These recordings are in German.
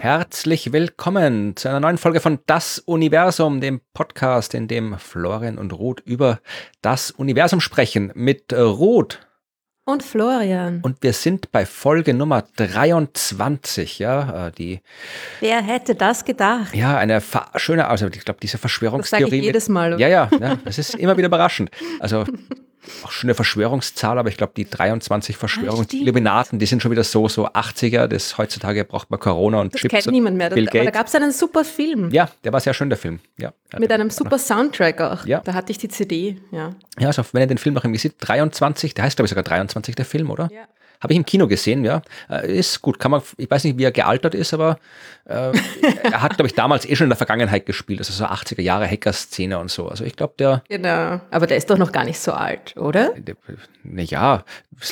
Herzlich willkommen zu einer neuen Folge von Das Universum, dem Podcast, in dem Florian und Ruth über das Universum sprechen. Mit Ruth. Und Florian. Und wir sind bei Folge Nummer 23, ja, äh, die. Wer hätte das gedacht? Ja, eine schöne, also ich glaube, diese Verschwörungstheorie. Das sage ich jedes Mal. Mit, ja, ja, ja, das ist immer wieder überraschend. Also auch schon eine Verschwörungszahl, aber ich glaube, die 23 Verschwörungsilluminaten, die sind schon wieder so, so 80er. Das heutzutage braucht man Corona und das Chips. kennt niemand mehr. Bill da, da gab es einen super Film. Ja, der war sehr schön, der Film. Ja, Mit einem super Soundtrack auch. Ja. Da hatte ich die CD, ja. Ja, also wenn ihr den Film noch irgendwie sieht, 23, der heißt glaube ich sogar 23 der Film, oder? Ja. Habe ich im Kino gesehen, ja. Äh, ist gut, kann man, ich weiß nicht, wie er gealtert ist, aber äh, er hat, glaube ich, damals eh schon in der Vergangenheit gespielt, also so 80er Jahre Hacker-Szene und so. Also ich glaube, der. Genau, aber der ist doch noch gar nicht so alt, oder? Naja,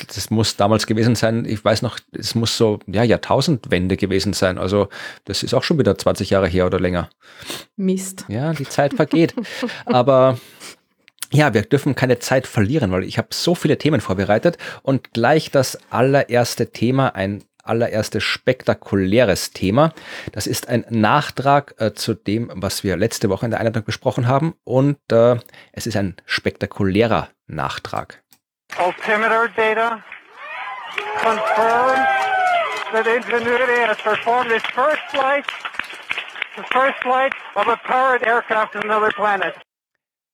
das muss damals gewesen sein, ich weiß noch, es muss so, ja, Jahrtausendwende gewesen sein. Also das ist auch schon wieder 20 Jahre her oder länger. Mist. Ja, die Zeit vergeht. aber ja, wir dürfen keine Zeit verlieren, weil ich habe so viele Themen vorbereitet und gleich das allererste Thema, ein allererstes spektakuläres Thema. Das ist ein Nachtrag äh, zu dem, was wir letzte Woche in der Einladung besprochen haben und äh, es ist ein spektakulärer Nachtrag. Altimeter data confirms that Ingenuity has performed its first flight, the first flight of a powered aircraft to another planet.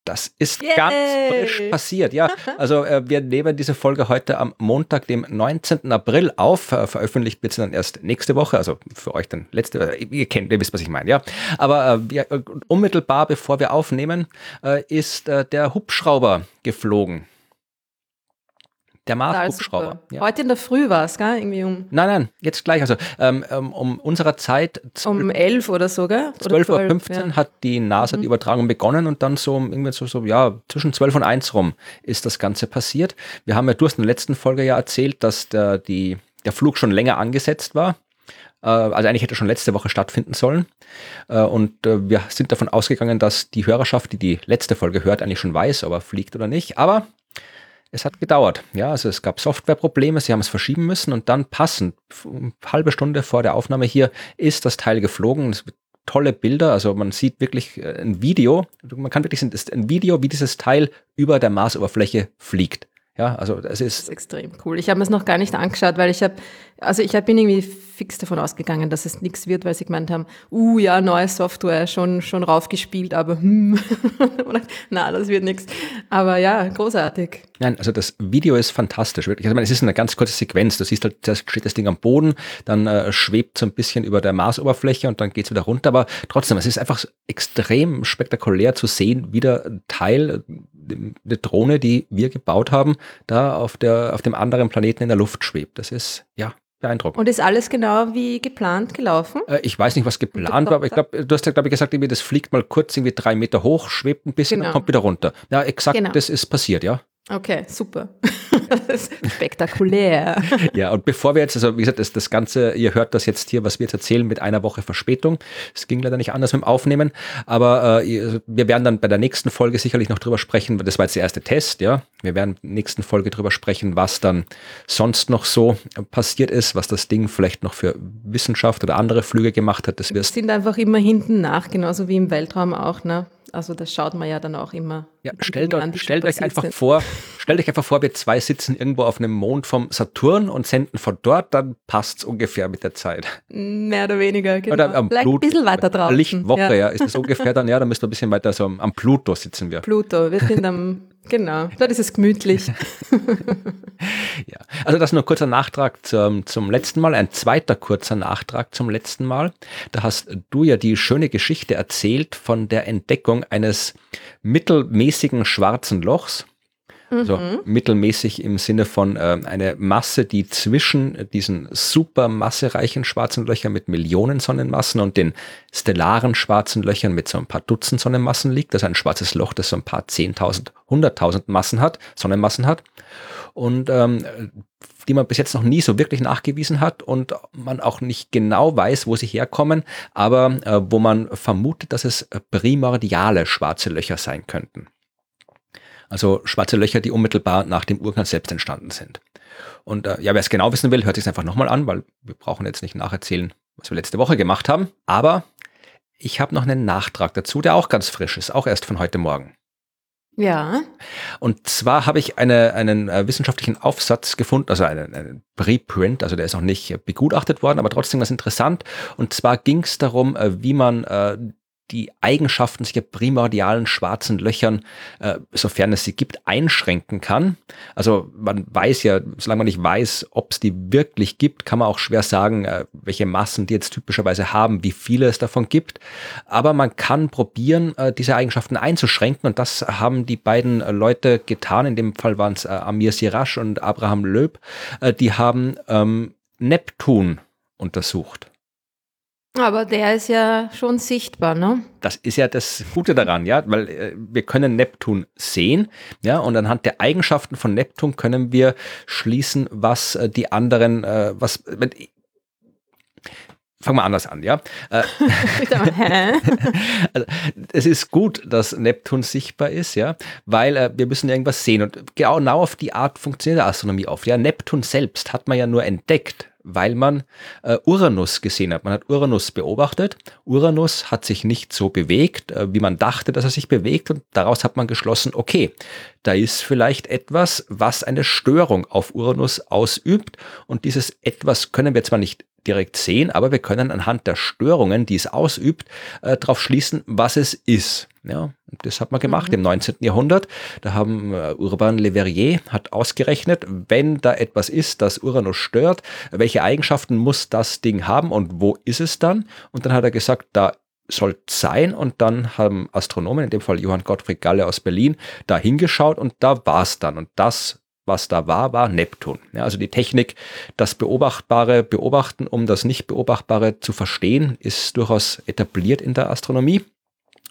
Das ist Yay. ganz frisch passiert, ja. Also äh, wir nehmen diese Folge heute am Montag, dem 19. April auf. Äh, veröffentlicht wird sie dann erst nächste Woche, also für euch dann letzte, äh, ihr kennt, ihr wisst, was ich meine, ja. Aber äh, wir, äh, unmittelbar bevor wir aufnehmen, äh, ist der Hubschrauber geflogen. Der Mars-Hubschrauber. Ja. Heute in der Früh war es, gell? Irgendwie um. Nein, nein, jetzt gleich. Also ähm, ähm um unserer Zeit. Um 11 oder so, gell? 12.15 Uhr ja. hat die NASA mhm. die Übertragung begonnen und dann so irgendwie so, so, ja, zwischen 12 und 1 rum ist das Ganze passiert. Wir haben ja, du hast in der letzten Folge ja erzählt, dass der, die, der Flug schon länger angesetzt war. Äh, also eigentlich hätte schon letzte Woche stattfinden sollen. Äh, und äh, wir sind davon ausgegangen, dass die Hörerschaft, die die letzte Folge hört, eigentlich schon weiß, ob er fliegt oder nicht. Aber es hat gedauert. Ja, also es gab Softwareprobleme, sie haben es verschieben müssen und dann passend, halbe Stunde vor der Aufnahme hier, ist das Teil geflogen. Es tolle Bilder, also man sieht wirklich äh, ein Video, man kann wirklich sehen, ist ein Video, wie dieses Teil über der Marsoberfläche fliegt. Ja, also es ist, das ist extrem cool. Ich habe es noch gar nicht angeschaut, weil ich habe, also ich bin irgendwie fix davon ausgegangen, dass es nichts wird, weil sie gemeint haben, uh ja, neue Software, schon, schon raufgespielt, aber hm, na, das wird nichts. Aber ja, großartig. Nein, also das Video ist fantastisch, wirklich. Also ich meine, es ist eine ganz kurze Sequenz. Du siehst halt, da steht das Ding am Boden, dann äh, schwebt so ein bisschen über der Marsoberfläche und dann geht es wieder runter. Aber trotzdem, es ist einfach extrem spektakulär zu sehen, wie der Teil, eine Drohne, die wir gebaut haben, da auf, der, auf dem anderen Planeten in der Luft schwebt. Das ist, ja, beeindruckend. Und ist alles genau wie geplant gelaufen? Äh, ich weiß nicht, was geplant war, aber ich glaube, du hast ja, glaube ich, gesagt, irgendwie, das fliegt mal kurz irgendwie drei Meter hoch, schwebt ein bisschen genau. und kommt wieder runter. Ja, exakt, genau. das ist passiert, ja. Okay, super. spektakulär. ja, und bevor wir jetzt, also wie gesagt, das, das Ganze, ihr hört das jetzt hier, was wir jetzt erzählen, mit einer Woche Verspätung. Es ging leider nicht anders mit dem Aufnehmen, aber äh, wir werden dann bei der nächsten Folge sicherlich noch drüber sprechen, das war jetzt der erste Test, ja. Wir werden in der nächsten Folge drüber sprechen, was dann sonst noch so passiert ist, was das Ding vielleicht noch für Wissenschaft oder andere Flüge gemacht hat. Das wir sind einfach immer hinten nach, genauso wie im Weltraum auch, ne? Also das schaut man ja dann auch immer. Ja, stellt, an, stellt euch einfach sind. vor, stellt euch einfach vor, wir zwei sitzen irgendwo auf einem Mond vom Saturn und senden von dort, dann passt es ungefähr mit der Zeit. Mehr oder weniger, genau. Oder am Vielleicht Blut, ein bisschen weiter drauf. Lichtwoche, ja. ja, ist es ungefähr dann, ja, dann müssen wir ein bisschen weiter so am, am Pluto sitzen wir. Pluto, wir sind am Genau, dort ist es gemütlich. ja, also das nur kurzer Nachtrag zum, zum letzten Mal, ein zweiter kurzer Nachtrag zum letzten Mal. Da hast du ja die schöne Geschichte erzählt von der Entdeckung eines mittelmäßigen schwarzen Lochs also mhm. mittelmäßig im Sinne von äh, eine Masse, die zwischen diesen super massereichen schwarzen Löchern mit Millionen Sonnenmassen und den stellaren schwarzen Löchern mit so ein paar Dutzend Sonnenmassen liegt. Das ist ein schwarzes Loch, das so ein paar Zehntausend, hunderttausend Massen hat, Sonnenmassen hat. Und ähm, die man bis jetzt noch nie so wirklich nachgewiesen hat und man auch nicht genau weiß, wo sie herkommen, aber äh, wo man vermutet, dass es primordiale schwarze Löcher sein könnten. Also schwarze Löcher, die unmittelbar nach dem Urknall selbst entstanden sind. Und äh, ja, wer es genau wissen will, hört sich einfach nochmal an, weil wir brauchen jetzt nicht nacherzählen, was wir letzte Woche gemacht haben. Aber ich habe noch einen Nachtrag dazu, der auch ganz frisch ist, auch erst von heute Morgen. Ja. Und zwar habe ich eine, einen äh, wissenschaftlichen Aufsatz gefunden, also einen, einen Preprint, also der ist noch nicht begutachtet worden, aber trotzdem was interessant. Und zwar ging es darum, äh, wie man äh, die Eigenschaften solcher primordialen schwarzen Löchern, äh, sofern es sie gibt, einschränken kann. Also man weiß ja, solange man nicht weiß, ob es die wirklich gibt, kann man auch schwer sagen, äh, welche Massen die jetzt typischerweise haben, wie viele es davon gibt. Aber man kann probieren, äh, diese Eigenschaften einzuschränken und das haben die beiden Leute getan. In dem Fall waren es äh, Amir Siraj und Abraham Löb. Äh, die haben ähm, Neptun untersucht. Aber der ist ja schon sichtbar, ne? Das ist ja das Gute daran, ja, weil äh, wir können Neptun sehen, ja, und anhand der Eigenschaften von Neptun können wir schließen, was äh, die anderen, äh, was, wenn, fangen wir anders an, ja. Äh, also, es ist gut, dass Neptun sichtbar ist, ja, weil äh, wir müssen irgendwas sehen und genau auf die Art funktioniert der Astronomie oft. Ja, Neptun selbst hat man ja nur entdeckt, weil man äh, Uranus gesehen hat. Man hat Uranus beobachtet. Uranus hat sich nicht so bewegt, äh, wie man dachte, dass er sich bewegt. Und daraus hat man geschlossen, okay, da ist vielleicht etwas, was eine Störung auf Uranus ausübt. Und dieses etwas können wir zwar nicht direkt sehen, aber wir können anhand der Störungen, die es ausübt, äh, darauf schließen, was es ist. Ja, das hat man gemacht mhm. im 19. Jahrhundert. Da haben äh, Urban Le Verrier hat ausgerechnet, wenn da etwas ist, das Uranus stört, welche Eigenschaften muss das Ding haben und wo ist es dann? Und dann hat er gesagt, da soll sein und dann haben Astronomen, in dem Fall Johann Gottfried Galle aus Berlin, da hingeschaut und da war es dann. Und das was da war, war Neptun. Ja, also die Technik, das Beobachtbare beobachten, um das Nicht-Beobachtbare zu verstehen, ist durchaus etabliert in der Astronomie.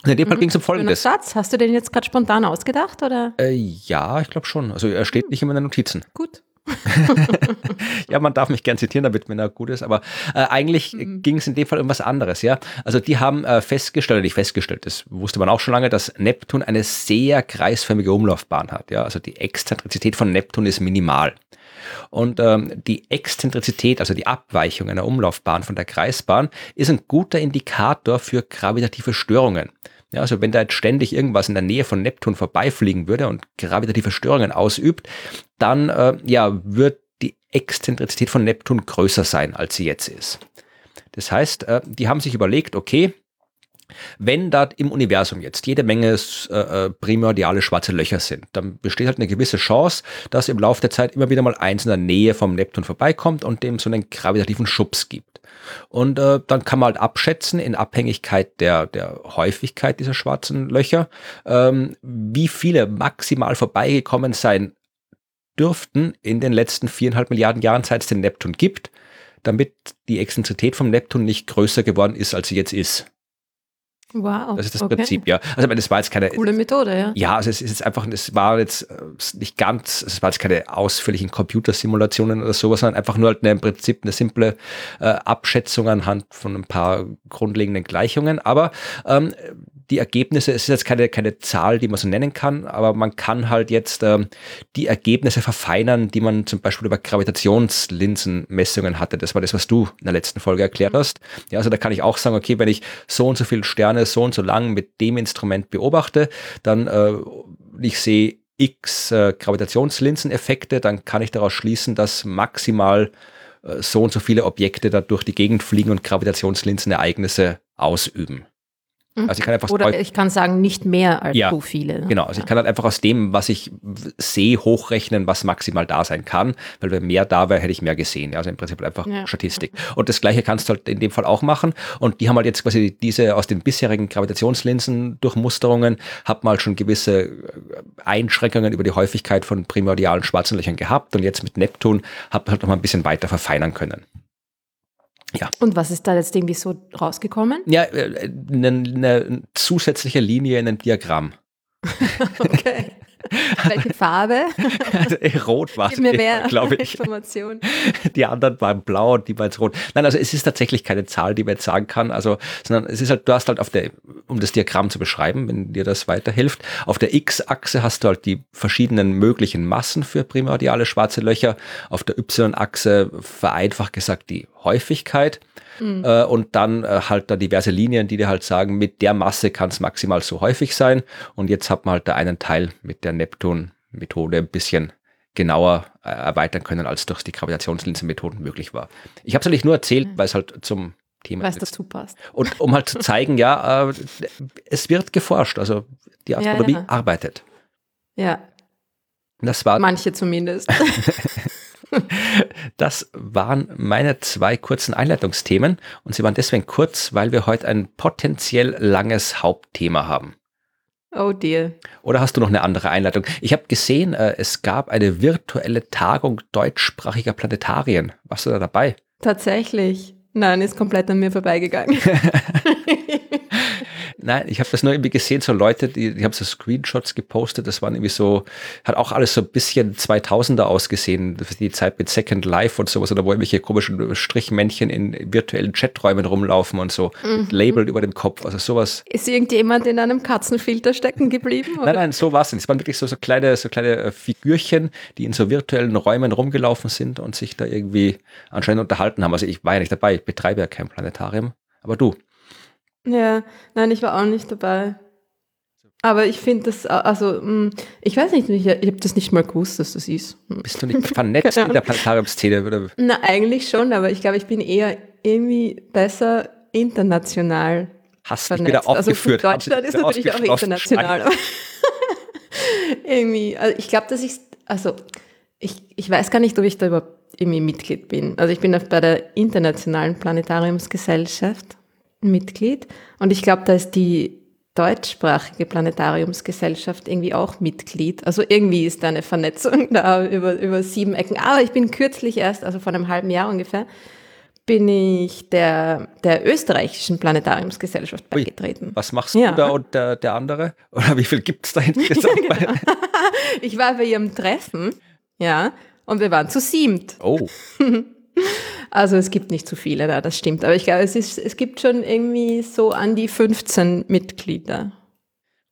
In dem Fall mhm. ging es um Folgendes. Satz, hast du den jetzt gerade spontan ausgedacht? Oder? Äh, ja, ich glaube schon. Also er steht nicht in meinen Notizen. Gut. ja, man darf mich gern zitieren, damit mir da gut ist, aber äh, eigentlich mhm. ging es in dem Fall um was anderes, ja. Also die haben äh, festgestellt, nicht festgestellt, das wusste man auch schon lange, dass Neptun eine sehr kreisförmige Umlaufbahn hat, ja. Also die Exzentrizität von Neptun ist minimal. Und ähm, die Exzentrizität, also die Abweichung einer Umlaufbahn von der Kreisbahn, ist ein guter Indikator für gravitative Störungen. Ja, also wenn da jetzt ständig irgendwas in der Nähe von Neptun vorbeifliegen würde und gravitative Störungen ausübt, dann äh, ja, wird die Exzentrizität von Neptun größer sein, als sie jetzt ist. Das heißt, äh, die haben sich überlegt, okay, wenn da im Universum jetzt jede Menge äh, äh, primordiale schwarze Löcher sind, dann besteht halt eine gewisse Chance, dass im Laufe der Zeit immer wieder mal eins in der Nähe vom Neptun vorbeikommt und dem so einen gravitativen Schubs gibt. Und äh, dann kann man halt abschätzen, in Abhängigkeit der, der Häufigkeit dieser schwarzen Löcher, ähm, wie viele maximal vorbeigekommen sein dürften in den letzten viereinhalb Milliarden Jahren, seit es den Neptun gibt, damit die Exzentrizität vom Neptun nicht größer geworden ist, als sie jetzt ist. Wow. Das ist das okay. Prinzip, ja. Also, das war jetzt keine. Coole Methode, ja. Ja, also es ist jetzt einfach, es war jetzt äh, nicht ganz, es war jetzt keine ausführlichen Computersimulationen oder sowas, sondern einfach nur halt eine, im Prinzip eine simple äh, Abschätzung anhand von ein paar grundlegenden Gleichungen. Aber ähm, die Ergebnisse, es ist jetzt keine, keine Zahl, die man so nennen kann, aber man kann halt jetzt ähm, die Ergebnisse verfeinern, die man zum Beispiel über Gravitationslinsenmessungen hatte. Das war das, was du in der letzten Folge erklärt hast. Ja, also da kann ich auch sagen, okay, wenn ich so und so viele Sterne so und so lang mit dem Instrument beobachte, dann äh, ich sehe x äh, Gravitationslinseneffekte, dann kann ich daraus schließen, dass maximal äh, so und so viele Objekte da durch die Gegend fliegen und Gravitationslinsenereignisse ausüben. Mhm. Also ich kann einfach Oder ich kann sagen, nicht mehr als ja, so viele. Genau, also ich kann halt einfach aus dem, was ich sehe, hochrechnen, was maximal da sein kann, weil wenn mehr da wäre, hätte ich mehr gesehen. Also im Prinzip einfach ja. Statistik. Und das gleiche kannst du halt in dem Fall auch machen. Und die haben halt jetzt quasi diese aus den bisherigen Gravitationslinsen Durchmusterungen, hat mal halt schon gewisse äh, Einschränkungen über die Häufigkeit von primordialen schwarzen Löchern gehabt und jetzt mit Neptun hat man halt noch mal ein bisschen weiter verfeinern können. Ja. Und was ist da jetzt irgendwie so rausgekommen? Ja, eine, eine zusätzliche Linie in einem Diagramm. okay. Welche Farbe? Also, eh, rot war es, mehr glaube ich. Informationen. Die anderen waren blau und die waren rot. Nein, also es ist tatsächlich keine Zahl, die man jetzt sagen kann. Also, sondern es ist halt, du hast halt auf der, um das Diagramm zu beschreiben, wenn dir das weiterhilft, auf der X-Achse hast du halt die verschiedenen möglichen Massen für primordiale schwarze Löcher. Auf der Y-Achse vereinfacht gesagt die Häufigkeit. Mhm. Äh, und dann äh, halt da diverse Linien, die dir halt sagen, mit der Masse kann es maximal so häufig sein. Und jetzt hat man halt da einen Teil mit der Neptun-Methode ein bisschen genauer äh, erweitern können, als durch die Gravitationslinsenmethoden möglich war. Ich habe es eigentlich nur erzählt, weil es halt zum Thema Weil es dazu passt. Und um halt zu zeigen, ja, äh, es wird geforscht, also die Astronomie Ja, ja. arbeitet. Ja, Das war manche zumindest. Das waren meine zwei kurzen Einleitungsthemen und sie waren deswegen kurz, weil wir heute ein potenziell langes Hauptthema haben. Oh dear. Oder hast du noch eine andere Einleitung? Ich habe gesehen, äh, es gab eine virtuelle Tagung deutschsprachiger Planetarien. Warst du da dabei? Tatsächlich. Nein, ist komplett an mir vorbeigegangen. Nein, ich habe das nur irgendwie gesehen, so Leute, die, die haben so Screenshots gepostet, das waren irgendwie so, hat auch alles so ein bisschen 2000er ausgesehen, die Zeit mit Second Life und sowas, oder wo irgendwelche komischen Strichmännchen in virtuellen Chaträumen rumlaufen und so, mit Label über dem Kopf, also sowas. Ist irgendjemand in einem Katzenfilter stecken geblieben? Oder? Nein, nein, so war es nicht. Es waren wirklich so, so kleine, so kleine äh, Figürchen, die in so virtuellen Räumen rumgelaufen sind und sich da irgendwie anscheinend unterhalten haben. Also ich war ja nicht dabei, ich betreibe ja kein Planetarium, aber du. Ja, nein, ich war auch nicht dabei. Aber ich finde das, also, mh, ich weiß nicht, ich, ich habe das nicht mal gewusst, dass das ist. Hm. Bist du nicht vernetzt in der Planetariumszene? Oder? Na, eigentlich schon, aber ich glaube, ich bin eher irgendwie besser international Hast vernetzt. wieder aufgeführt. Also haben sie Deutschland ist natürlich auch international. Irgendwie, also ich glaube, dass ich, also ich, ich weiß gar nicht, ob ich da überhaupt irgendwie Mitglied bin. Also ich bin bei der Internationalen Planetariumsgesellschaft Mitglied und ich glaube, da ist die deutschsprachige Planetariumsgesellschaft irgendwie auch Mitglied. Also irgendwie ist da eine Vernetzung da über, über sieben Ecken. Aber ich bin kürzlich erst, also vor einem halben Jahr ungefähr, bin ich der, der österreichischen Planetariumsgesellschaft Ui. beigetreten. Was machst Ja. du da und der, der andere? Oder wie viel gibt es da insgesamt? Ich war bei ihrem Treffen, ja, und wir waren zu siebt. oh, Also es gibt nicht zu viele da, das stimmt. Aber ich glaube, es, ist, es gibt schon irgendwie so an die 15 Mitglieder.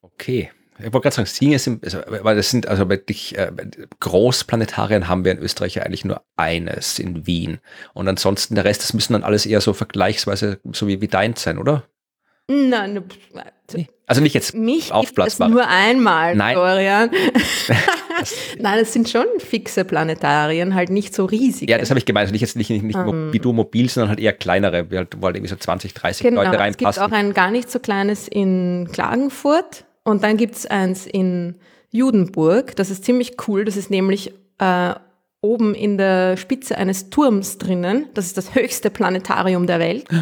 okay. Ich wollte gerade sagen, Singe sind, also, weil das sind, also wirklich äh, Großplanetarien haben wir in Österreich ja eigentlich nur eines in Wien. Und ansonsten der Rest, das müssen dann alles eher so vergleichsweise so wie, wie deins sein, oder? Nein, ne, Also nicht jetzt mich aufblasbar. nur einmal, Nein. Florian. Nein, es sind schon fixe Planetarien, halt nicht so riesig. Ja, das habe ich gemeint. Also nicht jetzt nicht, nicht, nicht mo- wie du mobil, sondern halt eher kleinere, wo halt irgendwie so 20, 30 genau, Leute es gibt reinpassen. auch ein gar nicht so kleines in Klagenfurt und dann gibt es eins in Judenburg. Das ist ziemlich cool. Das ist nämlich äh, oben in der Spitze eines Turms drinnen. Das ist das höchste Planetarium der Welt.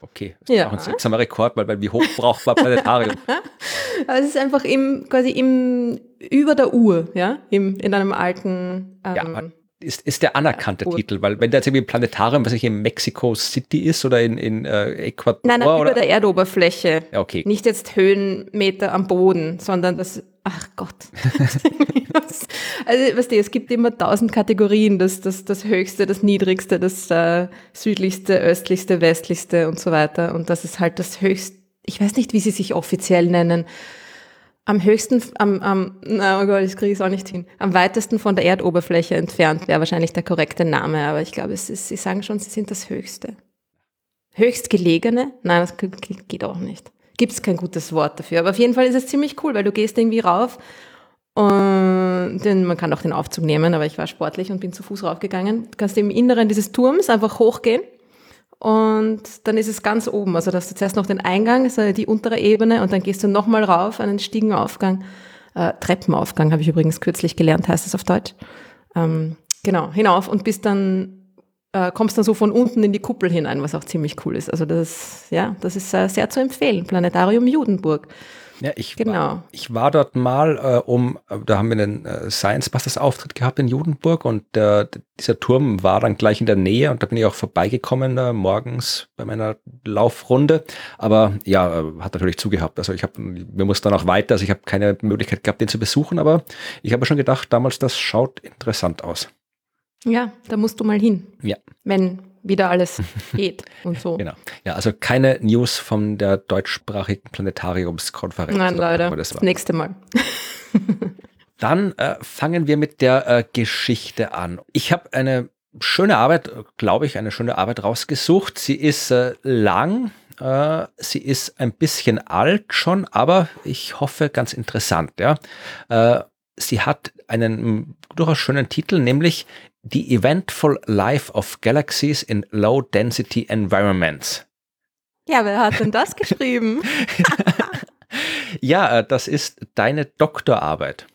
Okay, das ist Ja. auch ein seltsamer Rekord, weil, weil wie hoch braucht man Planetarium? Also es ist einfach im, quasi im, über der Uhr, ja, Im, in einem alten, ähm, Ja, ist, ist der anerkannte Ja. Titel, weil wenn da jetzt irgendwie ein Planetarium, was ich in Mexico City ist oder in, in äh, Ecuador nein, nein, oder über der Erdoberfläche. ja, okay. Nicht jetzt Höhenmeter am Boden, sondern das, ach Gott. also, weißt du, es gibt immer tausend Kategorien, das, das, das höchste, das niedrigste, das äh, südlichste, östlichste, westlichste und so weiter. Und das ist halt das höchste, ich weiß nicht, wie sie sich offiziell nennen. Am höchsten, am, am, na oh Gott, das kriege ich auch nicht hin. Am weitesten von der Erdoberfläche entfernt wäre wahrscheinlich der korrekte Name, aber ich glaube, es ist, sie sagen schon, sie sind das höchste. Höchstgelegene? Nein, das ge- ge- geht auch nicht. Gibt es kein gutes Wort dafür. Aber auf jeden Fall ist es ziemlich cool, weil du gehst irgendwie rauf und den, man kann auch den Aufzug nehmen, aber ich war sportlich und bin zu Fuß raufgegangen. Du kannst im Inneren dieses Turms einfach hochgehen und dann ist es ganz oben. Also da hast du zuerst noch den Eingang, also die untere Ebene und dann gehst du nochmal rauf, einen Stiegenaufgang. Äh, Treppenaufgang habe ich übrigens kürzlich gelernt, heißt es auf Deutsch. Ähm, genau, hinauf und bist dann äh, kommst dann so von unten in die Kuppel hinein, was auch ziemlich cool ist. Also das, ja, das ist äh, sehr zu empfehlen. Planetarium Judenburg. Ja, ich, genau. war, ich war dort mal, äh, um, da haben wir einen äh, Science Busters Auftritt gehabt in Judenburg und äh, dieser Turm war dann gleich in der Nähe und da bin ich auch vorbeigekommen äh, morgens bei meiner Laufrunde. Aber ja, äh, hat natürlich zugehabt. Also ich habe, wir mussten dann auch weiter, also ich habe keine Möglichkeit gehabt, den zu besuchen, aber ich habe schon gedacht, damals, das schaut interessant aus. Ja, da musst du mal hin. Ja. Wenn wieder alles geht und so. Genau. Ja, also keine News von der deutschsprachigen Planetariumskonferenz. Nein, leider. Das, das nächste Mal. Dann äh, fangen wir mit der äh, Geschichte an. Ich habe eine schöne Arbeit, glaube ich, eine schöne Arbeit rausgesucht. Sie ist äh, lang, äh, sie ist ein bisschen alt schon, aber ich hoffe ganz interessant. Ja, äh, sie hat einen durchaus schönen Titel, nämlich The Eventful Life of Galaxies in Low Density Environments. Ja, wer hat denn das geschrieben? ja, äh, das ist deine Doktorarbeit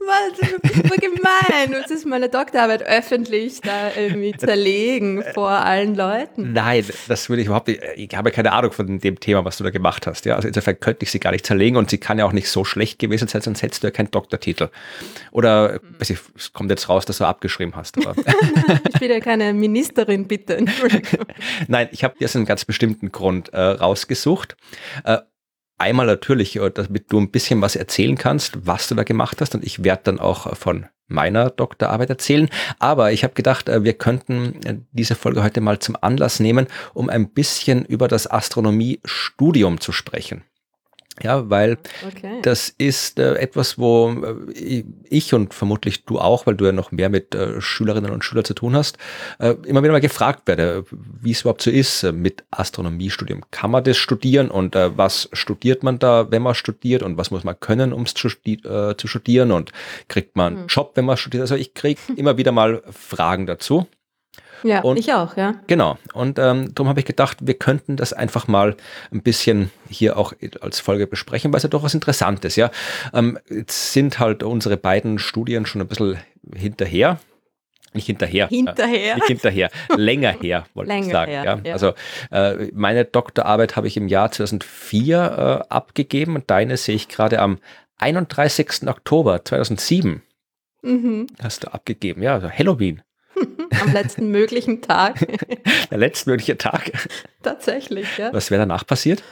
was, du bist super gemein. Du ist meine Doktorarbeit öffentlich da irgendwie zerlegen vor allen Leuten. Nein, das würde ich überhaupt nicht. Ich habe keine Ahnung von dem Thema, was du da gemacht hast. Ja, also insofern könnte ich sie gar nicht zerlegen und sie kann ja auch nicht so schlecht gewesen sein, sonst hättest du ja keinen Doktortitel. Oder es kommt jetzt raus, dass du abgeschrieben hast. ich bin ja keine Ministerin, bitte. Nein, ich habe dir einen ganz bestimmten Grund äh, rausgesucht. Äh, Einmal natürlich, äh, damit du ein bisschen was erzählen kannst, was du da gemacht hast. Und ich werde dann auch von meiner Doktorarbeit erzählen. Aber ich habe gedacht, äh, wir könnten äh, diese Folge heute mal zum Anlass nehmen, um ein bisschen über das Astronomiestudium zu sprechen. Ja, weil okay. das ist äh, etwas, wo äh, ich und vermutlich du auch, weil du ja noch mehr mit äh, Schülerinnen und Schülern zu tun hast, äh, immer wieder mal gefragt werde, wie es überhaupt so ist äh, mit Astronomiestudium. Kann man das studieren und äh, was studiert man da, wenn man studiert und was muss man können, um es zu, studi zu, studieren und kriegt man einen hm. Job, wenn man studiert? Also ich kriege immer wieder mal Fragen dazu. Ja, und, ich auch, ja. Genau. Und ähm, darum habe ich gedacht, wir könnten das einfach mal ein bisschen hier auch als Folge besprechen, weil es ja doch was Interessantes, ja. Ähm, jetzt sind halt unsere beiden Studien schon ein bisschen hinterher. Nicht hinterher. Hinterher. Äh, nicht hinterher. Länger her, wollte ich sagen. Her, ja. ja. Also äh, meine Doktorarbeit habe ich im Jahr 2004 äh, abgegeben und deine sehe ich gerade am 31. Oktober 2007. Mhm. Hast du abgegeben, ja, also Halloween. Am letzten möglichen Tag. Der letztmögliche Tag. Tatsächlich, ja. Was wäre danach passiert?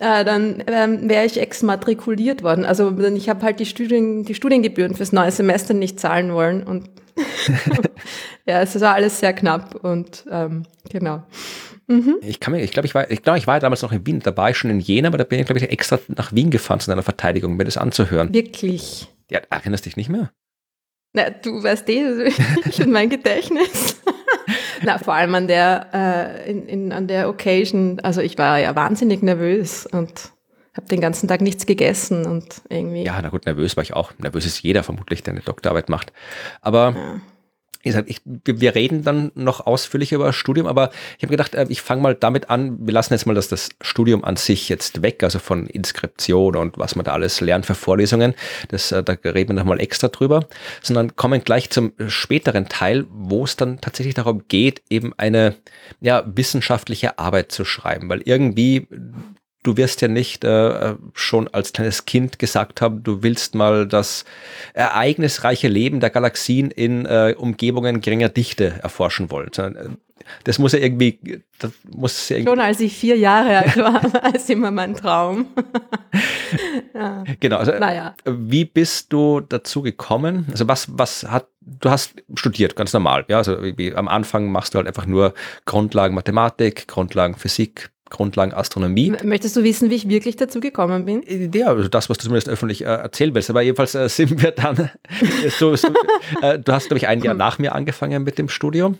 Äh, dann ähm, wäre ich exmatrikuliert worden. Also ich habe halt die, Studien, die Studiengebühren fürs neue Semester nicht zahlen wollen. Und ja, es war alles sehr knapp und ähm, genau. Mhm. Ich kann mir, ich glaube, ich war, ich glaube, ich war damals noch in Wien, da war ich schon in Jena, aber da bin ich, glaube ich, extra nach Wien gefahren zu einer Verteidigung, mir das anzuhören. Wirklich? Ja, erinnerst dich nicht mehr? Na, du weißt eh, schon mein Gedächtnis. Na, vor allem an der, äh, in, in, an der Occasion, also ich war ja wahnsinnig nervös und habe den ganzen Tag nichts gegessen und irgendwie. Ja, na gut, nervös war ich auch. Nervös ist jeder vermutlich, der eine Doktorarbeit macht. Aber ja wie gesagt, ich, wir reden dann noch ausführlicher über das Studium, aber ich habe gedacht, äh, ich fange mal damit an, wir lassen jetzt mal das, das Studium an sich jetzt weg, also von Inskription und was man da alles lernt für Vorlesungen, das, äh, da reden wir nochmal extra drüber, sondern kommen gleich zum späteren Teil, wo es dann tatsächlich darum geht, eben eine ja, wissenschaftliche Arbeit zu schreiben, weil irgendwie du wirst ja nicht äh, schon als kleines Kind gesagt haben, du willst mal das ereignisreiche Leben der Galaxien in äh, Umgebungen geringer Dichte erforschen wollen. Äh, das muss ja irgendwie, das muss ja irgendwie Schon als ich vier Jahre alt war, war es immer mein Traum. ja. Genau, also naja. wie bist du dazu gekommen? Also was, was hat, du hast studiert, ganz normal, ja, also wie, am Anfang machst du halt einfach nur Grundlagen Mathematik, Grundlagen Physik, Grundlagen Astronomie. Möchtest du wissen, wie ich wirklich dazu gekommen bin? Ja, also das, was du zumindest öffentlich äh, erzählen willst. Aber jedenfalls äh, sind wir dann, so, so, äh, du hast, glaube ich, ein Jahr nach mir angefangen mit dem Studium.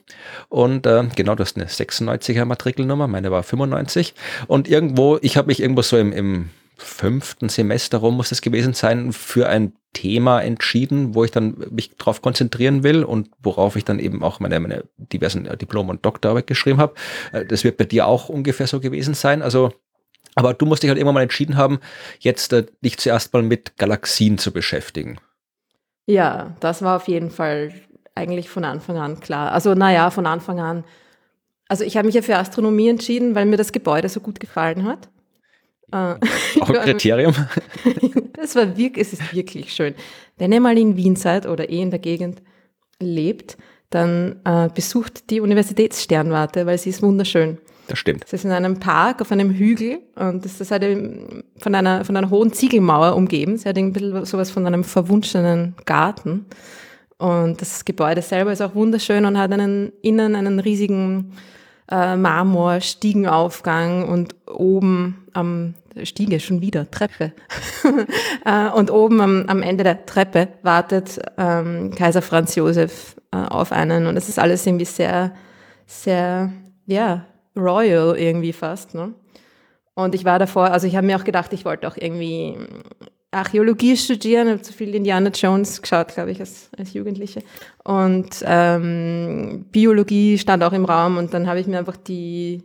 Und äh, genau, du hast eine 96er Matrikelnummer, meine war 95. Und irgendwo, ich habe mich irgendwo so im, im fünften Semester rum muss es gewesen sein, für ein Thema entschieden, wo ich dann mich drauf konzentrieren will und worauf ich dann eben auch meine, meine diversen äh, Diplom- und Doktorarbeit geschrieben habe. Äh, das wird bei dir auch ungefähr so gewesen sein. Also, aber du musst dich halt irgendwann mal entschieden haben, jetzt äh, dich zuerst mal mit Galaxien zu beschäftigen. Ja, das war auf jeden Fall eigentlich von Anfang an klar. Also naja, von Anfang an. Also ich habe mich ja für Astronomie entschieden, weil mir das Gebäude so gut gefallen hat. Äh, Auch ein Kriterium. es, war wirklich, es ist wirklich schön. Wenn ihr mal in Wien seid oder eh in der Gegend lebt, dann äh, besucht die Universitätssternwarte, weil sie ist wunderschön. Das stimmt. Es ist in einem Park auf einem Hügel und das ist halt von einer, von einer hohen Ziegelmauer umgeben. Sie hat ein bisschen sowas von einem verwunschenen Garten. Und das Gebäude selber ist auch wunderschön und hat einen, innen einen riesigen äh, Marmor-Stiegenaufgang und oben am Stiege schon wieder, Treppe. äh, und oben am, am Ende der Treppe wartet ähm, Kaiser Franz Josef äh, auf einen und es ist alles irgendwie sehr, sehr, ja, royal irgendwie fast. Ne? Und ich war davor, also ich habe mir auch gedacht, ich wollte auch irgendwie Archäologie studieren, habe zu viel Indiana Jones geschaut, glaube ich, als, als Jugendliche. Und ähm, Biologie stand auch im Raum und dann habe ich mir einfach die,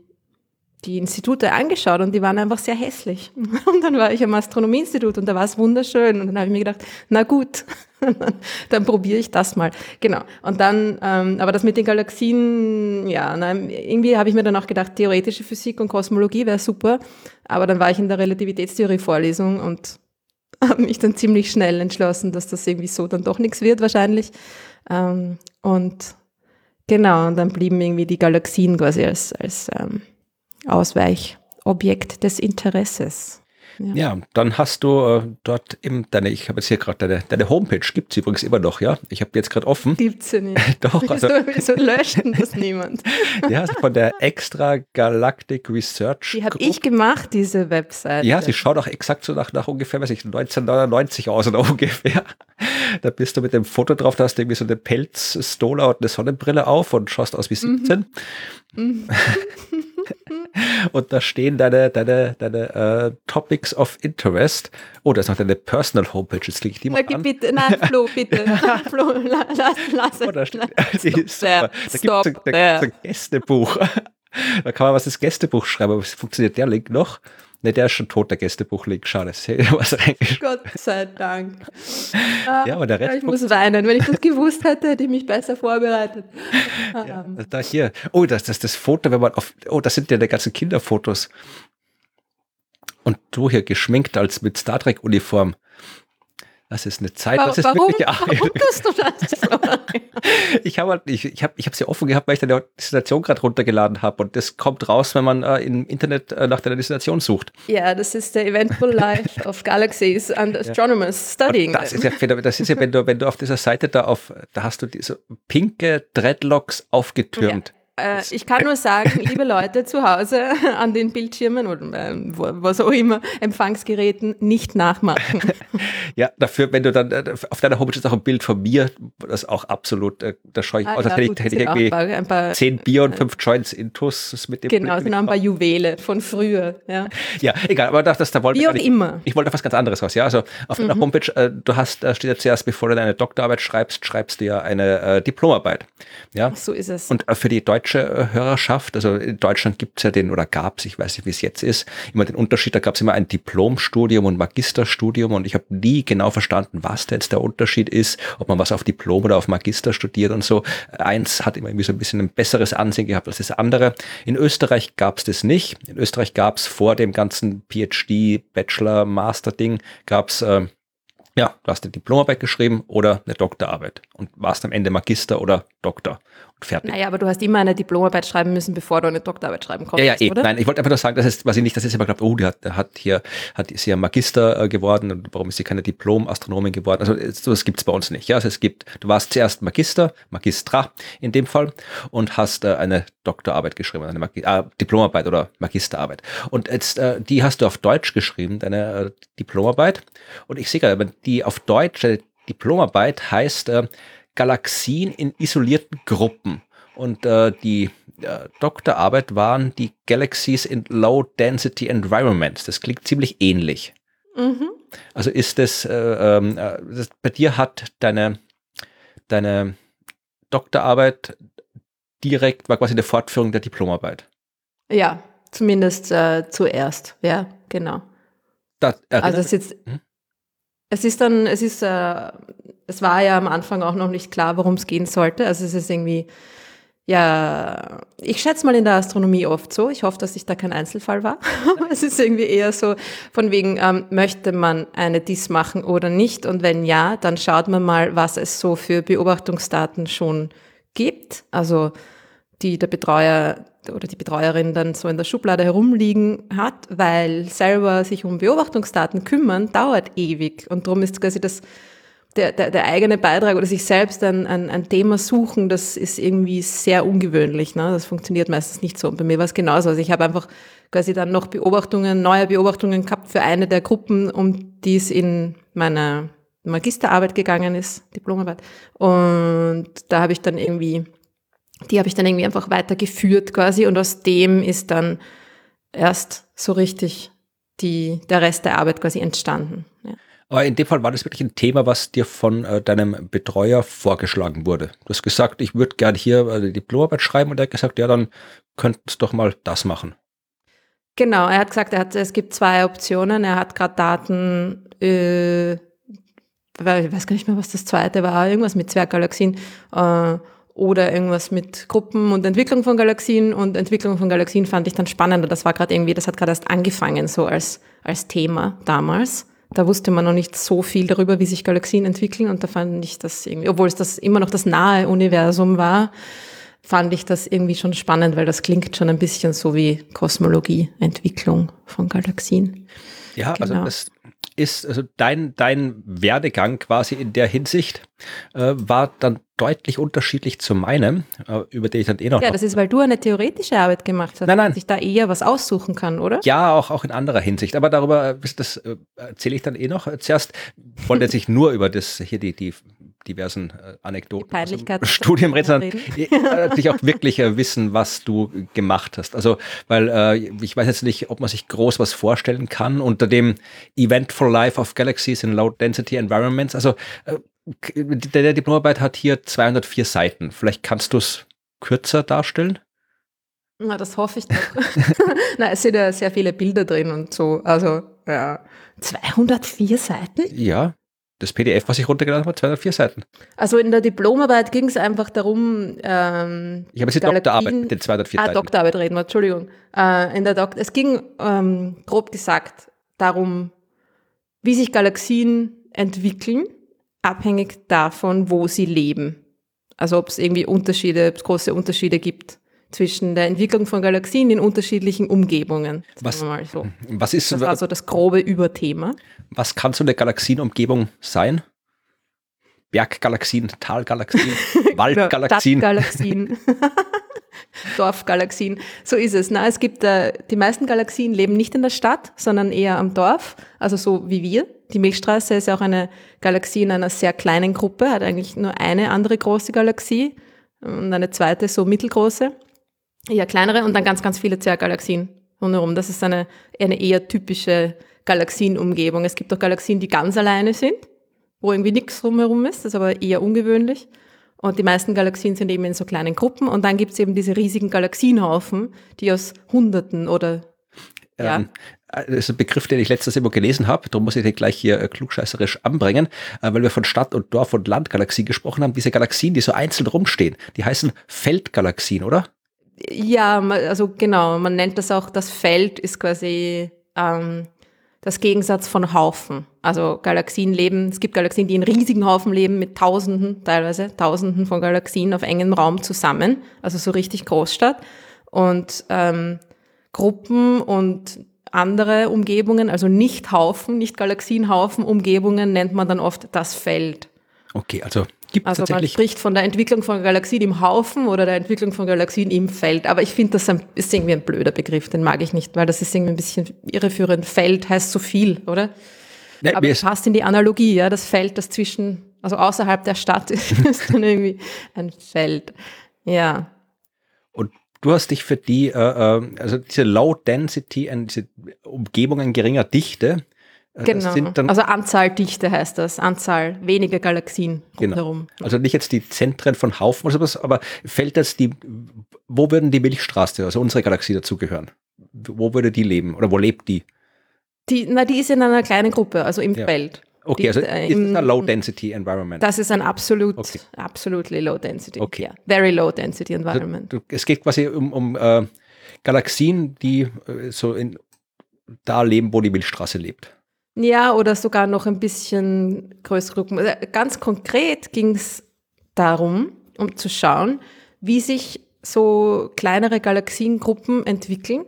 die Institute angeschaut und die waren einfach sehr hässlich. Und dann war ich am Astronomieinstitut und da war es wunderschön. Und dann habe ich mir gedacht, na gut, dann probiere ich das mal. Genau. Und dann, ähm, aber das mit den Galaxien, ja, na, irgendwie habe ich mir dann auch gedacht, theoretische Physik und Kosmologie wäre super. Aber dann war ich in der Relativitätstheorie-Vorlesung und habe mich dann ziemlich schnell entschlossen, dass das irgendwie so dann doch nichts wird wahrscheinlich. Ähm, und genau, und dann blieben irgendwie die Galaxien quasi als, als ähm, Ausweichobjekt des Interesses. Ja. ja, dann hast du äh, dort eben deine, ich habe jetzt hier gerade deine, deine Homepage, gibt es übrigens immer noch, ja? Ich habe jetzt gerade offen. Gibt sie nicht. Doch. Wieso, also, wieso löscht das niemand? ja, also von der Extra Galactic Research. Die habe ich gemacht, diese Website. Ja, sie schaut auch exakt so nach, nach ungefähr, weiß ich, 1999 aus oder ungefähr. Da bist du mit dem Foto drauf, da hast du irgendwie so eine Pelzstola und eine Sonnenbrille auf und schaust aus wie 17. Mhm. und da stehen deine, deine, deine äh, Topics of Interest. Oh, da ist noch deine Personal Homepage. Jetzt klicke ich die mal okay, an. Bitte, nein, Flo, bitte. Flo, lass, lass, oh, da, steht, ist super. da gibt es ein, ein Gästebuch. da kann man was ins Gästebuch schreiben, aber funktioniert der Link noch? Ne, der ist schon tot, der Gästebuch-Link. Schade, was Gott sei Dank. ja, aber der Rest ich muss weinen. Wenn ich das gewusst hätte, hätte ich mich besser vorbereitet. ja, da hier. Oh, das, das, das Foto, wenn man auf. Oh, das sind ja die ganzen Kinderfotos. Und du hier geschminkt als mit Star Trek-Uniform. Das ist eine Zeit, das ist warum, wirklich warum tust du das? ich habe halt, ich, ich habe ich hab sie offen gehabt, weil ich deine Destination gerade runtergeladen habe und das kommt raus, wenn man äh, im Internet äh, nach deiner Destination sucht. Ja, das ist der Eventful Life of Galaxies and Astronomers ja. Studying. Und das ist ja, das ist ja, wenn du, wenn du auf dieser Seite da auf, da hast du diese pinke Dreadlocks aufgetürmt. Ja. Äh, ich kann nur sagen, liebe Leute zu Hause an den Bildschirmen oder äh, was auch immer, Empfangsgeräten nicht nachmachen. ja, dafür, wenn du dann äh, auf deiner Homepage ist auch ein Bild von mir, das auch absolut, äh, da schaue ich, ah, das ja, hätte, hätte ich irgendwie paar, ein paar, zehn Bier und fünf Joints Intus mit dem Genau, sind ein paar Juwele von früher. Ja, ja egal, aber das, das da wollte Wie auch ich, immer. Ich wollte auf was ganz anderes raus. Ja, also auf mhm. deiner Homepage, äh, du hast, äh, steht ja zuerst, bevor du deine Doktorarbeit schreibst, schreibst du ja eine Diplomarbeit. Ja, Ach, so ist es. Und für die deutsche deutsche äh, Hörerschaft. Also in Deutschland gibt es ja den, oder gab es, ich weiß nicht, wie es jetzt ist, immer den Unterschied, da gab es immer ein Diplomstudium und Magisterstudium und ich habe nie genau verstanden, was da jetzt der Unterschied ist, ob man was auf Diplom oder auf Magister studiert und so. Eins hat immer irgendwie so ein bisschen ein besseres Ansehen gehabt als das andere. In Österreich gab es das nicht. In Österreich gab es vor dem ganzen PhD, Bachelor, Master-Ding, gab es äh, ja, du hast eine Diplomarbeit geschrieben oder eine Doktorarbeit und warst am Ende Magister oder Doktor fertig. Naja, aber du hast immer eine Diplomarbeit schreiben müssen, bevor du eine Doktorarbeit schreiben konntest, ja, ja, eh. oder? Nein, ich wollte einfach nur sagen, dass es, was ich nicht, dass ich immer glaube, oh, die hat, hat hier, hat, ist ja Magister äh, geworden und warum ist sie keine Diplom-Astronomin geworden? Also das gibt's bei uns nicht. Ja, also es gibt, du warst zuerst Magister, Magistra in dem Fall und hast äh, eine Doktorarbeit geschrieben, eine Magi äh, Diplomarbeit oder Magisterarbeit. Und jetzt, äh, die hast du auf Deutsch geschrieben, deine äh, Diplomarbeit. Und ich sehe gerade, die auf Deutsch, äh, Diplomarbeit heißt äh, Galaxien in isolierten Gruppen. Und äh, die äh, Doktorarbeit waren die Galaxies in Low Density Environments. Das klingt ziemlich ähnlich. Mhm. Also ist das, äh, ähm, äh, das, bei dir hat deine, deine Doktorarbeit direkt, war quasi eine Fortführung der Diplomarbeit. Ja, zumindest äh, zuerst, ja, genau. Das, also es ist, hm? Es ist dann, es ist äh, es war ja am Anfang auch noch nicht klar, worum es gehen sollte. Also es ist irgendwie, ja, ich schätze mal in der Astronomie oft so. Ich hoffe, dass ich da kein Einzelfall war. es ist irgendwie eher so von wegen, ähm, möchte man eine DIS machen oder nicht? Und wenn ja, dann schaut man mal, was es so für Beobachtungsdaten schon gibt. Also die der Betreuer oder die Betreuerin dann so in der Schublade herumliegen hat, weil selber sich um Beobachtungsdaten kümmern, dauert ewig. Und darum ist quasi das, der, der, der eigene Beitrag oder sich selbst ein, ein, ein Thema suchen, das ist irgendwie sehr ungewöhnlich. Ne? Das funktioniert meistens nicht so. Und bei mir war es genauso. Also ich habe einfach quasi dann noch Beobachtungen, neue Beobachtungen gehabt für eine der Gruppen, um die es in meiner Magisterarbeit gegangen ist, Diplomarbeit. Und da habe ich dann irgendwie die habe ich dann irgendwie einfach weitergeführt quasi und aus dem ist dann erst so richtig die, der Rest der Arbeit quasi entstanden. Ja. Aber in dem Fall war das wirklich ein Thema, was dir von äh, deinem Betreuer vorgeschlagen wurde. Du hast gesagt, ich würde gerne hier äh, die Diplomarbeit schreiben und er hat gesagt, ja, dann könntest du doch mal das machen. Genau, er hat gesagt, er hat, es gibt zwei Optionen. Er hat gerade Daten, äh, ich weiß gar nicht mehr, was das zweite war, irgendwas mit Zwerggalaxien. Äh, oder irgendwas mit Gruppen und Entwicklung von Galaxien und Entwicklung von Galaxien fand ich dann spannender. Das war gerade irgendwie, das hat gerade erst angefangen so als, als Thema damals. Da wusste man noch nicht so viel darüber, wie sich Galaxien entwickeln und da fand ich das irgendwie, obwohl es das immer noch das nahe Universum war, fand ich das irgendwie schon spannend, weil das klingt schon ein bisschen so wie Kosmologie, Entwicklung von Galaxien. Ja, also genau. also das ist, also dein, dein Werdegang quasi in der Hinsicht äh, war dann deutlich unterschiedlich zu meinem, äh, über den ich dann eh noch. Ja, das ist, weil du eine theoretische Arbeit gemacht hast, nein, nein. dass ich da eher was aussuchen kann, oder? Ja, auch, auch in anderer Hinsicht. Aber darüber, das äh, erzähle ich dann eh noch. Zuerst wollte ich nur über das hier die, die diversen äh, Anekdoten, also Studienrätsel, natürlich auch wirklich äh, wissen, was du gemacht hast. Also, weil äh, ich weiß jetzt nicht, ob man sich groß was vorstellen kann unter dem Eventful Life of Galaxies in Low Density Environments. Also, äh, der, der Diplomarbeit hat hier 204 Seiten. Vielleicht kannst du es kürzer darstellen? Na, das hoffe ich doch. Na, es sind ja sehr viele Bilder drin und so. Also, ja. 204 Seiten? Ja. Das PDF, was ich runtergeladen habe, 204 Seiten. Also in der Diplomarbeit ging es einfach darum. Ähm, ich habe jetzt die Doktorarbeit mit den 204 ah, Seiten. Ah, Doktorarbeit reden wir, Entschuldigung. Äh, in der Dok es ging ähm, grob gesagt darum, wie sich Galaxien entwickeln abhängig davon, wo sie leben. Also ob es irgendwie Unterschiede, ob es große Unterschiede gibt zwischen der Entwicklung von Galaxien in unterschiedlichen Umgebungen. Was, so. was ist das war so das grobe Überthema. Was kann so eine Galaxienumgebung sein? Berggalaxien, Talgalaxien, Waldgalaxien. Stadtgalaxien. Dorfgalaxien. So ist es. Na, es gibt äh, die meisten Galaxien leben nicht in der Stadt, sondern eher am Dorf, also so wie wir. Die Milchstraße ist auch eine Galaxie in einer sehr kleinen Gruppe, hat eigentlich nur eine andere große Galaxie und eine zweite so mittelgroße, eher kleinere und dann ganz, ganz viele Zwerggalaxien rundherum. Das ist eine, eine eher typische Galaxienumgebung. Es gibt auch Galaxien, die ganz alleine sind, wo irgendwie nichts rumherum ist, das ist aber eher ungewöhnlich. Und die meisten Galaxien sind eben in so kleinen Gruppen. Und dann gibt es eben diese riesigen Galaxienhaufen, die aus Hunderten oder ja. Ähm, das ist ein Begriff, den ich letztes immer gelesen habe. Darum muss ich den gleich hier äh, klugscheißerisch anbringen, äh, weil wir von Stadt und Dorf und Landgalaxie gesprochen haben. Diese Galaxien, die so einzeln rumstehen, die heißen Feldgalaxien, oder? Ja, also genau. Man nennt das auch, das Feld ist quasi ähm, das Gegensatz von Haufen. Also Galaxien leben, es gibt Galaxien, die in riesigen Haufen leben, mit Tausenden, teilweise Tausenden von Galaxien auf engem Raum zusammen, also so richtig Großstadt. Und ähm, Gruppen und andere Umgebungen, also nicht Haufen, nicht Galaxienhaufen, Umgebungen nennt man dann oft das Feld. Okay, also gibt also man spricht von der Entwicklung von Galaxien im Haufen oder der Entwicklung von Galaxien im Feld. Aber ich finde, das ist irgendwie ein blöder Begriff, den mag ich nicht, weil das ist irgendwie ein bisschen irreführend. Feld heißt so viel, oder? Nee, Aber es passt in die Analogie, ja, das Feld, das zwischen, also außerhalb der Stadt ist, ist dann irgendwie ein Feld. Ja. Und du hast dich für die, äh, äh also diese Low Density, diese Umgebungen geringer Dichte, genau. also Anzahl Dichte heißt das, Anzahl weniger Galaxien genau. rundherum. Also nicht jetzt die Zentren von Haufen oder sowas, aber fällt jetzt die, wo würden die Milchstraße, also unsere Galaxie dazugehören? Wo würde die leben oder wo lebt die? Die, na, die ist in einer kleinen Gruppe, also im ja. Feld. Okay, also äh, ist das ein Low-Density-Environment? Das ist ein absolut, okay. absolutely Low-Density. Okay. Yeah. Very Low-Density-Environment. Also, es geht quasi um, um äh, Galaxien, die äh, so in, da leben, wo die Milchstraße lebt. Ja, oder sogar noch ein bisschen größere Gruppen. Also, ganz konkret ging es darum, um zu schauen, wie sich so kleinere Galaxiengruppen entwickeln.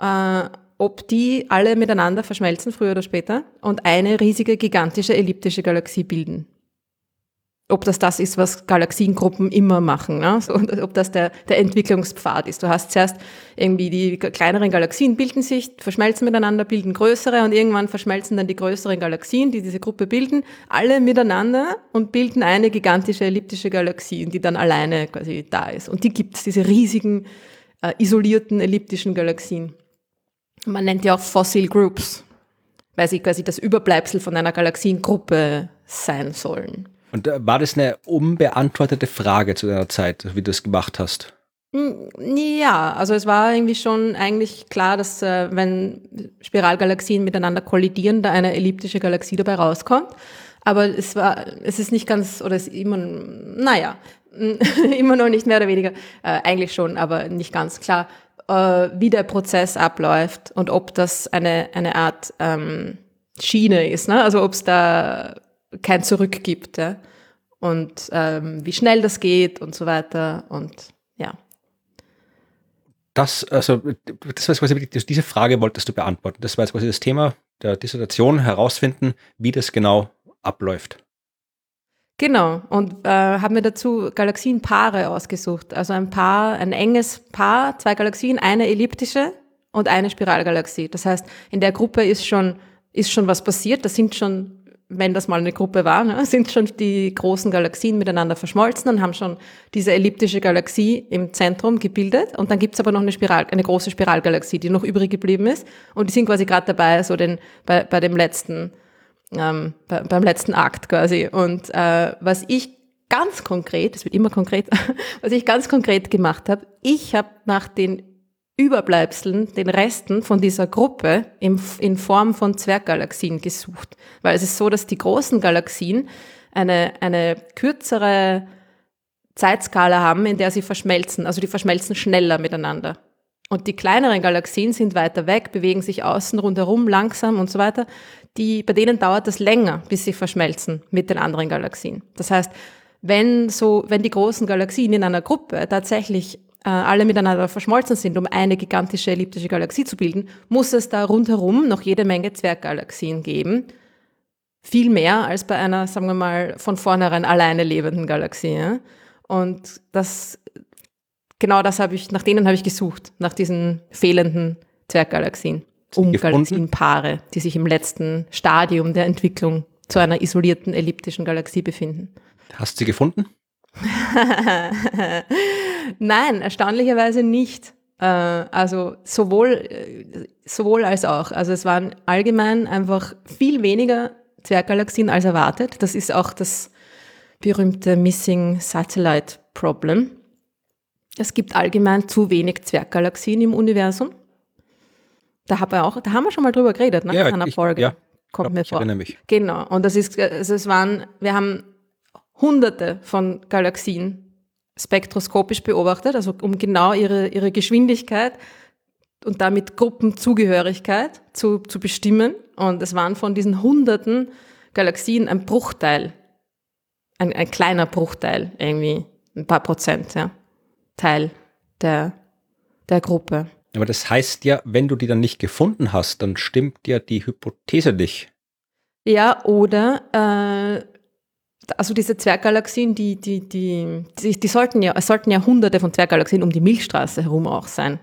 Äh, ob die alle miteinander verschmelzen, früher oder später, und eine riesige, gigantische, elliptische Galaxie bilden. Ob das das ist, was Galaxiengruppen immer machen, ne? so, ob das der, der Entwicklungspfad ist. Du hast zuerst irgendwie die kleineren Galaxien bilden sich, verschmelzen miteinander, bilden größere und irgendwann verschmelzen dann die größeren Galaxien, die diese Gruppe bilden, alle miteinander und bilden eine gigantische elliptische Galaxie, die dann alleine quasi da ist. Und die gibt's, diese riesigen, äh, isolierten elliptischen Galaxien. Man nennt die auch Fossil Groups, weil sie quasi das Überbleibsel von einer Galaxiengruppe sein sollen. Und äh, war das eine unbeantwortete Frage zu deiner Zeit, wie du das gemacht hast? Ja, also es war irgendwie schon eigentlich klar, dass äh, wenn Spiralgalaxien miteinander kollidieren, da eine elliptische Galaxie dabei rauskommt. Aber es war, es ist nicht ganz, oder es ist immer, naja, immer noch nicht mehr oder weniger, äh, eigentlich schon, aber nicht ganz klar, äh, wie der Prozess abläuft und ob das eine, eine Art ähm, Schiene ist, ne? also ob es da kein Zurück gibt ja? und ähm, wie schnell das geht und so weiter und ja. Das, also, das war quasi, diese Frage wolltest du beantworten. Das war jetzt quasi das Thema der Dissertation, herausfinden, wie das genau abläuft. Genau, und äh, haben mir dazu Galaxienpaare ausgesucht. Also ein Paar, ein enges Paar, zwei Galaxien, eine elliptische und eine Spiralgalaxie. Das heißt, in der Gruppe ist schon, ist schon was passiert. Da sind schon, wenn das mal eine Gruppe war, ne, sind schon die großen Galaxien miteinander verschmolzen und haben schon diese elliptische Galaxie im Zentrum gebildet. Und dann gibt's aber noch eine Spiral, eine große Spiralgalaxie, die noch übrig geblieben ist. Und die sind quasi gerade dabei, so den, bei, bei dem letzten ähm, bei, beim letzten Akt quasi. Und äh, was ich ganz konkret, es wird immer konkret, was ich ganz konkret gemacht habe, ich habe nach den Überbleibseln, den Resten von dieser Gruppe in, in Form von Zwerggalaxien gesucht. Weil es ist so, dass die großen Galaxien eine, eine kürzere Zeitskala haben, in der sie verschmelzen. Also die verschmelzen schneller miteinander. Und die kleineren Galaxien sind weiter weg, bewegen sich außen rundherum langsam und so weiter. Die, bei denen dauert das länger, bis sie verschmelzen mit den anderen Galaxien. Das heißt, wenn so, wenn die großen Galaxien in einer Gruppe tatsächlich alle miteinander verschmolzen sind, um eine gigantische elliptische Galaxie zu bilden, muss es da rundherum noch jede Menge Zwerggalaxien geben. Viel mehr als bei einer, sagen wir mal, von vornherein alleine lebenden Galaxie. Und das genau das habe ich, nach denen habe ich gesucht, nach diesen fehlenden Zwerggalaxien, um Galaxienpaare, die sich im letzten Stadium der Entwicklung zu einer isolierten elliptischen Galaxie befinden. Hast du sie gefunden? Nein, erstaunlicherweise nicht. Äh, also sowohl, äh, sowohl als auch. Also es waren allgemein einfach viel weniger Zwerggalaxien als erwartet. Das ist auch das berühmte Missing Satellite Problem. Es gibt allgemein zu wenig Zwerggalaxien im Universum. Da, hab auch, da haben wir schon mal drüber geredet, ne? Ja, in einer Folge. Ja, Kommt glaub, mir vor. Mich. Genau. Und das ist, also es waren, wir haben hunderte von Galaxien spektroskopisch beobachtet, also um genau ihre, ihre Geschwindigkeit und damit Gruppenzugehörigkeit zu, zu bestimmen. Und es waren von diesen hunderten Galaxien ein Bruchteil, ein, ein kleiner Bruchteil irgendwie, ein paar Prozent, ja. Teil der, der Gruppe. Aber das heißt ja, wenn du die dann nicht gefunden hast, dann stimmt ja die Hypothese nicht. Ja, oder äh, also diese Zwerggalaxien, die, die, die, die, sollten ja, es sollten ja hunderte von Zwerggalaxien um die Milchstraße herum auch sein.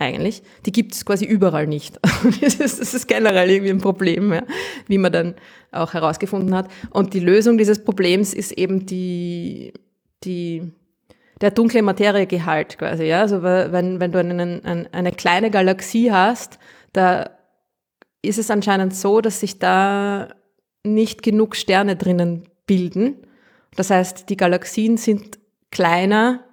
Eigentlich. Die gibt es quasi überall nicht. das, ist, das ist generell irgendwie ein Problem, ja, wie man dann auch herausgefunden hat. Und die Lösung dieses Problems ist eben die, die der dunkle Materiegehalt quasi. Ja? Also wenn, wenn du einen, ein, eine kleine Galaxie hast, da ist es anscheinend so, dass sich da nicht genug Sterne drinnen bilden. Das heißt, die Galaxien sind kleiner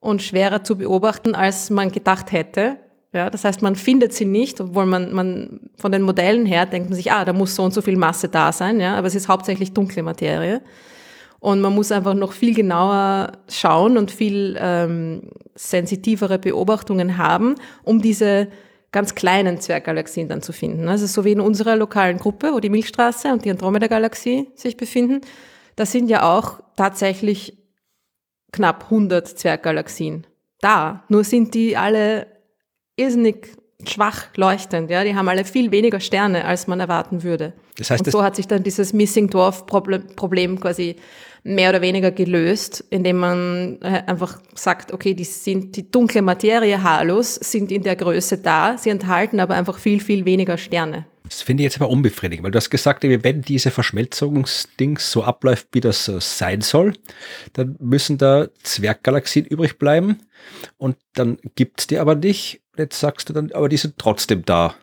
und schwerer zu beobachten, als man gedacht hätte. Ja, das heißt, man findet sie nicht, obwohl man, man von den Modellen her denkt man sich, ah, da muss so und so viel Masse da sein, ja, aber es ist hauptsächlich dunkle Materie. Und man muss einfach noch viel genauer schauen und viel ähm, sensitivere Beobachtungen haben, um diese ganz kleinen Zwerggalaxien dann zu finden. Also so wie in unserer lokalen Gruppe, wo die Milchstraße und die Andromeda-Galaxie sich befinden, da sind ja auch tatsächlich knapp 100 Zwerggalaxien da. Nur sind die alle irrsinnig schwach leuchtend. Ja, die haben alle viel weniger Sterne, als man erwarten würde. Das heißt, und so hat sich dann dieses Missing Dwarf Problem quasi mehr oder weniger gelöst, indem man äh, einfach sagt, okay, die sind die dunkle Materie Halos sind in der Größe da, sie enthalten aber einfach viel viel weniger Sterne. Das finde ich jetzt aber unbefriedigend, weil du hast gesagt, wenn diese Verschmelzungsdings so abläuft, wie das sein soll, dann müssen da Zwerggalaxien übrig bleiben und dann gibt's die aber nicht. Jetzt sagst du dann, aber die sind trotzdem da.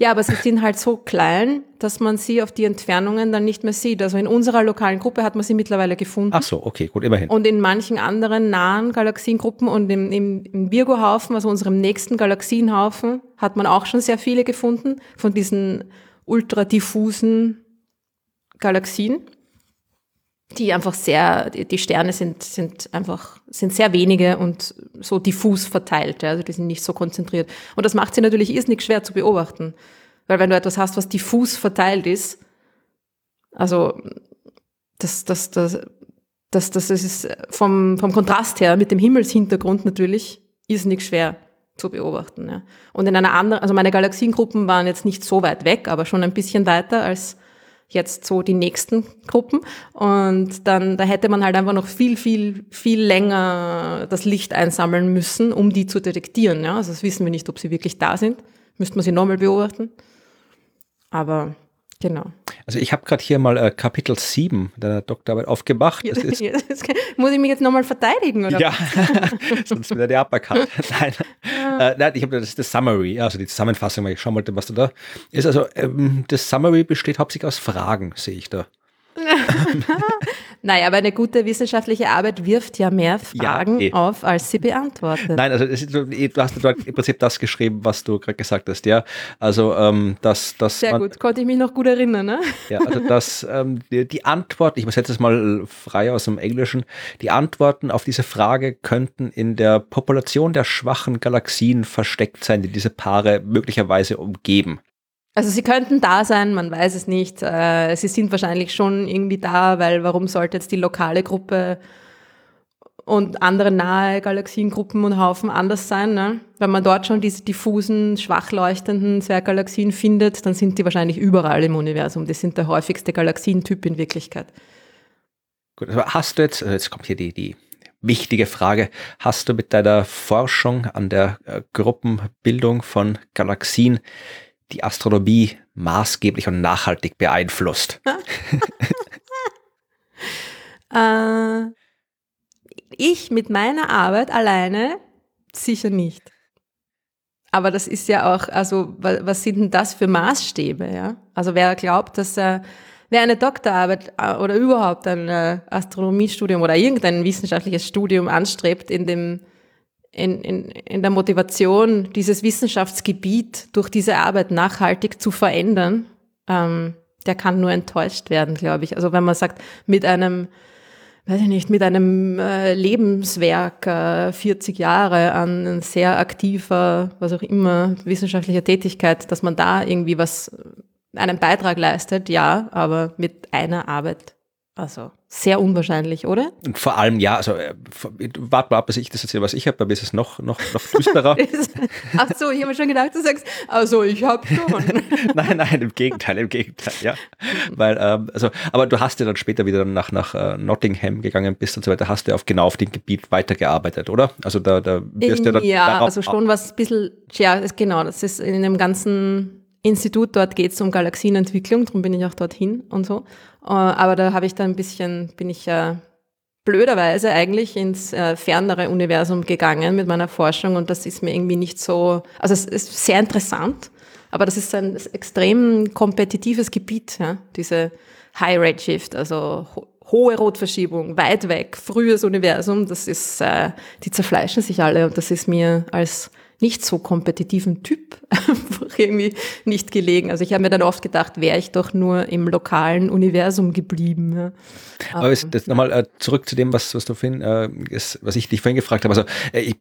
Ja, aber sie sind halt so klein, dass man sie auf die Entfernungen dann nicht mehr sieht. Also in unserer lokalen Gruppe hat man sie mittlerweile gefunden. Ach so, okay, gut, immerhin. Und in manchen anderen nahen Galaxiengruppen und im, im, im Virgo-Haufen, also unserem nächsten Galaxienhaufen, hat man auch schon sehr viele gefunden von diesen ultradiffusen Galaxien die einfach sehr, die Sterne sind, sind einfach, sind sehr wenige und so diffus verteilt, also die sind nicht so konzentriert. Und das macht sie natürlich irrsinnig schwer zu beobachten. Weil wenn du etwas hast, was diffus verteilt ist, also, das, das, das, das, das ist vom, vom Kontrast her mit dem Himmelshintergrund natürlich irrsinnig schwer zu beobachten. Ja. Und in einer anderen, also meine Galaxiengruppen waren jetzt nicht so weit weg, aber schon ein bisschen weiter als jetzt so die nächsten Gruppen. Und dann, da hätte man halt einfach noch viel, viel, viel länger das Licht einsammeln müssen, um die zu detektieren. Ja? Also das wissen wir nicht, ob sie wirklich da sind. Müsste man sie nochmal beobachten. Aber Genau. Also ich habe gerade hier mal äh, Kapitel 7 der Doktorarbeit aufgemacht. Das ist, muss ich mich jetzt nochmal verteidigen, oder? Ja, sonst wird der Uppercut. nein, äh, nein, ich habe das, das Summary, also die Zusammenfassung, weil ich schauen wollte, was da, da ist. Also ähm, das Summary besteht hauptsächlich aus Fragen, sehe ich da. naja, aber eine gute wissenschaftliche Arbeit wirft ja mehr Fragen ja, eh. auf, als sie beantwortet. Nein, also ist, du hast im Prinzip das geschrieben, was du gerade gesagt hast, ja. Also ähm, dass das. Sehr man, gut, konnte ich mich noch gut erinnern, ne? Ja, also dass ähm, die, die Antwort, ich übersetze es mal frei aus dem Englischen, die Antworten auf diese Frage könnten in der Population der schwachen Galaxien versteckt sein, die diese Paare möglicherweise umgeben. Also sie könnten da sein, man weiß es nicht. Äh, sie sind wahrscheinlich schon irgendwie da, weil warum sollte jetzt die lokale Gruppe und andere nahe Galaxiengruppen und Haufen anders sein? Ne? Wenn man dort schon diese diffusen, schwach leuchtenden Zwerggalaxien findet, dann sind die wahrscheinlich überall im Universum. Die sind der häufigste Galaxientyp in Wirklichkeit. Gut, aber hast du jetzt, äh, jetzt kommt hier die, die wichtige Frage, hast du mit deiner Forschung an der äh, Gruppenbildung von Galaxien die Astronomie maßgeblich und nachhaltig beeinflusst? äh, ich mit meiner Arbeit alleine sicher nicht. Aber das ist ja auch, also was sind denn das für Maßstäbe? Ja? Also wer glaubt, dass er, wer eine Doktorarbeit äh, oder überhaupt ein äh, Astronomiestudium oder irgendein wissenschaftliches Studium anstrebt, in dem in, in, in der Motivation, dieses Wissenschaftsgebiet durch diese Arbeit nachhaltig zu verändern, ähm, der kann nur enttäuscht werden, glaube ich. Also wenn man sagt, mit einem, weiß ich nicht, mit einem äh, Lebenswerk, äh, 40 Jahre an sehr aktiver, was auch immer, wissenschaftlicher Tätigkeit, dass man da irgendwie was, einen Beitrag leistet, ja, aber mit einer Arbeit also sehr unwahrscheinlich, oder? Und vor allem, ja, also äh, warte mal ab, bis ich das erzähle, was ich habe, mir ist es noch, noch, noch düsterer. Ach so, ich habe schon gedacht, du sagst, also ich habe schon. nein, nein, im Gegenteil, im Gegenteil, ja. Weil, ähm, also, aber du hast ja dann später wieder nach, nach uh, Nottingham gegangen bist und so weiter, hast du ja auf genau auf dem Gebiet weitergearbeitet, oder? Also da, da wirst du ja dann. Ja, also schon was ein bisschen, ja, genau, das ist in dem ganzen Institut, dort geht es um Galaxienentwicklung, darum bin ich auch dorthin und so. Äh, aber da habe ich dann ein bisschen, bin ich ja blöderweise eigentlich ins äh, fernere Universum gegangen mit meiner Forschung und das ist mir irgendwie nicht so, also es ist sehr interessant, aber das ist ein extrem kompetitives Gebiet, ja, diese High Redshift, also ho hohe Rotverschiebung, weit weg, frühes Universum, das ist, äh, die zerfleischen sich alle und das ist mir als nicht so kompetitiven Typ irgendwie nicht gelegen. Also ich habe mir dann oft gedacht, wäre ich doch nur im lokalen Universum geblieben. Ja. Aber jetzt, jetzt nochmal äh, zurück zu dem, was, was du vorhin, äh, ist, was ich dich vorhin gefragt habe. Also äh, ich,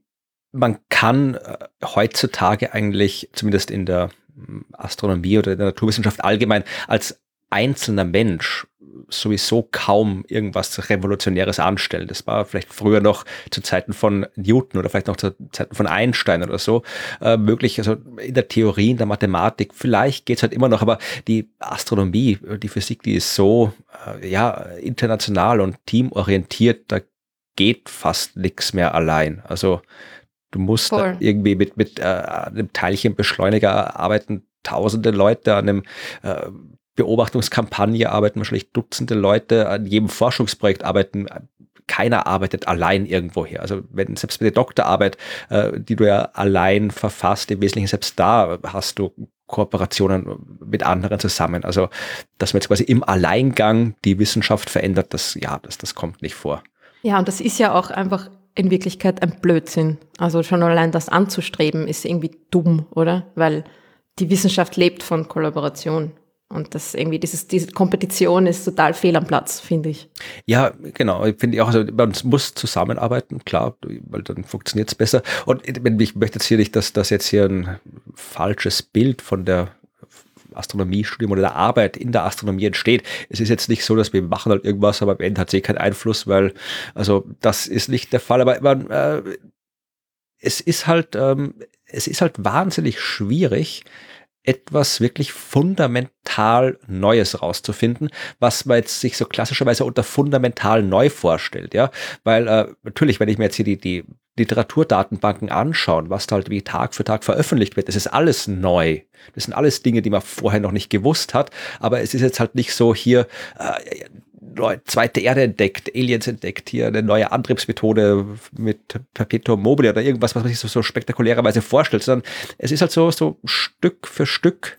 man kann äh, heutzutage eigentlich, zumindest in der hm, Astronomie oder in der Naturwissenschaft allgemein, als einzelner Mensch sowieso kaum irgendwas Revolutionäres anstellen. Das war vielleicht früher noch zu Zeiten von Newton oder vielleicht noch zu Zeiten von Einstein oder so äh, möglich. Also in der Theorie, in der Mathematik, vielleicht geht's halt immer noch, aber die Astronomie, die Physik, die ist so äh, ja international und teamorientiert, da geht fast nichts mehr allein. Also du musst irgendwie mit, mit äh, einem Teilchenbeschleuniger arbeiten, tausende Leute an einem äh, Beobachtungskampagne arbeiten wahrscheinlich Dutzende Leute, an jedem Forschungsprojekt arbeiten keiner arbeitet allein irgendwoher. Also wenn selbst bei der Doktorarbeit, äh, die du ja allein verfasst, im Wesentlichen selbst da hast du Kooperationen mit anderen zusammen. Also dass man jetzt quasi im Alleingang die Wissenschaft verändert, das ja, das, das kommt nicht vor. Ja, und das ist ja auch einfach in Wirklichkeit ein Blödsinn. Also schon allein das anzustreben ist irgendwie dumm, oder? Weil die Wissenschaft lebt von Kollaboration. Und das irgendwie, dieses, diese Kompetition ist total fehl am Platz, finde ich. Ja, genau. Ich finde auch, also man muss zusammenarbeiten, klar, weil dann funktioniert es besser. Und ich möchte jetzt hier nicht, dass das jetzt hier ein falsches Bild von der Astronomiestudium oder der Arbeit in der Astronomie entsteht. Es ist jetzt nicht so, dass wir machen halt irgendwas, aber am Ende hat es eh keinen Einfluss, weil, also das ist nicht der Fall. Aber man, äh, es ist halt, ähm, es ist halt wahnsinnig schwierig, etwas wirklich fundamental Neues rauszufinden, was man jetzt sich so klassischerweise unter fundamental neu vorstellt, ja, weil äh, natürlich, wenn ich mir jetzt hier die, die Literaturdatenbanken anschauen, was da halt wie Tag für Tag veröffentlicht wird, das ist alles neu. Das sind alles Dinge, die man vorher noch nicht gewusst hat, aber es ist jetzt halt nicht so hier, äh, zweite Erde entdeckt, Aliens entdeckt, hier eine neue Antriebsmethode mit Perpetuum mobile oder irgendwas, was man sich so, so spektakulärerweise vorstellt, sondern es ist halt so, so Stück für Stück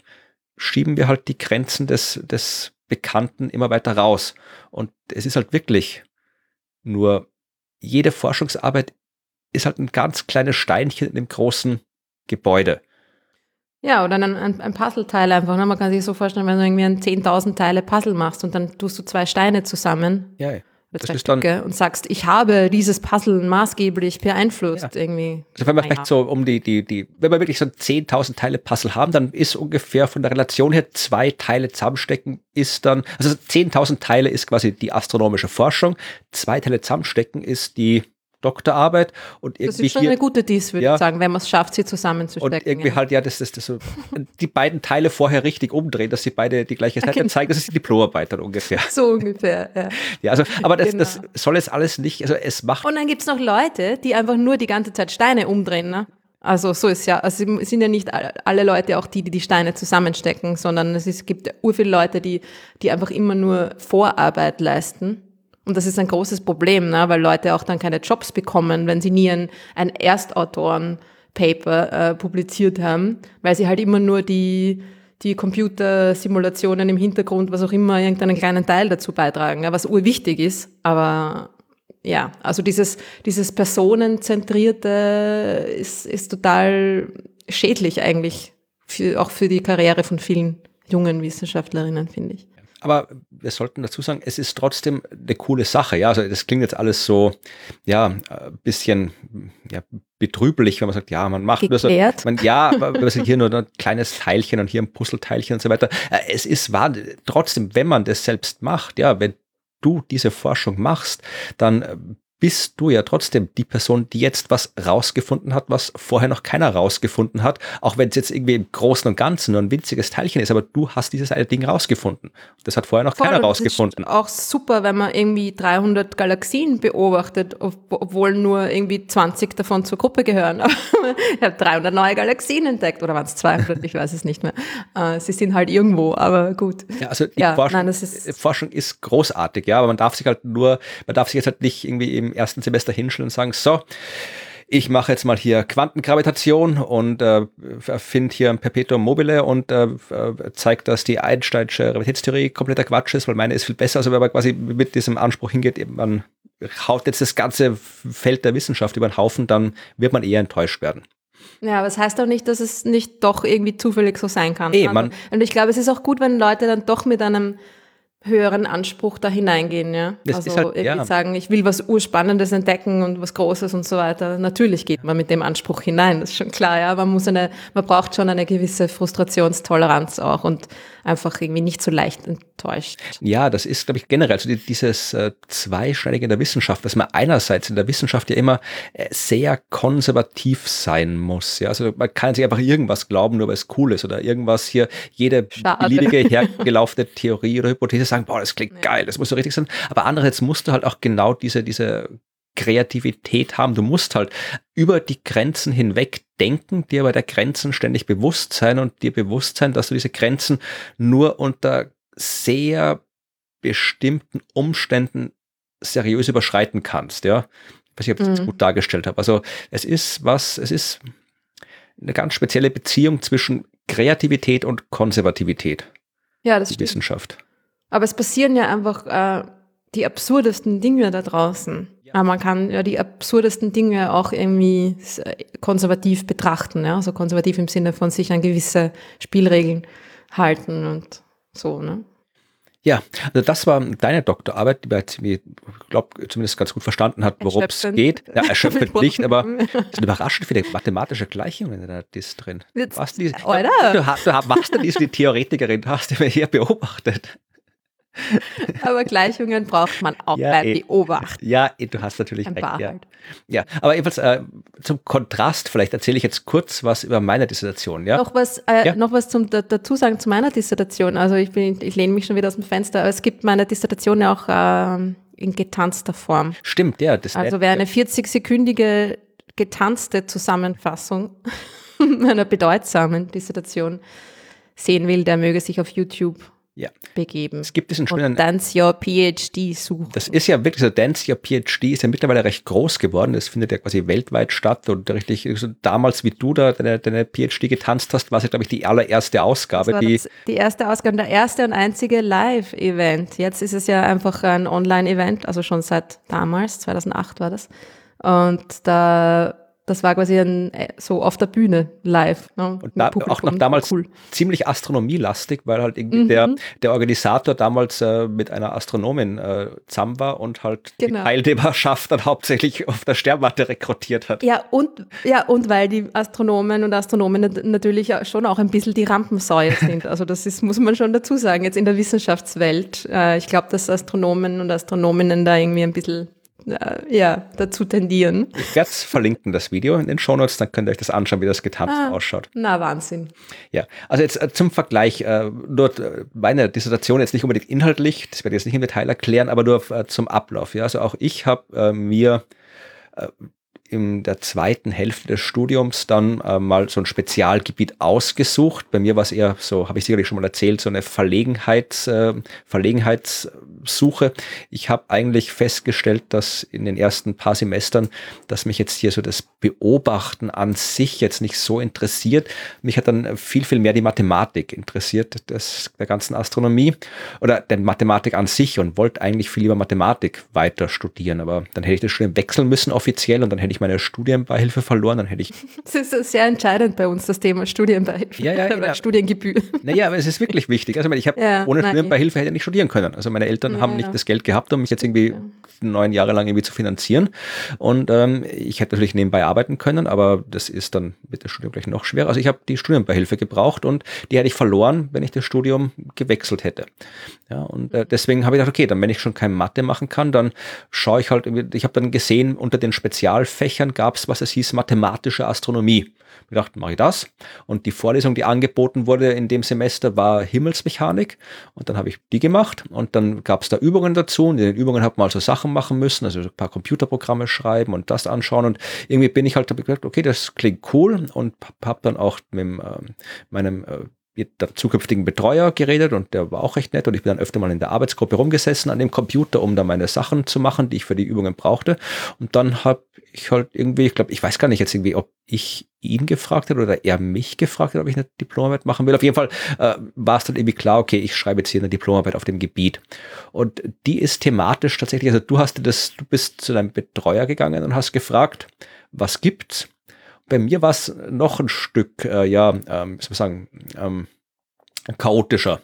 schieben wir halt die Grenzen des, des Bekannten immer weiter raus. Und es ist halt wirklich nur jede Forschungsarbeit ist halt ein ganz kleines Steinchen in dem großen Gebäude. Ja, oder ein, ein, ein Puzzleteil einfach. Ne? Man kann sich so vorstellen, wenn du irgendwie ein 10.000 Teile Puzzle machst und dann tust du zwei Steine zusammen. Ja, das ist Stücke und sagst, ich habe dieses Puzzle maßgeblich beeinflusst ja. irgendwie. Also wenn wir vielleicht so um die, die, die, wenn wir wirklich so 10.000 Teile Puzzle haben, dann ist ungefähr von der Relation her zwei Teile zusammenstecken ist dann, also 10.000 Teile ist quasi die astronomische Forschung, zwei Teile zusammenstecken ist die Doktorarbeit und irgendwie. Das ist schon hier, eine gute Dies, würde ja, ich sagen, wenn man es schafft, sie zusammenzustecken. Und irgendwie ja. halt, ja, das, das, das so, die beiden Teile vorher richtig umdrehen, dass sie beide die gleiche Seite okay. zeigen, das ist die Diplomarbeit dann ungefähr. So ungefähr, ja. Ja, also, aber das, genau. das soll jetzt alles nicht, also es macht. Und dann gibt es noch Leute, die einfach nur die ganze Zeit Steine umdrehen, ne? Also so ist ja, also es sind ja nicht alle Leute auch die, die die Steine zusammenstecken, sondern es, ist, gibt ur viele Leute, die, die einfach immer nur Vorarbeit leisten und das ist ein großes Problem, ne? weil Leute auch dann keine Jobs bekommen, wenn sie nie ein, ein Erstautoren-Paper äh, publiziert haben, weil sie halt immer nur die, die Computersimulationen im Hintergrund, was auch immer, irgendeinen kleinen Teil dazu beitragen, ja, was urwichtig ist. Aber ja, also dieses, dieses Personenzentrierte ist, ist total schädlich eigentlich, für, auch für die Karriere von vielen jungen Wissenschaftlerinnen, finde ich. Aber wir sollten dazu sagen, es ist trotzdem eine coole Sache. Ja, also das klingt jetzt alles so, ja, ein bisschen ja, betrüblich, wenn man sagt, ja, man macht nur so, man, ja, hier nur ein kleines Teilchen und hier ein Puzzleteilchen und so weiter. Äh, es ist wahr, trotzdem, wenn man das selbst macht, ja, wenn du diese Forschung machst, dann bist du ja trotzdem die Person, die jetzt was rausgefunden hat, was vorher noch keiner rausgefunden hat, auch wenn es jetzt irgendwie im Großen und Ganzen nur ein winziges Teilchen ist, aber du hast dieses eine Ding rausgefunden. Das hat vorher noch Voll, keiner rausgefunden. Auch super, wenn man irgendwie 300 Galaxien beobachtet, obwohl nur irgendwie 20 davon zur Gruppe gehören. ich habe 300 neue Galaxien entdeckt, oder waren es 200, ich weiß es nicht mehr. Äh, sie sind halt irgendwo, aber gut. Ja, also die ja, Forschung, nein, ist Forschung ist großartig, ja, aber man darf sich halt nur, man darf sich jetzt halt nicht irgendwie im ersten Semester hinstellen und sagen, so, ich mache jetzt mal hier Quantengravitation und äh, erfinde hier ein Perpetuum mobile und äh, äh, zeigt, dass die Einsteinsche Realitätstheorie kompletter Quatsch ist, weil meine ist viel besser. Also wenn man quasi mit diesem Anspruch hingeht, man haut jetzt das ganze Feld der Wissenschaft über den Haufen, dann wird man eher enttäuscht werden. Ja, aber es das heißt auch nicht, dass es nicht doch irgendwie zufällig so sein kann. Ey, man, und ich glaube, es ist auch gut, wenn Leute dann doch mit einem höheren Anspruch da hineingehen, ja. Das also halt, irgendwie ja. sagen, ich will was Urspannendes entdecken und was Großes und so weiter. Natürlich geht man mit dem Anspruch hinein, das ist schon klar, ja. Man muss eine, man braucht schon eine gewisse Frustrationstoleranz auch und einfach irgendwie nicht so leicht enttäuscht. Ja, das ist, glaube ich, generell so dieses äh, Zweischneidige in der Wissenschaft, dass man einerseits in der Wissenschaft ja immer äh, sehr konservativ sein muss. Ja, also man kann sich einfach irgendwas glauben, nur weil es cool ist oder irgendwas hier, jede Schade. beliebige hergelaufene Theorie oder Hypothese sagen, boah, das klingt geil, das muss so richtig sein. Aber andererseits musst du halt auch genau diese, diese Kreativität haben. Du musst halt über die Grenzen hinweg denken, dir aber der Grenzen ständig bewusst sein und dir bewusst sein, dass du diese Grenzen nur unter sehr bestimmten Umständen seriös überschreiten kannst, ja. Ich weiß nicht, ob ich das Mhm. gut dargestellt habe. Also es ist was, es ist eine ganz spezielle Beziehung zwischen Kreativität und Konservativität, Ja, das die stimmt. Wissenschaft. Aber es passieren ja einfach äh, die absurdesten Dinge da draußen. Aber man kann ja die absurdesten Dinge auch irgendwie äh, konservativ betrachten, ja, also konservativ im Sinne von sich an gewisse Spielregeln halten und so, ne? Ja, also das war deine Doktorarbeit, die ich glaube, zumindest ganz gut verstanden hat, worum es geht. Ja, erschöpfend nicht, aber es sind überraschend viele mathematische Gleichungen in der DIS drin. Jetzt- Was die, Alter. Du, du warst dann die Theoretikerin, du hast die mir hier beobachtet. Aber Gleichungen braucht man auch Ja, beim eh. Beobachten. Ja, eh, du hast natürlich Ein recht. paar Ja. ja, aber jedenfalls äh, zum Kontrast, vielleicht erzähle ich jetzt kurz was über meine Dissertation. Ja, Noch was, äh, Ja. noch was zum da, dazu sagen zu meiner Dissertation. Also ich bin, ich lehne mich schon wieder aus dem Fenster. Aber es gibt meine Dissertation ja auch ähm, in getanzter Form. stimmt, ja. Das Also wer eine 40-sekündige getanzte Zusammenfassung einer bedeutsamen Dissertation sehen will, der möge sich auf YouTube ja. begeben. Es gibt diesen schönen und Dance Your PhD suchen. Das ist ja wirklich so, Dance Your PhD ist ja mittlerweile recht groß geworden. Das findet ja quasi weltweit statt und richtig, so damals wie du da deine, deine PhD getanzt hast, war es ja, glaube ich, die allererste Ausgabe, Das die, das, die erste Ausgabe, der erste und einzige Live-Event. Jetzt ist es ja einfach ein Online-Event, also schon seit damals, 2008 war das. Und da, das war quasi ein, äh, so auf der Bühne live. Ne, und da, auch noch damals Cool. ziemlich astronomielastig, weil halt irgendwie Mhm. der, der Organisator damals äh, mit einer Astronomin äh, zusammen war und halt die Genau. Teilnehmerschaft dann hauptsächlich auf der Sternwarte rekrutiert hat. Ja, und, ja, und weil die Astronomen und Astronomen natürlich schon auch ein bisschen die Rampensäue sind. Also das ist, muss man schon dazu sagen, jetzt in der Wissenschaftswelt. Äh, ich glaube, dass Astronomen und Astronominnen da irgendwie ein bisschen ja, dazu tendieren. Ich werde es verlinken, das Video in den Shownotes, dann könnt ihr euch das anschauen, wie das getanzt Ah. ausschaut. Na, Wahnsinn. Ja, also jetzt äh, zum Vergleich, äh, nur äh, meine Dissertation jetzt nicht unbedingt inhaltlich, das werde ich jetzt nicht im Detail erklären, aber nur äh, zum Ablauf. Ja, also auch ich habe äh, mir äh, in der zweiten Hälfte des Studiums dann äh, mal so ein Spezialgebiet ausgesucht. Bei mir war es eher so, habe ich sicherlich schon mal erzählt, so eine Verlegenheits, äh, Verlegenheitssuche. Ich habe eigentlich festgestellt, dass in den ersten paar Semestern, dass mich jetzt hier so das Beobachten an sich jetzt nicht so interessiert. Mich hat dann viel, viel mehr die Mathematik interessiert, das, der ganzen Astronomie oder der Mathematik an sich und wollte eigentlich viel lieber Mathematik weiter studieren. Aber dann hätte ich das Studium wechseln müssen offiziell und dann hätte ich meine Studienbeihilfe verloren. Dann hätte ich, Das ist sehr entscheidend bei uns, das Thema Studienbeihilfe. Ja, ja, genau. Studiengebühr. naja, aber es ist wirklich wichtig. Also ich ich habe Ja, ohne nein, Studienbeihilfe hätte ich nicht studieren können. Also meine Eltern Ja, haben ja. nicht das Geld gehabt, um mich jetzt irgendwie neun Jahre lang irgendwie zu finanzieren. Und ähm, ich hätte natürlich nebenbei arbeiten können, aber das ist dann mit dem Studium gleich noch schwerer. Also ich habe die Studienbeihilfe gebraucht und die hätte ich verloren, wenn ich das Studium gewechselt hätte. Ja, und äh, deswegen habe ich gedacht, okay, dann wenn ich schon kein Mathe machen kann, dann schaue ich halt, ich habe dann gesehen, unter den Spezialfächern gab es, was es hieß, mathematische Astronomie. Ich dachte, mache ich das. Und die Vorlesung, die angeboten wurde in dem Semester, war Himmelsmechanik. Und dann habe ich die gemacht. Und dann gab es da Übungen dazu. Und in den Übungen habe ich mal so Sachen machen müssen, also so ein paar Computerprogramme schreiben und das anschauen. Und irgendwie bin ich halt, hab ich gedacht, okay, das klingt cool. Und habe dann auch mit ähm, meinem äh, der zukünftigen Betreuer geredet und der war auch recht nett und ich bin dann öfter mal in der Arbeitsgruppe rumgesessen an dem Computer, um da meine Sachen zu machen, die ich für die Übungen brauchte. Und dann habe ich halt irgendwie, ich glaube, ich weiß gar nicht jetzt irgendwie, ob ich ihn gefragt habe oder er mich gefragt hat, ob ich eine Diplomarbeit machen will. Auf jeden Fall äh, war es dann irgendwie klar, okay, ich schreibe jetzt hier eine Diplomarbeit auf dem Gebiet. Und die ist thematisch tatsächlich, also du hast das, du bist zu deinem Betreuer gegangen und hast gefragt, was gibt's? Bei mir war es noch ein Stück, äh, ja, ähm, wie soll man sagen, ähm, chaotischer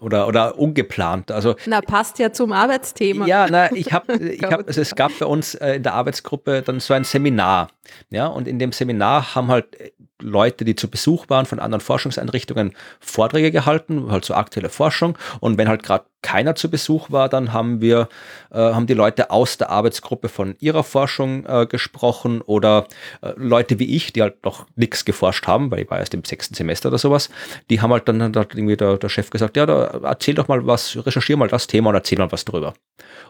oder, oder ungeplant. Also, na, passt ja zum Arbeitsthema. Ja, na, ich habe, ich hab, also es gab bei uns äh, in der Arbeitsgruppe dann so ein Seminar. Ja, und in dem Seminar haben halt Leute, die zu Besuch waren von anderen Forschungseinrichtungen, Vorträge gehalten, halt so aktuelle Forschung. Und wenn halt gerade keiner zu Besuch war, dann haben wir, äh, haben die Leute aus der Arbeitsgruppe von ihrer Forschung äh, gesprochen oder äh, Leute wie ich, die halt noch nichts geforscht haben, weil ich war erst im sechsten Semester oder sowas, die haben halt dann hat irgendwie der, der Chef gesagt, ja, da erzähl doch mal was, recherchier mal das Thema und erzähl mal was drüber.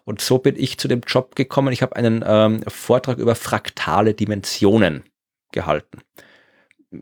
Und so bin ich zu dem Job gekommen. Ich habe einen ähm, Vortrag über fraktale Dimensionen gehalten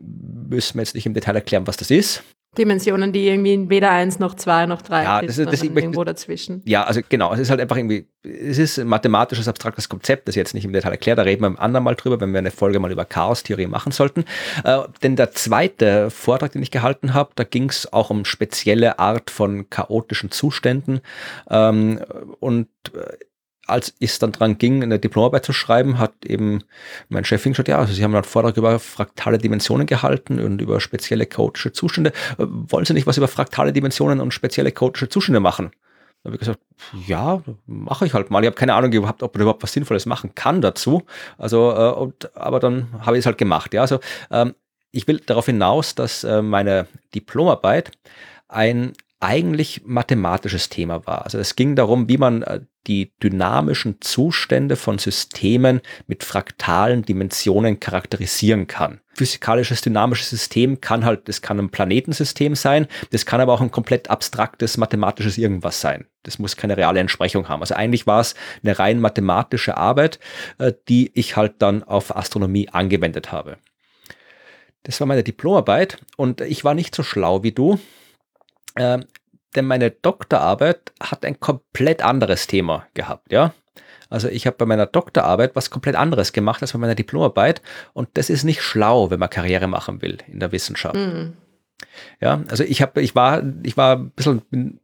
müssen wir jetzt nicht im Detail erklären, was das ist. Dimensionen, die irgendwie weder eins noch zwei noch drei ja, das ist, das irgendwo dazwischen. Ja, also genau, es ist halt einfach irgendwie, es ist ein mathematisches, abstraktes Konzept, das ich jetzt nicht im Detail erklärt, da reden wir im anderen Mal drüber, wenn wir eine Folge mal über Chaos-Theorie machen sollten. Äh, denn der zweite Vortrag, den ich gehalten habe, da ging es auch um spezielle Art von chaotischen Zuständen ähm, und äh, als es dann dran ging, eine Diplomarbeit zu schreiben, hat eben mein Chef gesagt, ja, also Sie haben einen Vortrag über fraktale Dimensionen gehalten und über spezielle chaotische Zustände. Äh, wollen Sie nicht was über fraktale Dimensionen und spezielle chaotische Zustände machen? Da habe ich gesagt, ja, mache ich halt mal. Ich habe keine Ahnung gehabt, ob man überhaupt was Sinnvolles machen kann dazu. Also, äh, und, aber dann habe ich es halt gemacht. Ja, also ähm, ich will darauf hinaus, dass äh, meine Diplomarbeit ein eigentlich mathematisches Thema war. Also es ging darum, wie man äh, die dynamischen Zustände von Systemen mit fraktalen Dimensionen charakterisieren kann. Physikalisches dynamisches System kann halt, das kann ein Planetensystem sein, das kann aber auch ein komplett abstraktes mathematisches irgendwas sein. Das muss keine reale Entsprechung haben. Also eigentlich war es eine rein mathematische Arbeit, äh, die ich halt dann auf Astronomie angewendet habe. Das war meine Diplomarbeit und ich war nicht so schlau wie du. Denn meine Doktorarbeit hat ein komplett anderes Thema gehabt, ja. Also ich habe bei meiner Doktorarbeit was komplett anderes gemacht als bei meiner Diplomarbeit und das ist nicht schlau, wenn man Karriere machen will in der Wissenschaft. Mhm. Ja, also ich habe, ich war, ich war ein bisschen,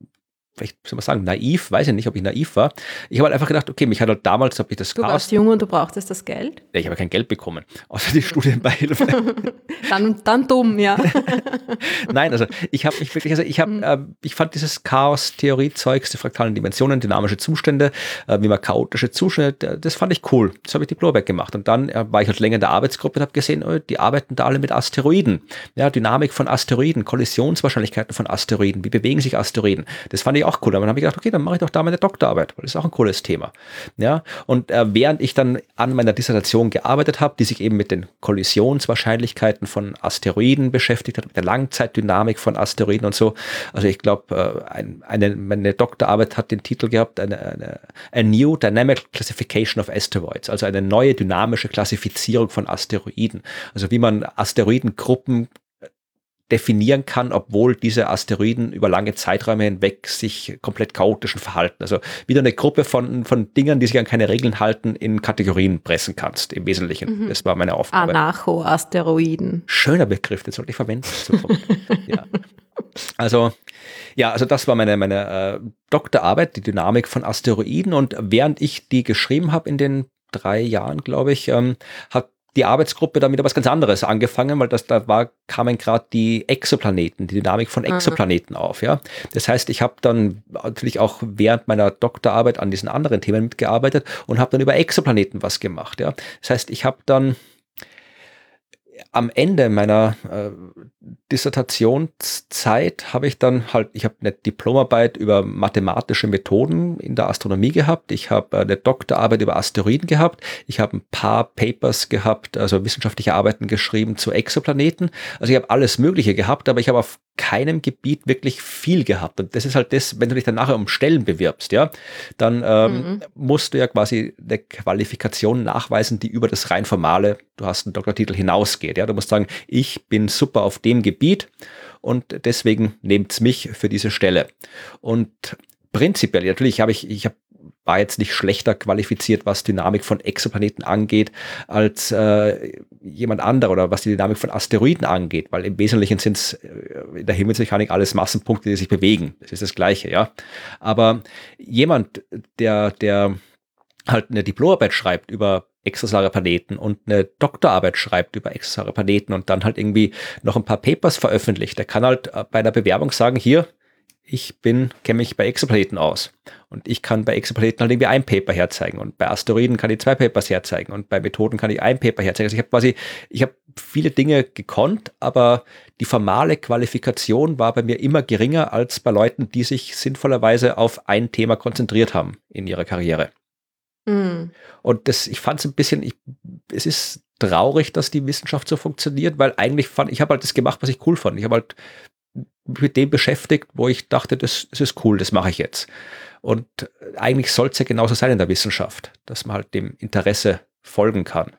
vielleicht soll man sagen, naiv, weiß ich nicht, ob ich naiv war. Ich habe halt einfach gedacht, okay, mich hat halt damals, habe ich das Du warst jung und du brauchtest das Geld? Ich habe kein Geld bekommen, außer die Studienbeihilfe. dann, dann dumm, ja. Nein, also ich habe mich wirklich, also ich habe, mhm. äh, ich fand dieses Chaos-Theorie-Zeugs, die fraktalen Dimensionen, dynamische Zustände, äh, wie man chaotische Zustände, das fand ich cool. Das habe ich Diplomarbeit gemacht. Und dann äh, war ich halt länger in der Arbeitsgruppe und habe gesehen, oh, die arbeiten da alle mit Asteroiden. Ja, Dynamik von Asteroiden, Kollisionswahrscheinlichkeiten von Asteroiden, wie bewegen sich Asteroiden. Das fand ich auch cool. Aber dann habe ich gedacht, okay, dann mache ich doch da meine Doktorarbeit, weil das ist auch ein cooles Thema. Ja, und äh, während ich dann an meiner Dissertation gearbeitet habe, die sich eben mit den Kollisionswahrscheinlichkeiten von Asteroiden beschäftigt hat, mit der Langzeitdynamik von Asteroiden und so. Also ich glaube, äh, ein, eine, meine Doktorarbeit hat den Titel gehabt, eine, eine A New Dynamic Classification of Asteroids, also eine neue dynamische Klassifizierung von Asteroiden. Also wie man Asteroidengruppen definieren kann, obwohl diese Asteroiden über lange Zeiträume hinweg sich komplett chaotischen verhalten. Also wieder eine Gruppe von, von Dingen, die sich an keine Regeln halten, in Kategorien pressen kannst, im Wesentlichen. Mhm. Das war meine Aufgabe. Anarcho-Asteroiden. Schöner Begriff, den sollte ich verwenden. ja. Also, ja, also das war meine, meine äh, Doktorarbeit, die Dynamik von Asteroiden. Und während ich die geschrieben habe in den drei Jahren, glaube ich, ähm, hat die Arbeitsgruppe damit was ganz anderes angefangen, weil das da war, kamen gerade die Exoplaneten, die Dynamik von Exoplaneten mhm. auf, ja. Das heißt, ich habe dann natürlich auch während meiner Doktorarbeit an diesen anderen Themen mitgearbeitet und habe dann über Exoplaneten was gemacht, ja. Das heißt, ich habe dann am Ende meiner äh, Dissertationszeit habe ich dann halt, ich habe eine Diplomarbeit über mathematische Methoden in der Astronomie gehabt, ich habe eine Doktorarbeit über Asteroiden gehabt, ich habe ein paar Papers gehabt, also wissenschaftliche Arbeiten geschrieben zu Exoplaneten. Also ich habe alles Mögliche gehabt, aber ich habe auf keinem Gebiet wirklich viel gehabt. Und das ist halt das, wenn du dich dann nachher um Stellen bewirbst, ja, dann ähm, mhm. musst du ja quasi eine Qualifikation nachweisen, die über das rein formale, du hast einen Doktortitel hinausgeht. Ja, du musst sagen, ich bin super auf dem Gebiet und deswegen nehmt's mich für diese Stelle. Und prinzipiell, natürlich habe ich, ich habe war jetzt nicht schlechter qualifiziert, was Dynamik von Exoplaneten angeht, als äh, jemand anderer oder was die Dynamik von Asteroiden angeht, weil im Wesentlichen sind es äh, in der Himmelsmechanik alles Massenpunkte, die sich bewegen. Das ist das Gleiche, ja. Aber jemand, der, der halt eine Diplomarbeit schreibt über extrasolare Planeten und eine Doktorarbeit schreibt über extrasolare Planeten und dann halt irgendwie noch ein paar Papers veröffentlicht, der kann halt äh, bei einer Bewerbung sagen, hier, ich bin, kenne mich bei Exoplaneten aus. Und ich kann bei Exoplaneten halt irgendwie ein Paper herzeigen. Und bei Asteroiden kann ich zwei Papers herzeigen. Und bei Methoden kann ich ein Paper herzeigen. Also ich habe quasi, ich habe viele Dinge gekonnt, aber die formale Qualifikation war bei mir immer geringer als bei Leuten, die sich sinnvollerweise auf ein Thema konzentriert haben in ihrer Karriere. Mhm. Und das, ich fand es ein bisschen, ich, es ist traurig, dass die Wissenschaft so funktioniert, weil eigentlich fand ich habe halt das gemacht, was ich cool fand. Ich habe halt mit dem beschäftigt, wo ich dachte, das, das ist cool, das mache ich jetzt. Und eigentlich soll es ja genauso sein in der Wissenschaft, dass man halt dem Interesse folgen kann.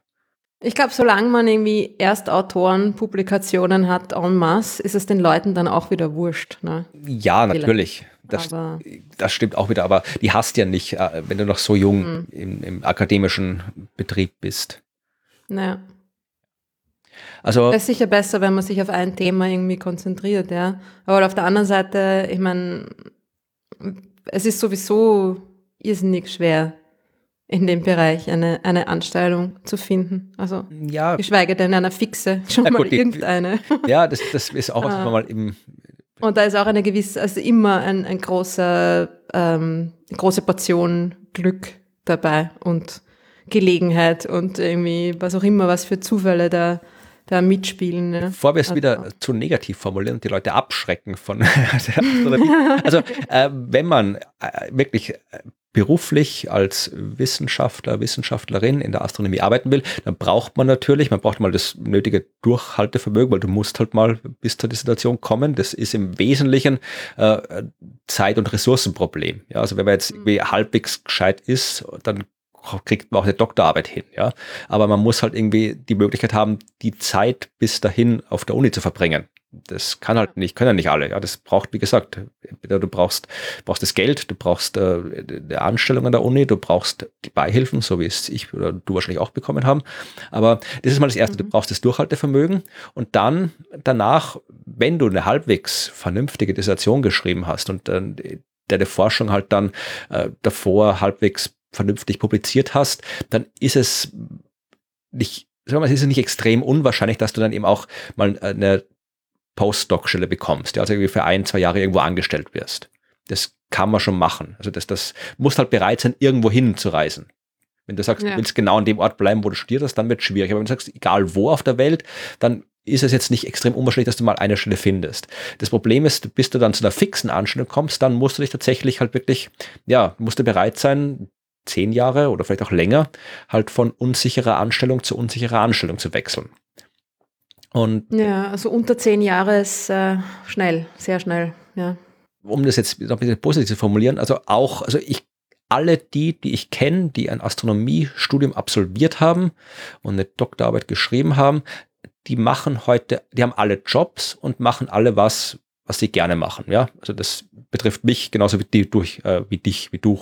Ich glaube, solange man irgendwie Erstautoren, Publikationen hat en masse, ist es den Leuten dann auch wieder wurscht. Ne? Ja, natürlich. Das, das, stimmt auch wieder, aber die hast ja nicht, äh, wenn du noch so jung mhm. im, im, akademischen Betrieb bist. Naja. Also, es ist sicher besser, wenn man sich auf ein Thema irgendwie konzentriert, ja. Aber auf der anderen Seite, ich meine, es ist sowieso irrsinnig schwer, in dem Bereich eine, eine Anstellung zu finden. Also ja, geschweige denn eine fixe, schon ja, mal gut, irgendeine. ja, das, das ist auch ah. mal im. Und da ist auch eine gewisse, also immer ein, ein großer, ähm, große Portion Glück dabei und Gelegenheit und irgendwie was auch immer, was für Zufälle da da mitspielen. Ne? Bevor wir es wieder zu negativ formulieren und die Leute abschrecken von Also äh, wenn man äh, wirklich äh, beruflich als Wissenschaftler, Wissenschaftlerin in der Astronomie arbeiten will, dann braucht man natürlich, man braucht mal das nötige Durchhaltevermögen, weil du musst halt mal bis zur Dissertation kommen. Das ist im Wesentlichen äh, Zeit- und Ressourcenproblem. Ja, also wenn man jetzt irgendwie halbwegs gescheit ist, dann kriegt man auch eine Doktorarbeit hin, ja. Aber man muss halt irgendwie die Möglichkeit haben, die Zeit bis dahin auf der Uni zu verbringen. Das kann halt nicht, können ja nicht alle. Ja, das braucht, wie gesagt, du brauchst, brauchst das Geld, du brauchst äh, eine Anstellung an der Uni, du brauchst die Beihilfen, so wie es ich oder du wahrscheinlich auch bekommen haben. Aber das ist mal das Erste. Mhm. Du brauchst das Durchhaltevermögen und dann danach, wenn du eine halbwegs vernünftige Dissertation geschrieben hast und äh, deine Forschung halt dann äh, davor halbwegs vernünftig publiziert hast, dann ist es nicht, sagen wir mal, ist es nicht extrem unwahrscheinlich, dass du dann eben auch mal eine Postdoc-Stelle bekommst, ja, also irgendwie für ein, zwei Jahre irgendwo angestellt wirst. Das kann man schon machen. Also das, das muss halt bereit sein, irgendwo hinzureisen. Wenn du sagst, ja. du willst genau an dem Ort bleiben, wo du studiert hast, dann wird es schwierig. Aber wenn du sagst, egal wo auf der Welt, dann ist es jetzt nicht extrem unwahrscheinlich, dass du mal eine Stelle findest. Das Problem ist, bis du dann zu einer fixen Anstellung kommst, dann musst du dich tatsächlich halt wirklich, ja, musst du bereit sein, zehn Jahre oder vielleicht auch länger, halt von unsicherer Anstellung zu unsicherer Anstellung zu wechseln. Und ja, also unter zehn Jahre ist äh, schnell, sehr schnell, ja. Um das jetzt noch ein bisschen positiv zu formulieren, also auch, also ich alle die, die ich kenne, die ein Astronomiestudium absolviert haben und eine Doktorarbeit geschrieben haben, die machen heute, die haben alle Jobs und machen alle was, was sie gerne machen. Ja, also das betrifft mich genauso wie, die, durch, äh, wie dich, wie du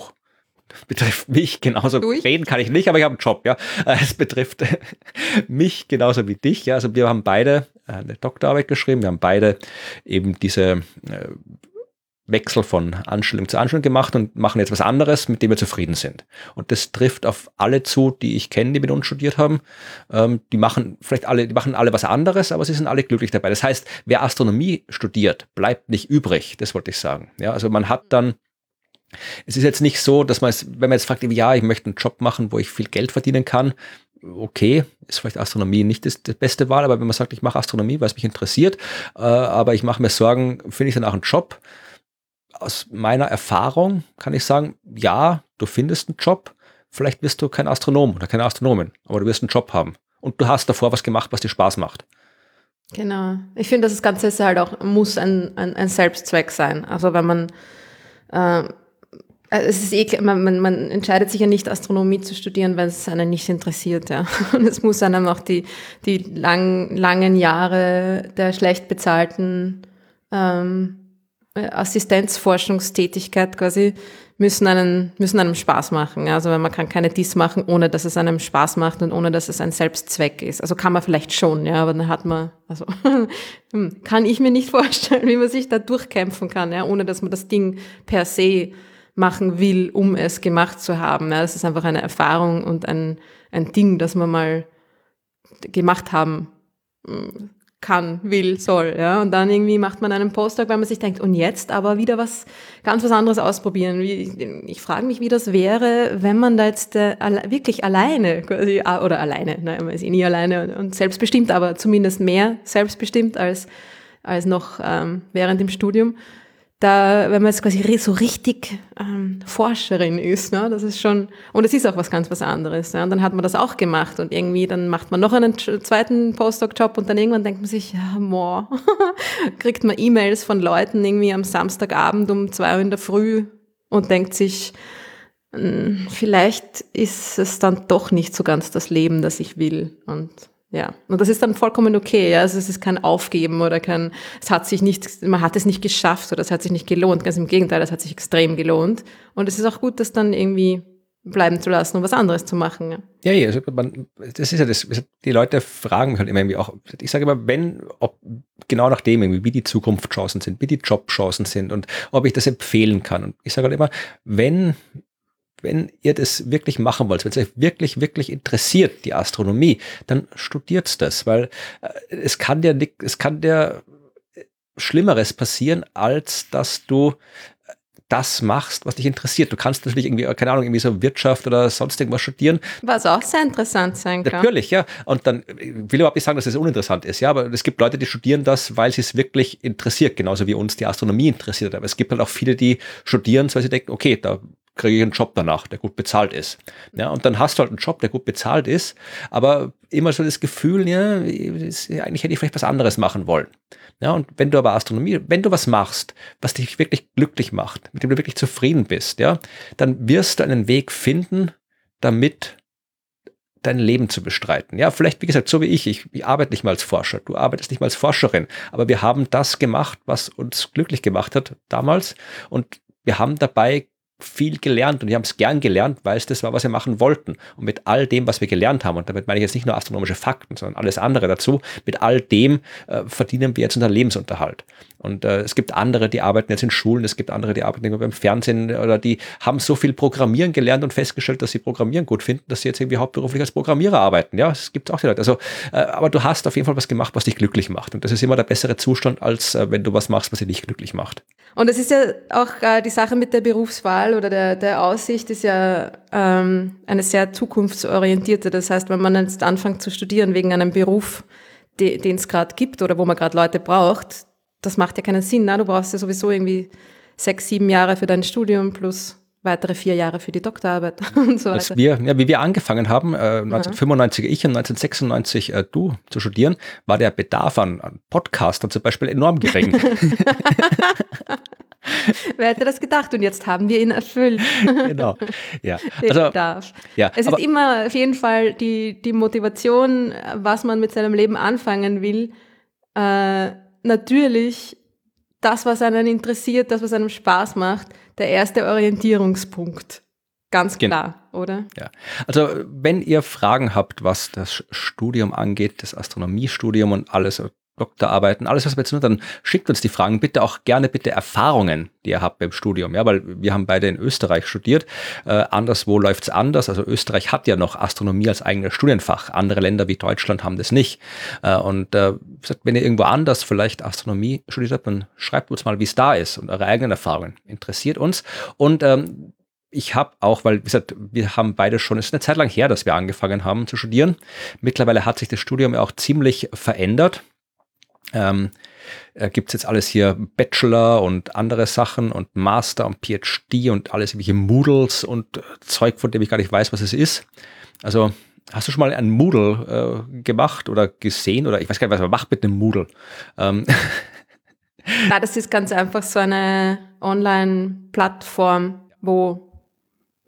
betrifft mich genauso. Durch? Reden kann ich nicht, aber ich habe einen Job, ja. Äh, es betrifft mich genauso wie dich, ja. Also wir haben beide äh, eine Doktorarbeit geschrieben, wir haben beide eben diese äh, Wechsel von Anstellung zu Anstellung gemacht und machen jetzt was anderes, mit dem wir zufrieden sind. Und das trifft auf alle zu, die ich kenne, die mit uns studiert haben. Ähm, die machen vielleicht alle, die machen alle was anderes, aber sie sind alle glücklich dabei. Das heißt, wer Astronomie studiert, bleibt nicht übrig. Das wollte ich sagen. Ja, also man hat dann es ist jetzt nicht so, dass man es, wenn man jetzt fragt, ja, ich möchte einen Job machen, wo ich viel Geld verdienen kann, okay, ist vielleicht Astronomie nicht das, das beste Wahl, aber wenn man sagt, ich mache Astronomie, weil es mich interessiert, äh, aber ich mache mir Sorgen, finde ich danach einen Job? Aus meiner Erfahrung kann ich sagen, ja, du findest einen Job, vielleicht wirst du kein Astronom oder keine Astronomin, aber du wirst einen Job haben. Und du hast davor was gemacht, was dir Spaß macht. Genau. Ich finde, das Ganze ist halt auch, muss ein, ein, ein Selbstzweck sein. Also wenn man äh, also es ist eh, man, man, man entscheidet sich ja nicht, Astronomie zu studieren, weil es einen nicht interessiert, ja. Und es muss einem auch die, die lang, langen Jahre der schlecht bezahlten ähm, Assistenzforschungstätigkeit quasi müssen einen, müssen einem Spaß machen. Ja. Also man kann keine Dies machen, ohne dass es einem Spaß macht und ohne dass es ein Selbstzweck ist. Also kann man vielleicht schon, ja, aber dann hat man, also hm, kann ich mir nicht vorstellen, wie man sich da durchkämpfen kann, ja, ohne dass man das Ding per se machen will, um es gemacht zu haben. Ja, das ist einfach eine Erfahrung und ein, ein Ding, das man mal gemacht haben mm, kann, will, soll. Ja? Und dann irgendwie macht man einen Postdoc, weil man sich denkt, und jetzt aber wieder was ganz was anderes ausprobieren. Ich, ich frage mich, wie das wäre, wenn man da jetzt äh, wirklich alleine, quasi, oder alleine, nein, man ist eh nie alleine und selbstbestimmt, aber zumindest mehr selbstbestimmt als, als noch ähm, während dem Studium da, wenn man jetzt quasi so richtig ähm, Forscherin ist, ne, das ist schon, und es ist auch was ganz was anderes. Ja, und dann hat man das auch gemacht und irgendwie, dann macht man noch einen zweiten Postdoc-Job und dann irgendwann denkt man sich, ja, boah, kriegt man E-Mails von Leuten irgendwie am Samstagabend um zwei Uhr in der Früh und denkt sich, hm, vielleicht ist es dann doch nicht so ganz das Leben, das ich will. Und ja, und das ist dann vollkommen okay. Ja? Also es ist kein Aufgeben oder kein, es hat sich nicht, man hat es nicht geschafft oder es hat sich nicht gelohnt. Ganz im Gegenteil, es hat sich extrem gelohnt. Und es ist auch gut, das dann irgendwie bleiben zu lassen und was anderes zu machen. Ja, ja, ja also man, das ist ja das, die Leute fragen mich halt immer irgendwie auch, ich sage immer, wenn, ob, genau nach dem irgendwie, wie die Zukunftschancen sind, wie die Jobchancen sind und ob ich das empfehlen kann. Und ich sage halt immer, wenn wenn ihr das wirklich machen wollt, wenn es euch wirklich, wirklich interessiert, die Astronomie, dann studiert das, weil äh, es kann dir nicht, es kann dir Schlimmeres passieren, als dass du äh, das machst, was dich interessiert. Du kannst natürlich irgendwie, keine Ahnung, irgendwie so Wirtschaft oder sonst irgendwas studieren. Was auch sehr interessant sein kann. Natürlich, ja. Und dann ich will überhaupt nicht sagen, dass es uninteressant ist, ja, aber es gibt Leute, die studieren das, weil sie es wirklich interessiert, genauso wie uns die Astronomie interessiert. Aber es gibt halt auch viele, die studieren, weil sie denken, okay, da kriege ich einen Job danach, der gut bezahlt ist. Ja, und dann hast du halt einen Job, der gut bezahlt ist, aber immer so das Gefühl, ja, eigentlich hätte ich vielleicht was anderes machen wollen. Ja, und wenn du aber Astronomie, wenn du was machst, was dich wirklich glücklich macht, mit dem du wirklich zufrieden bist, ja, dann wirst du einen Weg finden, damit dein Leben zu bestreiten. Ja, vielleicht, wie gesagt, so wie ich, ich, ich arbeite nicht mal als Forscher, du arbeitest nicht mal als Forscherin, aber wir haben das gemacht, was uns glücklich gemacht hat damals und wir haben dabei viel gelernt und wir haben es gern gelernt, weil es das war, was wir machen wollten. Und mit all dem, was wir gelernt haben, und damit meine ich jetzt nicht nur astronomische Fakten, sondern alles andere dazu, mit all dem äh, verdienen wir jetzt unseren Lebensunterhalt. Und äh, es gibt andere, die arbeiten jetzt in Schulen, es gibt andere, die arbeiten beim Fernsehen oder die haben so viel Programmieren gelernt und festgestellt, dass sie Programmieren gut finden, dass sie jetzt irgendwie hauptberuflich als Programmierer arbeiten. Ja, es gibt auch die Leute. Also, äh, aber du hast auf jeden Fall was gemacht, was dich glücklich macht. Und das ist immer der bessere Zustand, als äh, wenn du was machst, was dich nicht glücklich macht. Und es ist ja auch äh, die Sache mit der Berufswahl oder der, der Aussicht ist ja ähm, eine sehr zukunftsorientierte. Das heißt, wenn man jetzt anfängt zu studieren wegen einem Beruf, den es gerade gibt oder wo man gerade Leute braucht, das macht ja keinen Sinn. Ne? Du brauchst ja sowieso irgendwie sechs, sieben Jahre für dein Studium plus weitere vier Jahre für die Doktorarbeit und so weiter. Wir, ja, wie wir angefangen haben, äh, 1995 ich und 1996 äh, du zu studieren, war der Bedarf an, an Podcastern zum Beispiel enorm gering. Wer hätte das gedacht? Und jetzt haben wir ihn erfüllt. genau. Ja. Also, Bedarf. ja es ist immer auf jeden Fall die, die Motivation, was man mit seinem Leben anfangen will. Äh, natürlich das, was einen interessiert, das, was einem Spaß macht, der erste Orientierungspunkt. Ganz klar, genau. oder? Ja. Also, wenn ihr Fragen habt, was das Studium angeht, das Astronomiestudium und alles, Doktorarbeiten, alles, was wir jetzt nur, dann schickt uns die Fragen. Bitte auch gerne bitte Erfahrungen, die ihr habt beim Studium. Ja, weil wir haben beide in Österreich studiert. Äh, anderswo läuft's anders. Also Österreich hat ja noch Astronomie als eigenes Studienfach. Andere Länder wie Deutschland haben das nicht. Äh, und äh, wenn ihr irgendwo anders vielleicht Astronomie studiert habt, dann schreibt uns mal, wie es da ist und eure eigenen Erfahrungen. Interessiert uns. Und ähm, ich habe auch, weil wie gesagt, wir haben beide schon, es ist eine Zeit lang her, dass wir angefangen haben zu studieren. Mittlerweile hat sich das Studium auch ziemlich verändert. Ähm, äh, gibt es jetzt alles hier Bachelor und andere Sachen und Master und PhD und alles irgendwelche Moodles und äh, Zeug, von dem ich gar nicht weiß, was es ist. Also hast du schon mal ein Moodle äh, gemacht oder gesehen oder ich weiß gar nicht, was man macht mit einem Moodle? Ähm. Na, das ist ganz einfach so eine Online-Plattform, wo,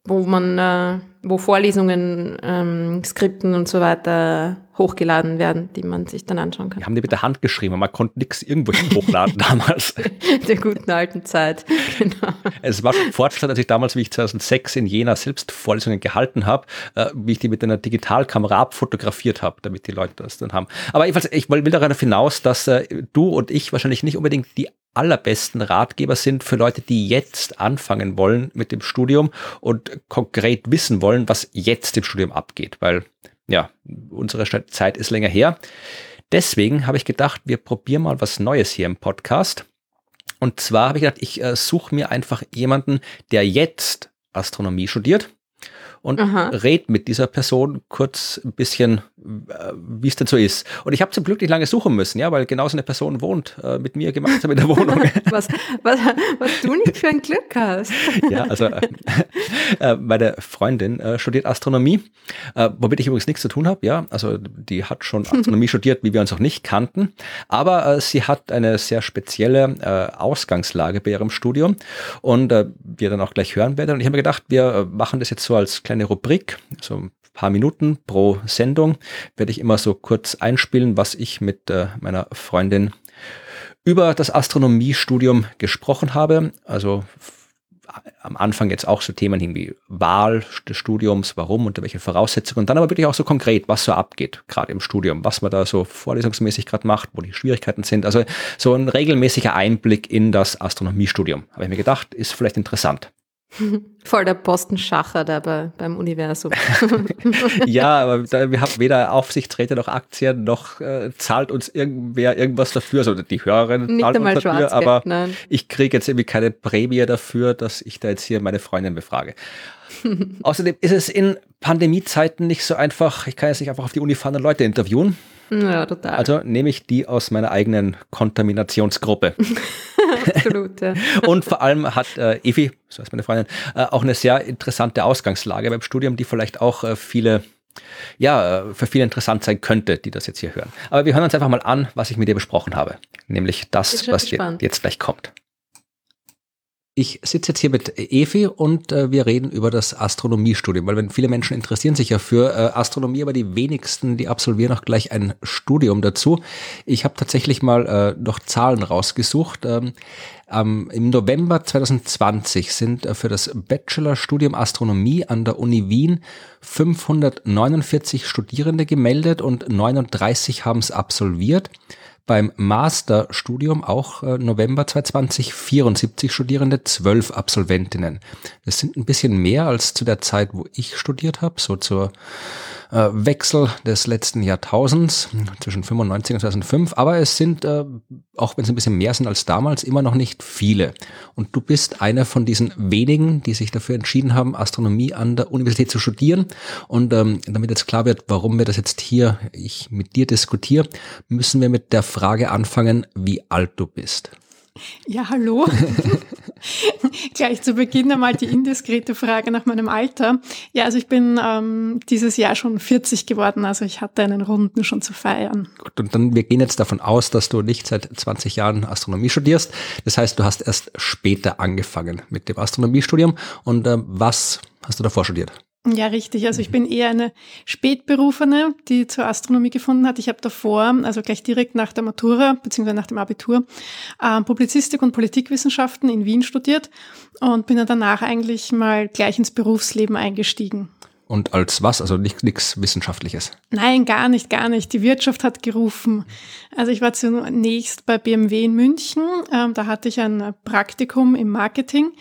wo man, äh, wo Vorlesungen, ähm, Skripten und so weiter hochgeladen werden, die man sich dann anschauen kann. Die haben die mit der Hand geschrieben, man konnte nichts irgendwo hochladen damals. Der guten alten Zeit, genau. Es war schon Fortschritt, als ich damals, wie ich 2006 in Jena selbst Vorlesungen gehalten habe, äh, wie ich die mit einer Digitalkamera abfotografiert habe, damit die Leute das dann haben. Aber jedenfalls, ich will darauf hinaus, dass äh, du und ich wahrscheinlich nicht unbedingt die allerbesten Ratgeber sind für Leute, die jetzt anfangen wollen mit dem Studium und konkret wissen wollen, was jetzt im Studium abgeht, weil ja, unsere Zeit ist länger her. Deswegen habe ich gedacht, wir probieren mal was Neues hier im Podcast. Und zwar habe ich gedacht, ich äh, suche mir einfach jemanden, der jetzt Astronomie studiert und Aha. red mit dieser Person kurz ein bisschen, wie es denn so ist. Und ich habe zum Glück nicht lange suchen müssen, ja, weil genau so eine Person wohnt äh, mit mir gemeinsam in der Wohnung. was, was, was du nicht für ein Glück hast. ja, also äh, äh, meine Freundin äh, studiert Astronomie, äh, womit ich übrigens nichts zu tun habe, ja. Also die hat schon Astronomie studiert, wie wir uns auch nicht kannten. Aber äh, sie hat eine sehr spezielle Ausgangslage bei ihrem Studium und wir dann auch gleich hören werden. Und ich habe mir gedacht, wir machen das jetzt so als kleine Rubrik, so ein paar Minuten pro Sendung, werde ich immer so kurz einspielen, was ich mit äh, meiner Freundin über das Astronomiestudium gesprochen habe. Also am Anfang jetzt auch so Themen wie Wahl des Studiums, warum, unter welchen Voraussetzungen und dann aber wirklich auch so konkret, was so abgeht, gerade im Studium, was man da so vorlesungsmäßig gerade macht, wo die Schwierigkeiten sind. Also so ein regelmäßiger Einblick in das Astronomiestudium, habe ich mir gedacht, ist vielleicht interessant. Voll der Postenschacher da bei, beim Universum. ja, aber wir haben weder Aufsichtsräte noch Aktien, noch äh, zahlt uns irgendwer irgendwas dafür. Also die Hörerin Nicht zahlt uns dafür, aber nein. ich kriege jetzt irgendwie keine Prämie dafür, dass ich da jetzt hier meine Freundin befrage. Außerdem ist es in Pandemiezeiten nicht so einfach, ich kann jetzt nicht einfach auf die Uni fahren und Leute interviewen. Ja, total. Also nehme ich die aus meiner eigenen Kontaminationsgruppe. Absolut, ja. Und vor allem hat äh, Evi, so heißt meine Freundin, äh, auch eine sehr interessante Ausgangslage beim Studium, die vielleicht auch äh, viele ja, äh, für viele interessant sein könnte, die das jetzt hier hören. Aber wir hören uns einfach mal an, was ich mit dir besprochen habe. Nämlich das, was jetzt gleich kommt. Ich sitze jetzt hier mit Evi und äh, wir reden über das Astronomiestudium, weil wenn viele Menschen interessieren sich ja für äh, Astronomie, aber die wenigsten, die absolvieren auch gleich ein Studium dazu. Ich habe tatsächlich mal äh, noch Zahlen rausgesucht. Ähm, ähm, Im November 2020 sind äh, für das Bachelorstudium Astronomie an der Uni Wien 549 Studierende gemeldet und 39 haben es absolviert beim Masterstudium auch äh, November 2020 74 Studierende, 12 Absolventinnen. Das sind ein bisschen mehr als zu der Zeit, wo ich studiert habe, so zur äh, Wechsel des letzten Jahrtausends zwischen 95 und 2005. Aber es sind, äh, auch wenn es ein bisschen mehr sind als damals, immer noch nicht viele. Und du bist einer von diesen wenigen, die sich dafür entschieden haben, Astronomie an der Universität zu studieren. Und ähm, damit jetzt klar wird, warum wir das jetzt hier ich mit dir diskutiere, müssen wir mit der Frage anfangen, wie alt du bist. Ja, hallo. Gleich zu Beginn einmal die indiskrete Frage nach meinem Alter. Ja, also ich bin ähm, dieses Jahr schon 40 geworden, also ich hatte einen Runden schon zu feiern. Gut, und dann, wir gehen jetzt davon aus, dass du nicht seit 20 Jahren Astronomie studierst. Das heißt, du hast erst später angefangen mit dem Astronomiestudium. Und äh, was hast du davor studiert? Ja, richtig. Also ich bin eher eine Spätberufene, die zur Astronomie gefunden hat. Ich habe davor, also gleich direkt nach der Matura beziehungsweise nach dem Abitur, äh, Publizistik und Politikwissenschaften in Wien studiert und bin dann danach eigentlich mal gleich ins Berufsleben eingestiegen. Und als was? Also nichts Wissenschaftliches? Nein, gar nicht, gar nicht. Die Wirtschaft hat gerufen. Also ich war zunächst bei BMW in München. Ähm, da hatte ich ein Praktikum im Marketing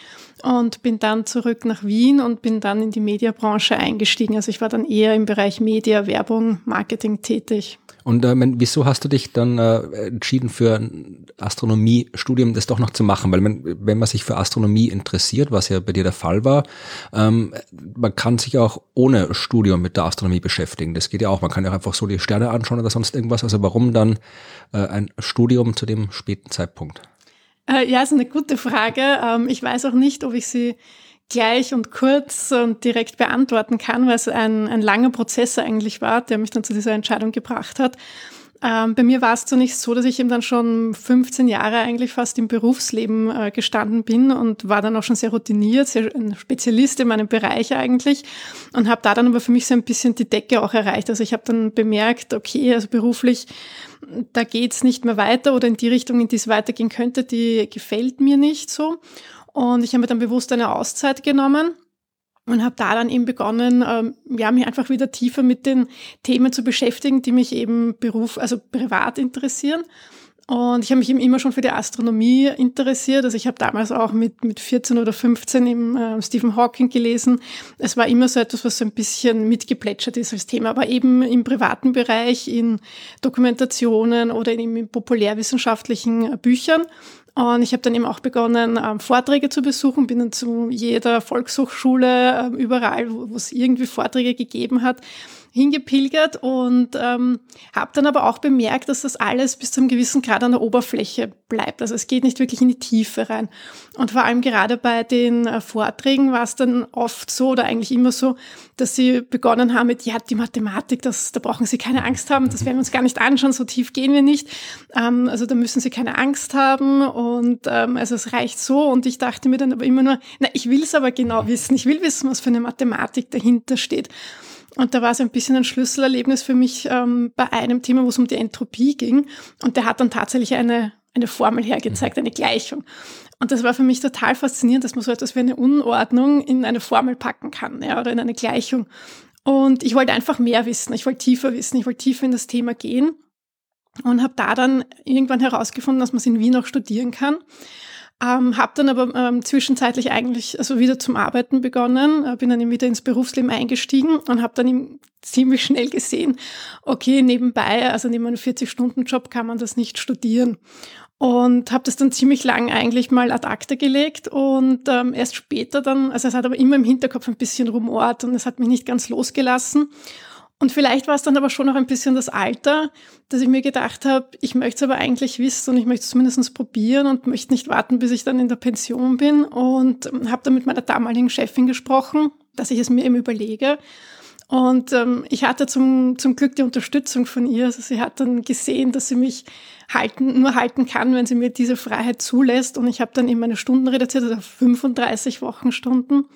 und bin dann zurück nach Wien und bin dann in die Mediabranche eingestiegen. Also ich war dann eher im Bereich Media, Werbung, Marketing tätig. Und äh, wieso hast du dich dann äh, entschieden für ein Astronomiestudium das doch noch zu machen? Weil man, wenn man sich für Astronomie interessiert, was ja bei dir der Fall war, ähm, man kann sich auch ohne Studium mit der Astronomie beschäftigen. Das geht ja auch. Man kann ja einfach so die Sterne anschauen oder sonst irgendwas. Also warum dann äh, ein Studium zu dem späten Zeitpunkt? Äh, ja, ist eine gute Frage. Ähm, ich weiß auch nicht, ob ich sie gleich und kurz und direkt beantworten kann, weil es ein, ein langer Prozess eigentlich war, der mich dann zu dieser Entscheidung gebracht hat. Ähm, bei mir war es zunächst so, dass ich eben dann schon 15 Jahre eigentlich fast im Berufsleben äh, gestanden bin und war dann auch schon sehr routiniert, sehr ein Spezialist in meinem Bereich eigentlich und habe da dann aber für mich so ein bisschen die Decke auch erreicht. Also ich habe dann bemerkt, okay, also beruflich, da geht's nicht mehr weiter oder in die Richtung, in die es weitergehen könnte, die gefällt mir nicht so. Und ich habe mir dann bewusst eine Auszeit genommen und habe da dann eben begonnen, ähm, ja, mich einfach wieder tiefer mit den Themen zu beschäftigen, die mich eben Beruf, also privat interessieren. Und ich habe mich eben immer schon für die Astronomie interessiert. Also ich habe damals auch mit, mit 14 oder 15 im äh, Stephen Hawking gelesen. Es war immer so etwas, was so ein bisschen mitgeplätschert ist als Thema, aber eben im privaten Bereich, in Dokumentationen oder in, in populärwissenschaftlichen äh, Büchern. Und ich habe dann eben auch begonnen, ähm, Vorträge zu besuchen, bin dann zu jeder Volkshochschule, äh, überall, wo es irgendwie Vorträge gegeben hat, hingepilgert und ähm, habe dann aber auch bemerkt, dass das alles bis zu einem gewissen Grad an der Oberfläche bleibt. Also es geht nicht wirklich in die Tiefe rein. Und vor allem gerade bei den äh, Vorträgen war es dann oft so oder eigentlich immer so, dass sie begonnen haben mit, ja, die Mathematik, das, da brauchen Sie keine Angst haben, das werden wir uns gar nicht anschauen, so tief gehen wir nicht. Ähm, also da müssen Sie keine Angst haben und ähm, also es reicht so. Und ich dachte mir dann aber immer nur, na, ich will es aber genau wissen, ich will wissen, was für eine Mathematik dahinter steht. Und da war es ein bisschen ein Schlüsselerlebnis für mich ähm, bei einem Thema, wo es um die Entropie ging. Und der hat dann tatsächlich eine, eine Formel hergezeigt, eine Gleichung. Und das war für mich total faszinierend, dass man so etwas wie eine Unordnung in eine Formel packen kann ja, oder in eine Gleichung. Und ich wollte einfach mehr wissen, ich wollte tiefer wissen, ich wollte tiefer in das Thema gehen und habe da dann irgendwann herausgefunden, dass man es in Wien auch studieren kann. Ähm, habe dann aber ähm, zwischenzeitlich eigentlich also wieder zum Arbeiten begonnen, äh, bin dann wieder ins Berufsleben eingestiegen und habe dann ziemlich schnell gesehen, okay, nebenbei, also neben einem 40-Stunden-Job kann man das nicht studieren. Und habe das dann ziemlich lang eigentlich mal ad acta gelegt und ähm, erst später dann, also es hat aber immer im Hinterkopf ein bisschen rumort und es hat mich nicht ganz losgelassen. Und vielleicht war es dann aber schon noch ein bisschen das Alter, dass ich mir gedacht habe, ich möchte es aber eigentlich wissen und ich möchte es zumindest probieren und möchte nicht warten, bis ich dann in der Pension bin. Und ähm, habe dann mit meiner damaligen Chefin gesprochen, dass ich es mir eben überlege. Und ähm, ich hatte zum, zum Glück die Unterstützung von ihr. Also sie hat dann gesehen, dass sie mich halten, nur halten kann, wenn sie mir diese Freiheit zulässt. Und ich habe dann eben meine Stunden reduziert, also 35 Wochenstunden.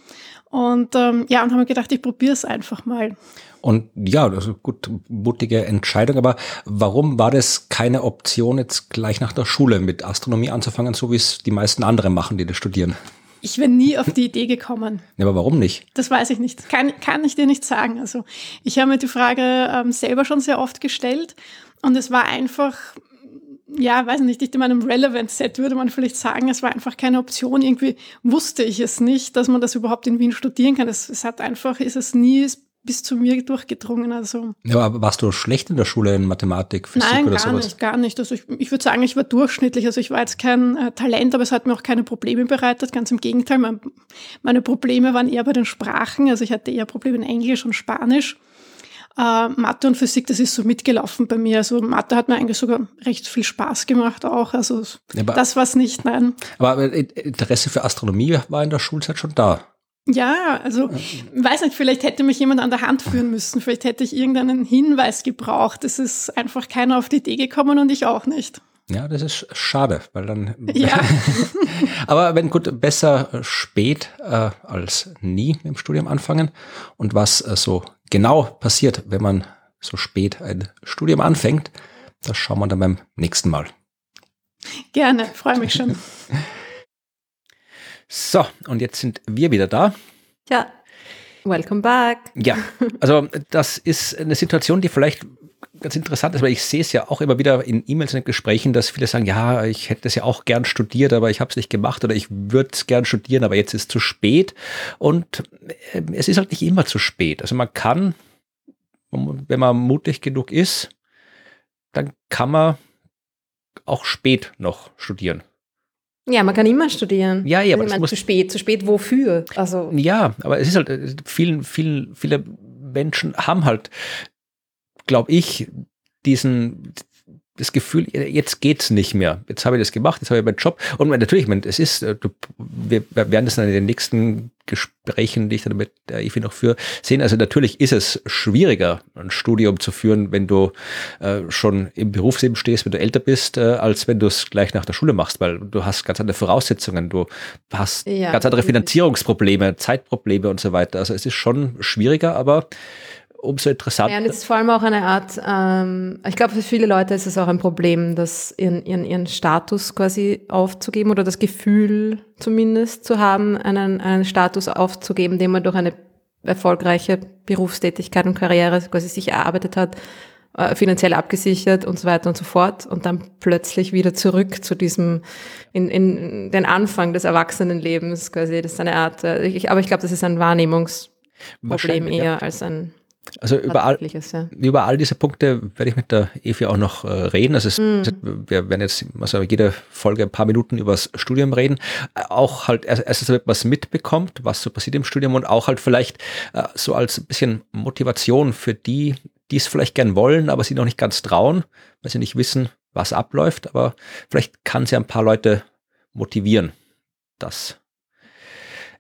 Und ähm, ja, und habe mir gedacht, ich probiere es einfach mal. Und ja, das ist gut, mutige Entscheidung. Aber warum war das keine Option, jetzt gleich nach der Schule mit Astronomie anzufangen, so wie es die meisten anderen machen, die das studieren? Ich bin nie auf die Idee gekommen. Ja, aber warum nicht? Das weiß ich nicht. Kann, kann ich dir nicht sagen. Also ich habe mir die Frage ähm, selber schon sehr oft gestellt und es war einfach, ja, weiß nicht, in meinem Relevant-Set würde man vielleicht sagen, es war einfach keine Option. Irgendwie wusste ich es nicht, dass man das überhaupt in Wien studieren kann. Es, es hat einfach, ist es nie bis zu mir durchgedrungen. Also. Ja, aber warst du schlecht in der Schule in Mathematik, Physik Nein, oder gar sowas? nicht, gar nicht. Also ich, ich würde sagen, ich war durchschnittlich. Also ich war jetzt kein äh, Talent, aber es hat mir auch keine Probleme bereitet. Ganz im Gegenteil, mein, meine Probleme waren eher bei den Sprachen. Also ich hatte eher Probleme in Englisch und Spanisch. Äh, Mathe und Physik, das ist so mitgelaufen bei mir. Also Mathe hat mir eigentlich sogar recht viel Spaß gemacht auch. Also ja, das war es nicht, nein. Aber Interesse für Astronomie war in der Schulzeit schon da. Ja, also weiß nicht, vielleicht hätte mich jemand an der Hand führen müssen, vielleicht hätte ich irgendeinen Hinweis gebraucht. Es ist einfach keiner auf die Idee gekommen und ich auch nicht. Ja, das ist schade, weil dann. Ja. aber wenn gut, besser spät äh, als nie im Studium anfangen. Und was äh, so genau passiert, wenn man so spät ein Studium anfängt, das schauen wir dann beim nächsten Mal. Gerne, freue mich schon. So, und jetzt sind wir wieder da. Ja, welcome back. Ja, also das ist eine Situation, die vielleicht ganz interessant ist, weil ich sehe es ja auch immer wieder in E-Mails und Gesprächen, dass viele sagen, ja, ich hätte es ja auch gern studiert, aber ich habe es nicht gemacht oder ich würde es gern studieren, aber jetzt ist es zu spät. Und äh, es ist halt nicht immer zu spät. Also man kann, wenn man mutig genug ist, dann kann man auch spät noch studieren. Ja, man kann immer studieren. Ja, ja, also aber ich meine, zu spät, zu spät wofür? Also ja, aber es ist halt äh, vielen, vielen, viele Menschen haben halt, glaube ich, diesen das Gefühl, jetzt geht's nicht mehr. Jetzt habe ich das gemacht, jetzt habe ich meinen Job. Und natürlich, es ist, äh, wir werden das dann in den nächsten Gesprächen, die ich dann mit der IFI noch führe, sehen. Also natürlich ist es schwieriger, ein Studium zu führen, wenn du äh, schon im Berufsleben stehst, wenn du älter bist, äh, als wenn du es gleich nach der Schule machst, weil du hast ganz andere Voraussetzungen, du hast ja, ganz andere Finanzierungsprobleme, Zeitprobleme und so weiter. Also es ist schon schwieriger, aber umso interessanter. Ja, und es ist vor allem auch eine Art, ähm, ich glaube, für viele Leute ist es auch ein Problem, das ihren, ihren, ihren Status quasi aufzugeben oder das Gefühl zumindest zu haben, einen, einen Status aufzugeben, den man durch eine erfolgreiche Berufstätigkeit und Karriere quasi sich erarbeitet hat, äh, finanziell abgesichert und so weiter und so fort und dann plötzlich wieder zurück zu diesem, in, in den Anfang des Erwachsenenlebens quasi. Das ist eine Art, äh, ich, aber ich glaube, das ist ein Wahrnehmungsproblem eher ja. als ein also über all, ja. über all diese Punkte werde ich mit der Evi auch noch äh, reden. Also es, mm. wir werden jetzt also jede Folge ein paar Minuten über das Studium reden. Äh, auch halt erstens, damit man es mitbekommt, was so passiert im Studium und auch halt vielleicht äh, so als ein bisschen Motivation für die, die es vielleicht gern wollen, aber sie noch nicht ganz trauen, weil sie nicht wissen, was abläuft. Aber vielleicht kann sie ein paar Leute motivieren, das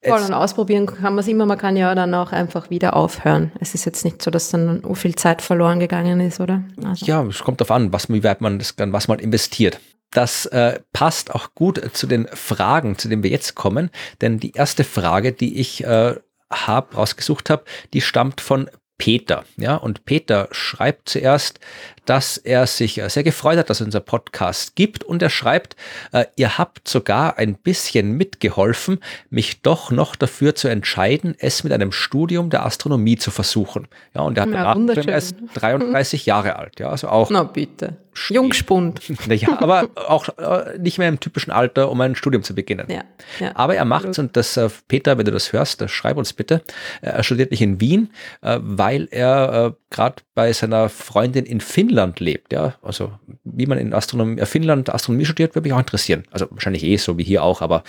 Voll und ausprobieren kann man es immer, man kann ja dann auch einfach wieder aufhören. Es ist jetzt nicht so, dass dann so viel Zeit verloren gegangen ist, oder? Also. Ja, es kommt darauf an, was, wie weit man das kann, was man investiert. Das äh, passt auch gut zu den Fragen, zu denen wir jetzt kommen, denn die erste Frage, die ich äh, hab, rausgesucht habe, die stammt von Peter. Ja, und Peter schreibt zuerst, dass er sich äh, sehr gefreut hat, dass es unser Podcast gibt. Und er schreibt, äh, ihr habt sogar ein bisschen mitgeholfen, mich doch noch dafür zu entscheiden, es mit einem Studium der Astronomie zu versuchen. Ja, und er hat ja, danach, er ist 33 Jahre alt. Ja, also auch. Na bitte. Jungspund. Ja, aber auch äh, nicht mehr im typischen Alter, um ein Studium zu beginnen. Ja, ja, aber er macht es und das, Peter, wenn du das hörst, schreib uns bitte. Er studiert nicht in Wien, weil er gerade bei seiner Freundin in Finnland lebt. Ja, also wie man in Astronomie, Finnland Astronomie studiert, würde mich auch interessieren. Also wahrscheinlich eh so wie hier auch, aber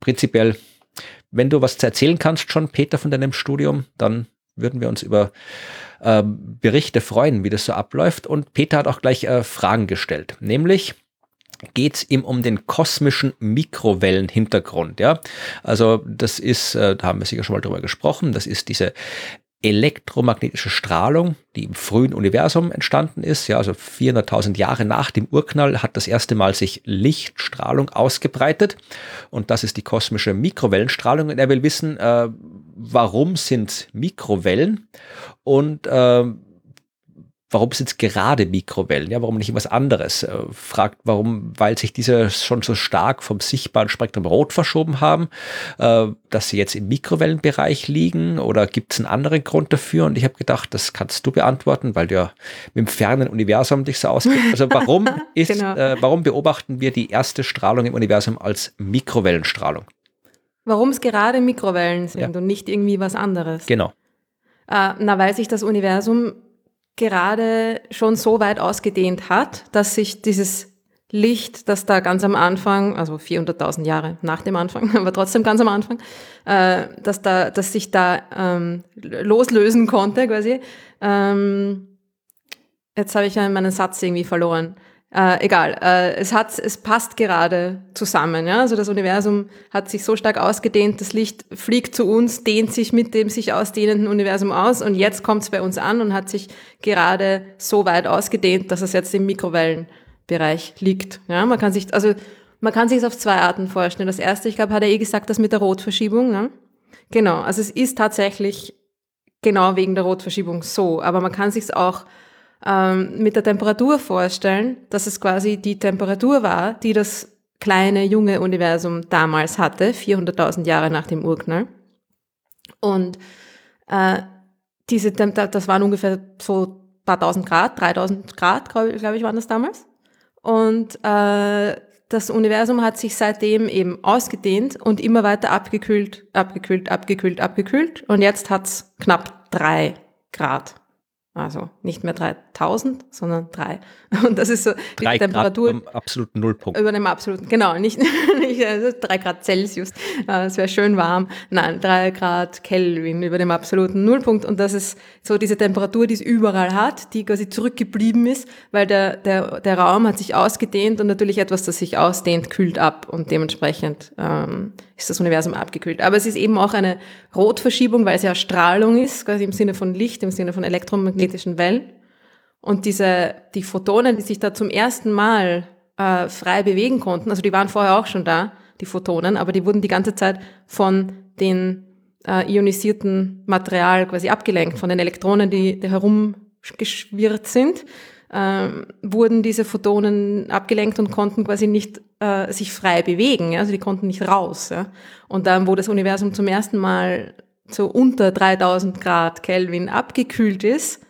prinzipiell, wenn du was erzählen kannst schon, Peter, von deinem Studium, dann würden wir uns über äh, Berichte freuen, wie das so abläuft. Und Peter hat auch gleich äh, Fragen gestellt, nämlich geht es ihm um den kosmischen Mikrowellenhintergrund. Ja, also das ist, äh, da haben wir sicher schon mal drüber gesprochen. Das ist diese elektromagnetische Strahlung, die im frühen Universum entstanden ist. Ja, also 400.000 Jahre nach dem Urknall hat das erste Mal sich Lichtstrahlung ausgebreitet. Und das ist die kosmische Mikrowellenstrahlung. Und er will wissen, äh, warum sind Mikrowellen und äh, warum sind es gerade Mikrowellen? Ja, warum nicht was anderes? Äh, fragt, warum, weil sich diese schon so stark vom sichtbaren Spektrum rot verschoben haben, äh, dass sie jetzt im Mikrowellenbereich liegen oder gibt es einen anderen Grund dafür? Und ich habe gedacht, das kannst du beantworten, weil du ja mit dem fernen Universum dich so auskennst. Also warum ist, genau. äh, warum beobachten wir die erste Strahlung im Universum als Mikrowellenstrahlung? Warum es gerade Mikrowellen sind ja. und nicht irgendwie was anderes? Genau. Äh, na, weil sich das Universum gerade schon so weit ausgedehnt hat, dass sich dieses Licht, das da ganz am Anfang, also 400.000 Jahre nach dem Anfang, aber trotzdem ganz am Anfang, äh, dass da, dass sich da ähm, loslösen konnte, quasi. Ähm, jetzt habe ich ja meinen Satz irgendwie verloren. Äh, egal, äh, es hat, es passt gerade zusammen. Ja? Also das Universum hat sich so stark ausgedehnt, das Licht fliegt zu uns, dehnt sich mit dem sich ausdehnenden Universum aus und jetzt kommt es bei uns an und hat sich gerade so weit ausgedehnt, dass es jetzt im Mikrowellenbereich liegt. Ja? Man kann sich, also man kann sich es auf zwei Arten vorstellen. Das erste, ich glaube, hat er eh gesagt, das mit der Rotverschiebung. Ne? Genau, also es ist tatsächlich genau wegen der Rotverschiebung so, aber man kann sich es auch ähm, mit der Temperatur vorstellen, dass es quasi die Temperatur war, die das kleine, junge Universum damals hatte, 400.000 Jahre nach dem Urknall. Und äh, diese, das waren ungefähr so paar tausend Grad, 3000 Grad, glaube glaub ich, waren das damals. Und äh, das Universum hat sich seitdem eben ausgedehnt und immer weiter abgekühlt, abgekühlt, abgekühlt, abgekühlt. Und jetzt hat's knapp drei Grad. Also nicht mehr 3000, sondern 3. Und das ist so die drei Temperatur. Grad am absoluten Nullpunkt. Über dem absoluten, genau, nicht, nicht also 3 Grad Celsius. Äh, es wäre schön warm. Nein, 3 Grad Kelvin über dem absoluten Nullpunkt. Und das ist so diese Temperatur, die es überall hat, die quasi zurückgeblieben ist, weil der, der, der Raum hat sich ausgedehnt und natürlich etwas, das sich ausdehnt, kühlt ab. Und dementsprechend ähm, ist das Universum abgekühlt. Aber es ist eben auch eine Rotverschiebung, weil es ja Strahlung ist, quasi im Sinne von Licht, im Sinne von elektromagnetischen Wellen. Und diese, die Photonen, die sich da zum ersten Mal äh, frei bewegen konnten, also die waren vorher auch schon da, die Photonen, aber die wurden die ganze Zeit von den äh, ionisierten Material quasi abgelenkt, von den Elektronen, die, die herumgeschwirrt sind ähm, wurden diese Photonen abgelenkt und konnten quasi nicht äh, sich frei bewegen. Ja? Also die konnten nicht raus. Ja? Und dann, wo das Universum zum ersten Mal so unter 3000 Grad Kelvin abgekühlt ist,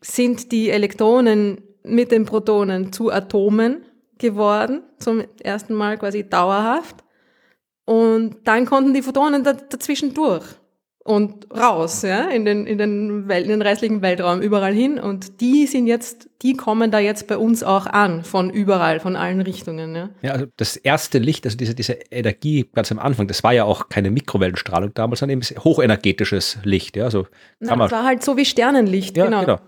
sind die Elektronen mit den Protonen zu Atomen geworden, zum ersten Mal quasi dauerhaft. Und dann konnten die Photonen da, dazwischen durch und raus, ja, in den, in den, Welt, in den restlichen Weltraum, überall hin. Und die sind jetzt, die kommen da jetzt bei uns auch an, von überall, von allen Richtungen, ja. Ja, also das erste Licht, also diese, diese Energie ganz am Anfang, das war ja auch keine Mikrowellenstrahlung damals, sondern eben hochenergetisches Licht, ja, also. Na, das war halt so wie Sternenlicht, ja, genau. genau.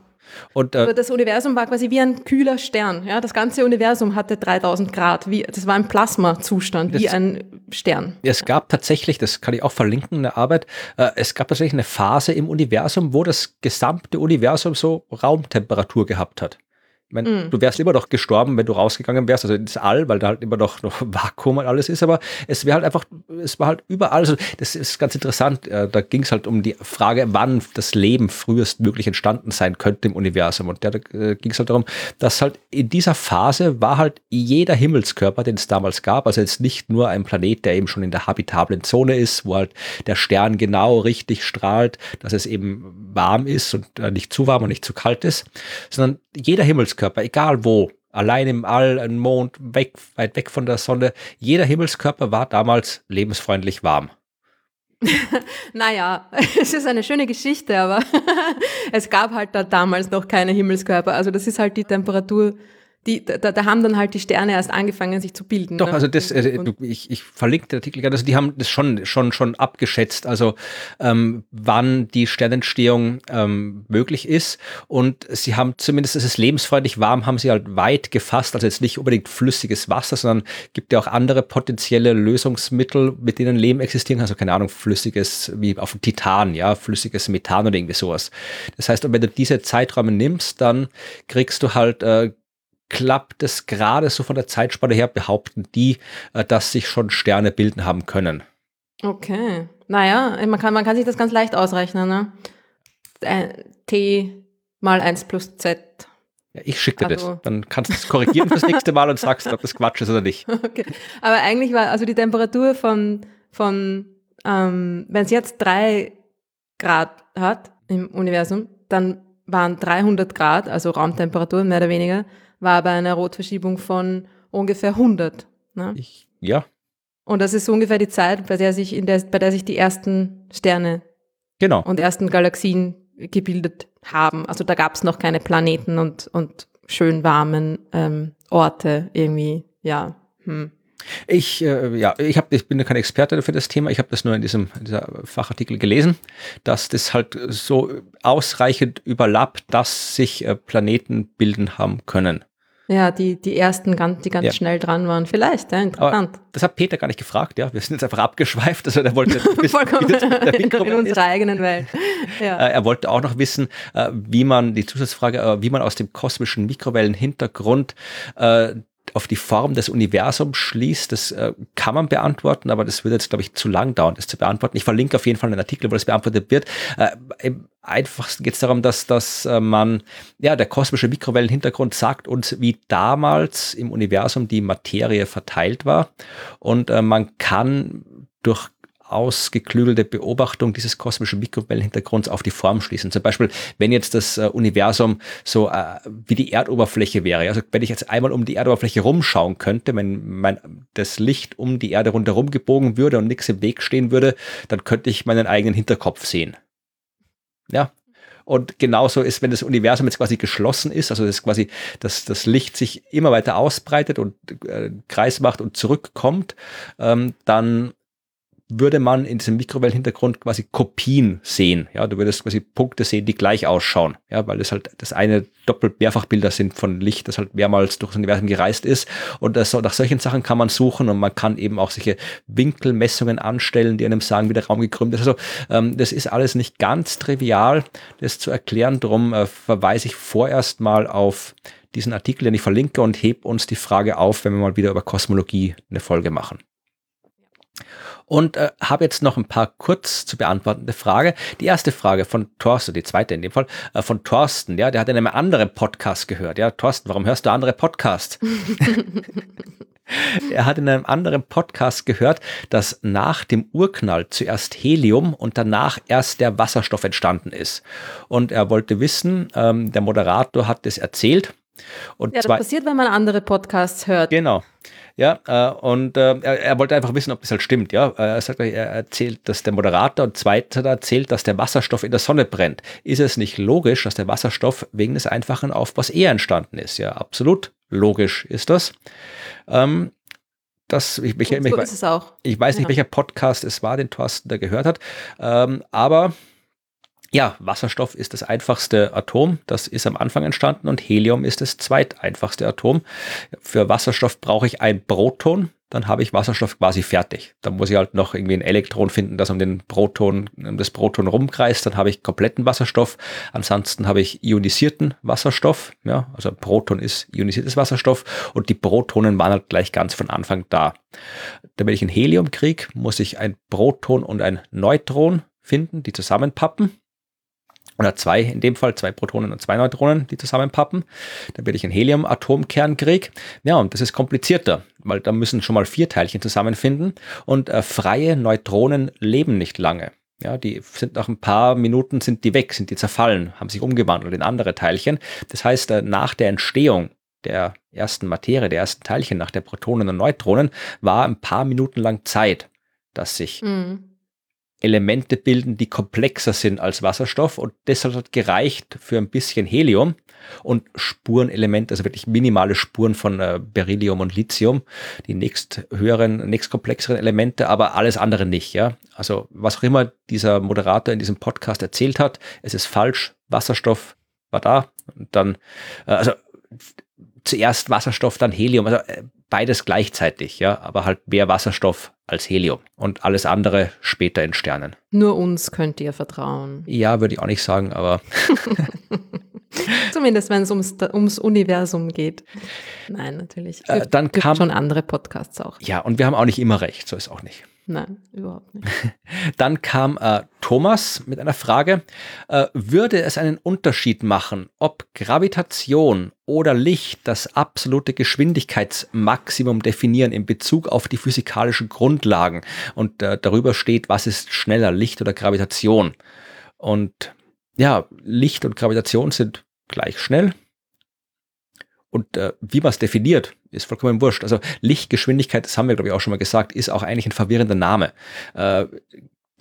Und, äh, das Universum war quasi wie ein kühler Stern. Ja, das ganze Universum hatte 3000 Grad. Wie, das war ein Plasmazustand, wie ein Stern. Es gab tatsächlich, das kann ich auch verlinken in der Arbeit, äh, es gab tatsächlich eine Phase im Universum, wo das gesamte Universum so Raumtemperatur gehabt hat. Meine, mm. du wärst immer noch gestorben, wenn du rausgegangen wärst, also ins All, weil da halt immer noch, noch Vakuum und alles ist, aber es wäre halt einfach, es war halt überall, also das ist ganz interessant, äh, da ging es halt um die Frage, wann das Leben frühestmöglich entstanden sein könnte im Universum. Und da, da äh, ging es halt darum, dass halt in dieser Phase war halt jeder Himmelskörper, den es damals gab, also jetzt nicht nur ein Planet, der eben schon in der habitablen Zone ist, wo halt der Stern genau richtig strahlt, dass es eben warm ist und äh, nicht zu warm und nicht zu kalt ist, sondern jeder Himmelskörper, egal wo, allein im All, ein Mond, weg, weit weg von der Sonne, jeder Himmelskörper war damals lebensfreundlich warm. naja, es ist eine schöne Geschichte, aber es gab halt da damals noch keine Himmelskörper. Also das ist halt die Temperatur, die, da, da haben dann halt die Sterne erst angefangen, sich zu bilden. Doch, ne? also das, äh, du, ich, ich verlinke den Artikel gerade, also die haben das schon, schon, schon abgeschätzt, also ähm, wann die Sternentstehung ähm, möglich ist. Und sie haben zumindest, es ist lebensfreundlich warm, haben sie halt weit gefasst, also jetzt nicht unbedingt flüssiges Wasser, sondern gibt ja auch andere potenzielle Lösungsmittel, mit denen Leben existieren kann. Also keine Ahnung, flüssiges, wie auf dem Titan, ja, flüssiges Methan oder irgendwie sowas. Das heißt, wenn du diese Zeiträume nimmst, dann kriegst du halt äh, klappt es gerade so von der Zeitspanne her, behaupten die, äh, dass sich schon Sterne bilden haben können. Okay. Naja, man kann, man kann sich das ganz leicht ausrechnen. Ne? Äh, T mal 1 plus Z. Ja, ich schicke dir also. das. Dann kannst du es korrigieren fürs nächste Mal und sagst, ob das Quatsch ist oder nicht. Okay. Aber eigentlich war also die Temperatur von, von ähm, wenn es jetzt 3 Grad hat im Universum, dann waren 300 Grad, also Raumtemperatur mehr oder weniger, war bei einer Rotverschiebung von ungefähr 100. Ne? Ich, ja. Und das ist so ungefähr die Zeit, bei der sich, in der, bei der sich die ersten Sterne genau. und ersten Galaxien gebildet haben. Also da gab es noch keine Planeten und, und schön warmen ähm, Orte irgendwie, ja. Hm. Ich, äh, ja, ich, hab, ich bin kein Experte für das Thema. Ich habe das nur in diesem dieser Fachartikel gelesen, dass das halt so ausreichend überlappt, dass sich äh, Planeten bilden haben können. Ja, die, die ersten, die ganz ja. schnell dran waren. Vielleicht, ja, interessant. Aber das hat Peter gar nicht gefragt, ja. Wir sind jetzt einfach abgeschweift. Also der wollte wissen, der in, unserer eigenen Welt. Ja. Äh, er wollte auch noch wissen, äh, wie man, die Zusatzfrage, äh, wie man aus dem kosmischen Mikrowellenhintergrund auf die Form des Universums schließt, das äh, kann man beantworten, aber das würde jetzt, glaube ich, zu lang dauern, das zu beantworten. Ich verlinke auf jeden Fall einen Artikel, wo das beantwortet wird. Äh, einfachsten geht es darum, dass, dass äh, man, ja, der kosmische Mikrowellenhintergrund sagt uns, wie damals im Universum die Materie verteilt war. Und äh, man kann durch ausgeklügelte Beobachtung dieses kosmischen Mikrowellenhintergrunds auf die Form schließen. Zum Beispiel, wenn jetzt das äh, Universum so äh, wie die Erdoberfläche wäre, also wenn ich jetzt einmal um die Erdoberfläche rumschauen könnte, wenn mein, das Licht um die Erde rundherum gebogen würde und nichts im Weg stehen würde, dann könnte ich meinen eigenen Hinterkopf sehen. Ja, und genauso ist, wenn das Universum jetzt quasi geschlossen ist, also das quasi, dass das Licht sich immer weiter ausbreitet und äh, Kreis macht und zurückkommt, ähm, dann würde man in diesem Mikrowellenhintergrund quasi Kopien sehen. Ja, du würdest quasi Punkte sehen, die gleich ausschauen. Ja, weil das halt das eine doppelt Mehrfachbilder sind von Licht, das halt mehrmals durchs Universum gereist ist. Und das, nach solchen Sachen kann man suchen und man kann eben auch solche Winkelmessungen anstellen, die einem sagen, wie der Raum gekrümmt ist. Also ähm, das ist alles nicht ganz trivial, das zu erklären. Darum äh, verweise ich vorerst mal auf diesen Artikel, den ich verlinke und heb uns die Frage auf, wenn wir mal wieder über Kosmologie eine Folge machen und äh, habe jetzt noch ein paar kurz zu beantwortende Frage. Die erste Frage von Thorsten, die zweite in dem Fall, äh, von Thorsten, ja, der hat in einem anderen Podcast gehört. Ja, Thorsten, warum hörst du andere Podcasts? er hat in einem anderen Podcast gehört, dass nach dem Urknall zuerst Helium und danach erst der Wasserstoff entstanden ist. Und er wollte wissen, ähm, der Moderator hat das erzählt. Und ja, das passiert, wenn man andere Podcasts hört. Genau. Ja, äh, und äh, er, er, wollte einfach wissen, ob das halt stimmt. Ja, er sagt, er erzählt, dass der Moderator und zweiter erzählt, dass der Wasserstoff in der Sonne brennt. Ist es nicht logisch, dass der Wasserstoff wegen des einfachen Aufbaus eher entstanden ist? Ja, absolut logisch ist das. Ähm, das, ich, ich, so ich, ich weiß nicht, ja. welcher Podcast es war, den Thorsten da gehört hat, ähm, aber ja, Wasserstoff ist das einfachste Atom, das ist am Anfang entstanden und Helium ist das zweiteinfachste Atom. Für Wasserstoff brauche ich ein Proton, dann habe ich Wasserstoff quasi fertig. Dann muss ich halt noch irgendwie ein Elektron finden, das um den Proton, um das Proton rumkreist, dann habe ich kompletten Wasserstoff. Ansonsten habe ich ionisierten Wasserstoff, ja, also Proton ist ionisiertes Wasserstoff und die Protonen waren halt gleich ganz von Anfang da. Damit ich ein Helium kriege, muss ich ein Proton und ein Neutron finden, die zusammenpappen oder zwei, in dem Fall zwei Protonen und zwei Neutronen, die zusammenpappen. Dann werde ich einen Helium-Atomkern krieg. Ja, und das ist komplizierter, weil da müssen schon mal vier Teilchen zusammenfinden und äh, freie Neutronen leben nicht lange. Ja, die sind nach ein paar Minuten sind die weg, sind die zerfallen, haben sich umgewandelt in andere Teilchen. Das heißt, äh, nach der Entstehung der ersten Materie, der ersten Teilchen, nach der Protonen und Neutronen, war ein paar Minuten lang Zeit, dass sich mhm Elemente bilden, die komplexer sind als Wasserstoff und deshalb hat gereicht für ein bisschen Helium und Spurenelemente, also wirklich minimale Spuren von äh, Beryllium und Lithium, die nächst höheren, nächst komplexeren Elemente, aber alles andere nicht, ja. Also was auch immer dieser Moderator in diesem Podcast erzählt hat, es ist falsch, Wasserstoff war da und dann, äh, also zuerst Wasserstoff, dann Helium, also äh, beides gleichzeitig, ja, aber halt mehr Wasserstoff als Helium und alles andere später in Sternen. Nur uns könnt ihr vertrauen. Ja, würde ich auch nicht sagen, aber. Zumindest wenn es ums, ums Universum geht. Nein, natürlich. Äh, dann gibt kam schon andere Podcasts auch. Ja, und wir haben auch nicht immer recht, so ist auch nicht. Nein, überhaupt nicht. Dann kam äh, Thomas mit einer Frage. Äh, würde es einen Unterschied machen, ob Gravitation oder Licht das absolute Geschwindigkeitsmaximum definieren in Bezug auf die physikalischen Grundlagen und äh, darüber steht, was ist schneller, Licht oder Gravitation? Und ja, Licht und Gravitation sind gleich schnell. Und äh, wie man es definiert, ist vollkommen wurscht. Also Lichtgeschwindigkeit, das haben wir, glaube ich, auch schon mal gesagt, ist auch eigentlich ein verwirrender Name. Äh,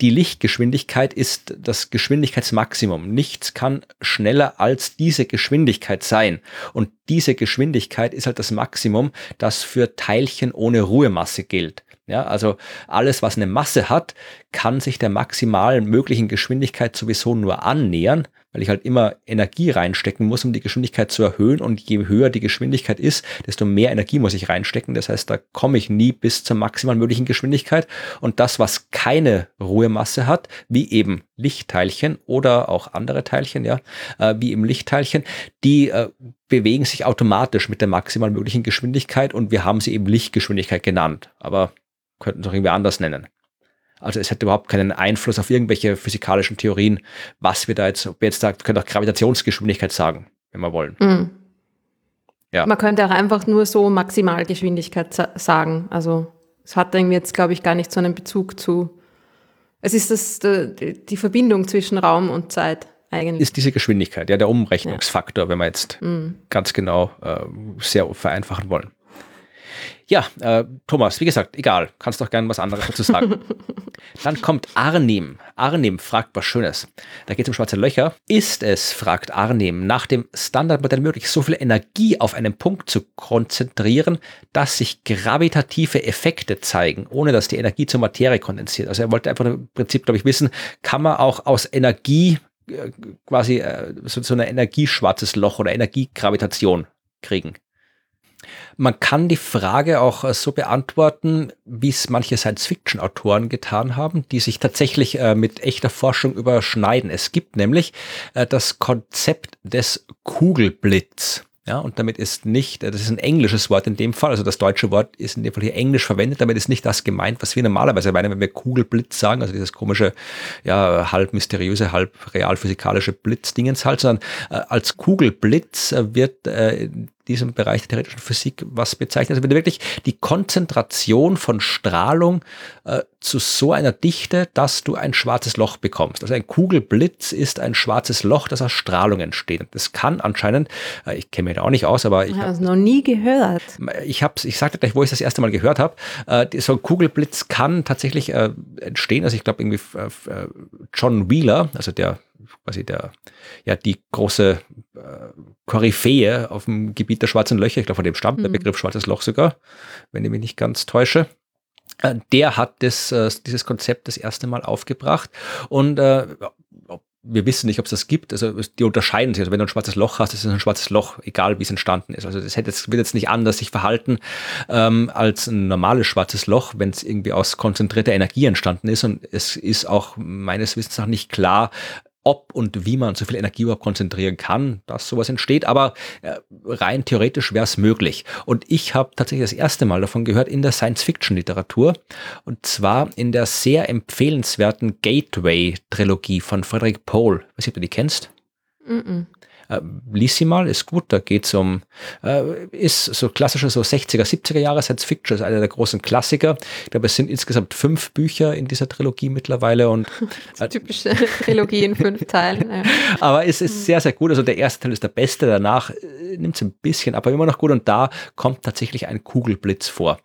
die Lichtgeschwindigkeit ist das Geschwindigkeitsmaximum. Nichts kann schneller als diese Geschwindigkeit sein. Und diese Geschwindigkeit ist halt das Maximum, das für Teilchen ohne Ruhemasse gilt. Ja, also alles, was eine Masse hat, kann sich der maximalen möglichen Geschwindigkeit sowieso nur annähern, weil ich halt immer Energie reinstecken muss, um die Geschwindigkeit zu erhöhen. Und je höher die Geschwindigkeit ist, desto mehr Energie muss ich reinstecken. Das heißt, da komme ich nie bis zur maximal möglichen Geschwindigkeit. Und das, was keine Ruhemasse hat, wie eben Lichtteilchen oder auch andere Teilchen, ja, äh, wie eben Lichtteilchen, die äh, bewegen sich automatisch mit der maximal möglichen Geschwindigkeit und wir haben sie eben Lichtgeschwindigkeit genannt. Aber könnten es auch irgendwie anders nennen. Also es hat überhaupt keinen Einfluss auf irgendwelche physikalischen Theorien, was wir da jetzt, ob wir jetzt da, können auch Gravitationsgeschwindigkeit sagen, wenn wir wollen. Mhm. Ja. Man könnte auch einfach nur so Maximalgeschwindigkeit sagen. Also es hat irgendwie jetzt, glaube ich, gar nicht so einen Bezug zu. Es ist das, die Verbindung zwischen Raum und Zeit eigentlich. Ist diese Geschwindigkeit, ja, der Umrechnungsfaktor, ja. wenn wir jetzt mhm. ganz genau äh, sehr vereinfachen wollen. Ja, äh, Thomas, wie gesagt, egal, kannst doch gerne was anderes dazu sagen. Dann kommt Arnim. Arnim fragt was Schönes. Da geht es um schwarze Löcher. Ist es, fragt Arnim, nach dem Standardmodell möglich, so viel Energie auf einen Punkt zu konzentrieren, dass sich gravitative Effekte zeigen, ohne dass die Energie zur Materie kondensiert? Also er wollte einfach im Prinzip, glaube ich, wissen, kann man auch aus Energie äh, quasi äh, so, so ein energieschwarzes Loch oder Energiegravitation kriegen? Man kann die Frage auch äh, so beantworten, wie es manche Science-Fiction-Autoren getan haben, die sich tatsächlich äh, mit echter Forschung überschneiden. Es gibt nämlich äh, das Konzept des Kugelblitz. Ja, und damit ist nicht, das ist ein englisches Wort in dem Fall, also das deutsche Wort ist in dem Fall hier englisch verwendet, damit ist nicht das gemeint, was wir normalerweise meinen, wenn wir Kugelblitz sagen, also dieses komische, ja, halb mysteriöse, halb real physikalische Blitzdingens halt, sondern äh, als Kugelblitz wird äh, diesem Bereich der theoretischen Physik was bezeichnet. Also wenn du wirklich die Konzentration von Strahlung äh, zu so einer Dichte, dass du ein schwarzes Loch bekommst. Also ein Kugelblitz ist ein schwarzes Loch, das aus Strahlung entsteht. Und das kann anscheinend, äh, ich kenne mich da auch nicht aus, aber ich habe es noch nie gehört. Ich habe ich sagte gleich, wo ich das erste Mal gehört habe, äh, so ein Kugelblitz kann tatsächlich äh, entstehen. Also ich glaube irgendwie äh, äh, John Wheeler, also der quasi der, ja, die große Koryphäe auf dem Gebiet der schwarzen Löcher, ich glaube, von dem stammt mhm. der Begriff schwarzes Loch sogar, wenn ich mich nicht ganz täusche. Äh, der hat das, äh, dieses Konzept das erste Mal aufgebracht und äh, wir wissen nicht, ob es das gibt. Also die unterscheiden sich. Also wenn du ein schwarzes Loch hast, ist es ein schwarzes Loch, egal wie es entstanden ist. Also das hätte jetzt, wird jetzt nicht anders sich verhalten ähm, als ein normales schwarzes Loch, wenn es irgendwie aus konzentrierter Energie entstanden ist. Und es ist auch meines Wissens nach nicht klar, ob und wie man so viel Energie überhaupt konzentrieren kann, dass sowas entsteht. Aber äh, rein theoretisch wäre es möglich. Und ich habe tatsächlich das erste Mal davon gehört in der Science-Fiction-Literatur. Und zwar in der sehr empfehlenswerten Gateway-Trilogie von Frederick Pohl. Weiß nicht, ob du die kennst? Mm, -mm. Äh, lies sie mal, ist gut. Da geht es um, äh, ist so klassische so 60er, 70er Jahre Science Fiction, ist einer der großen Klassiker. Ich glaube, es sind insgesamt fünf Bücher in dieser Trilogie mittlerweile und äh, typische Trilogie in fünf Teilen. Ja. Aber es ist sehr, sehr gut. Also der erste Teil ist der beste, danach äh, nimmt es ein bisschen, aber immer noch gut und da kommt tatsächlich ein Kugelblitz vor.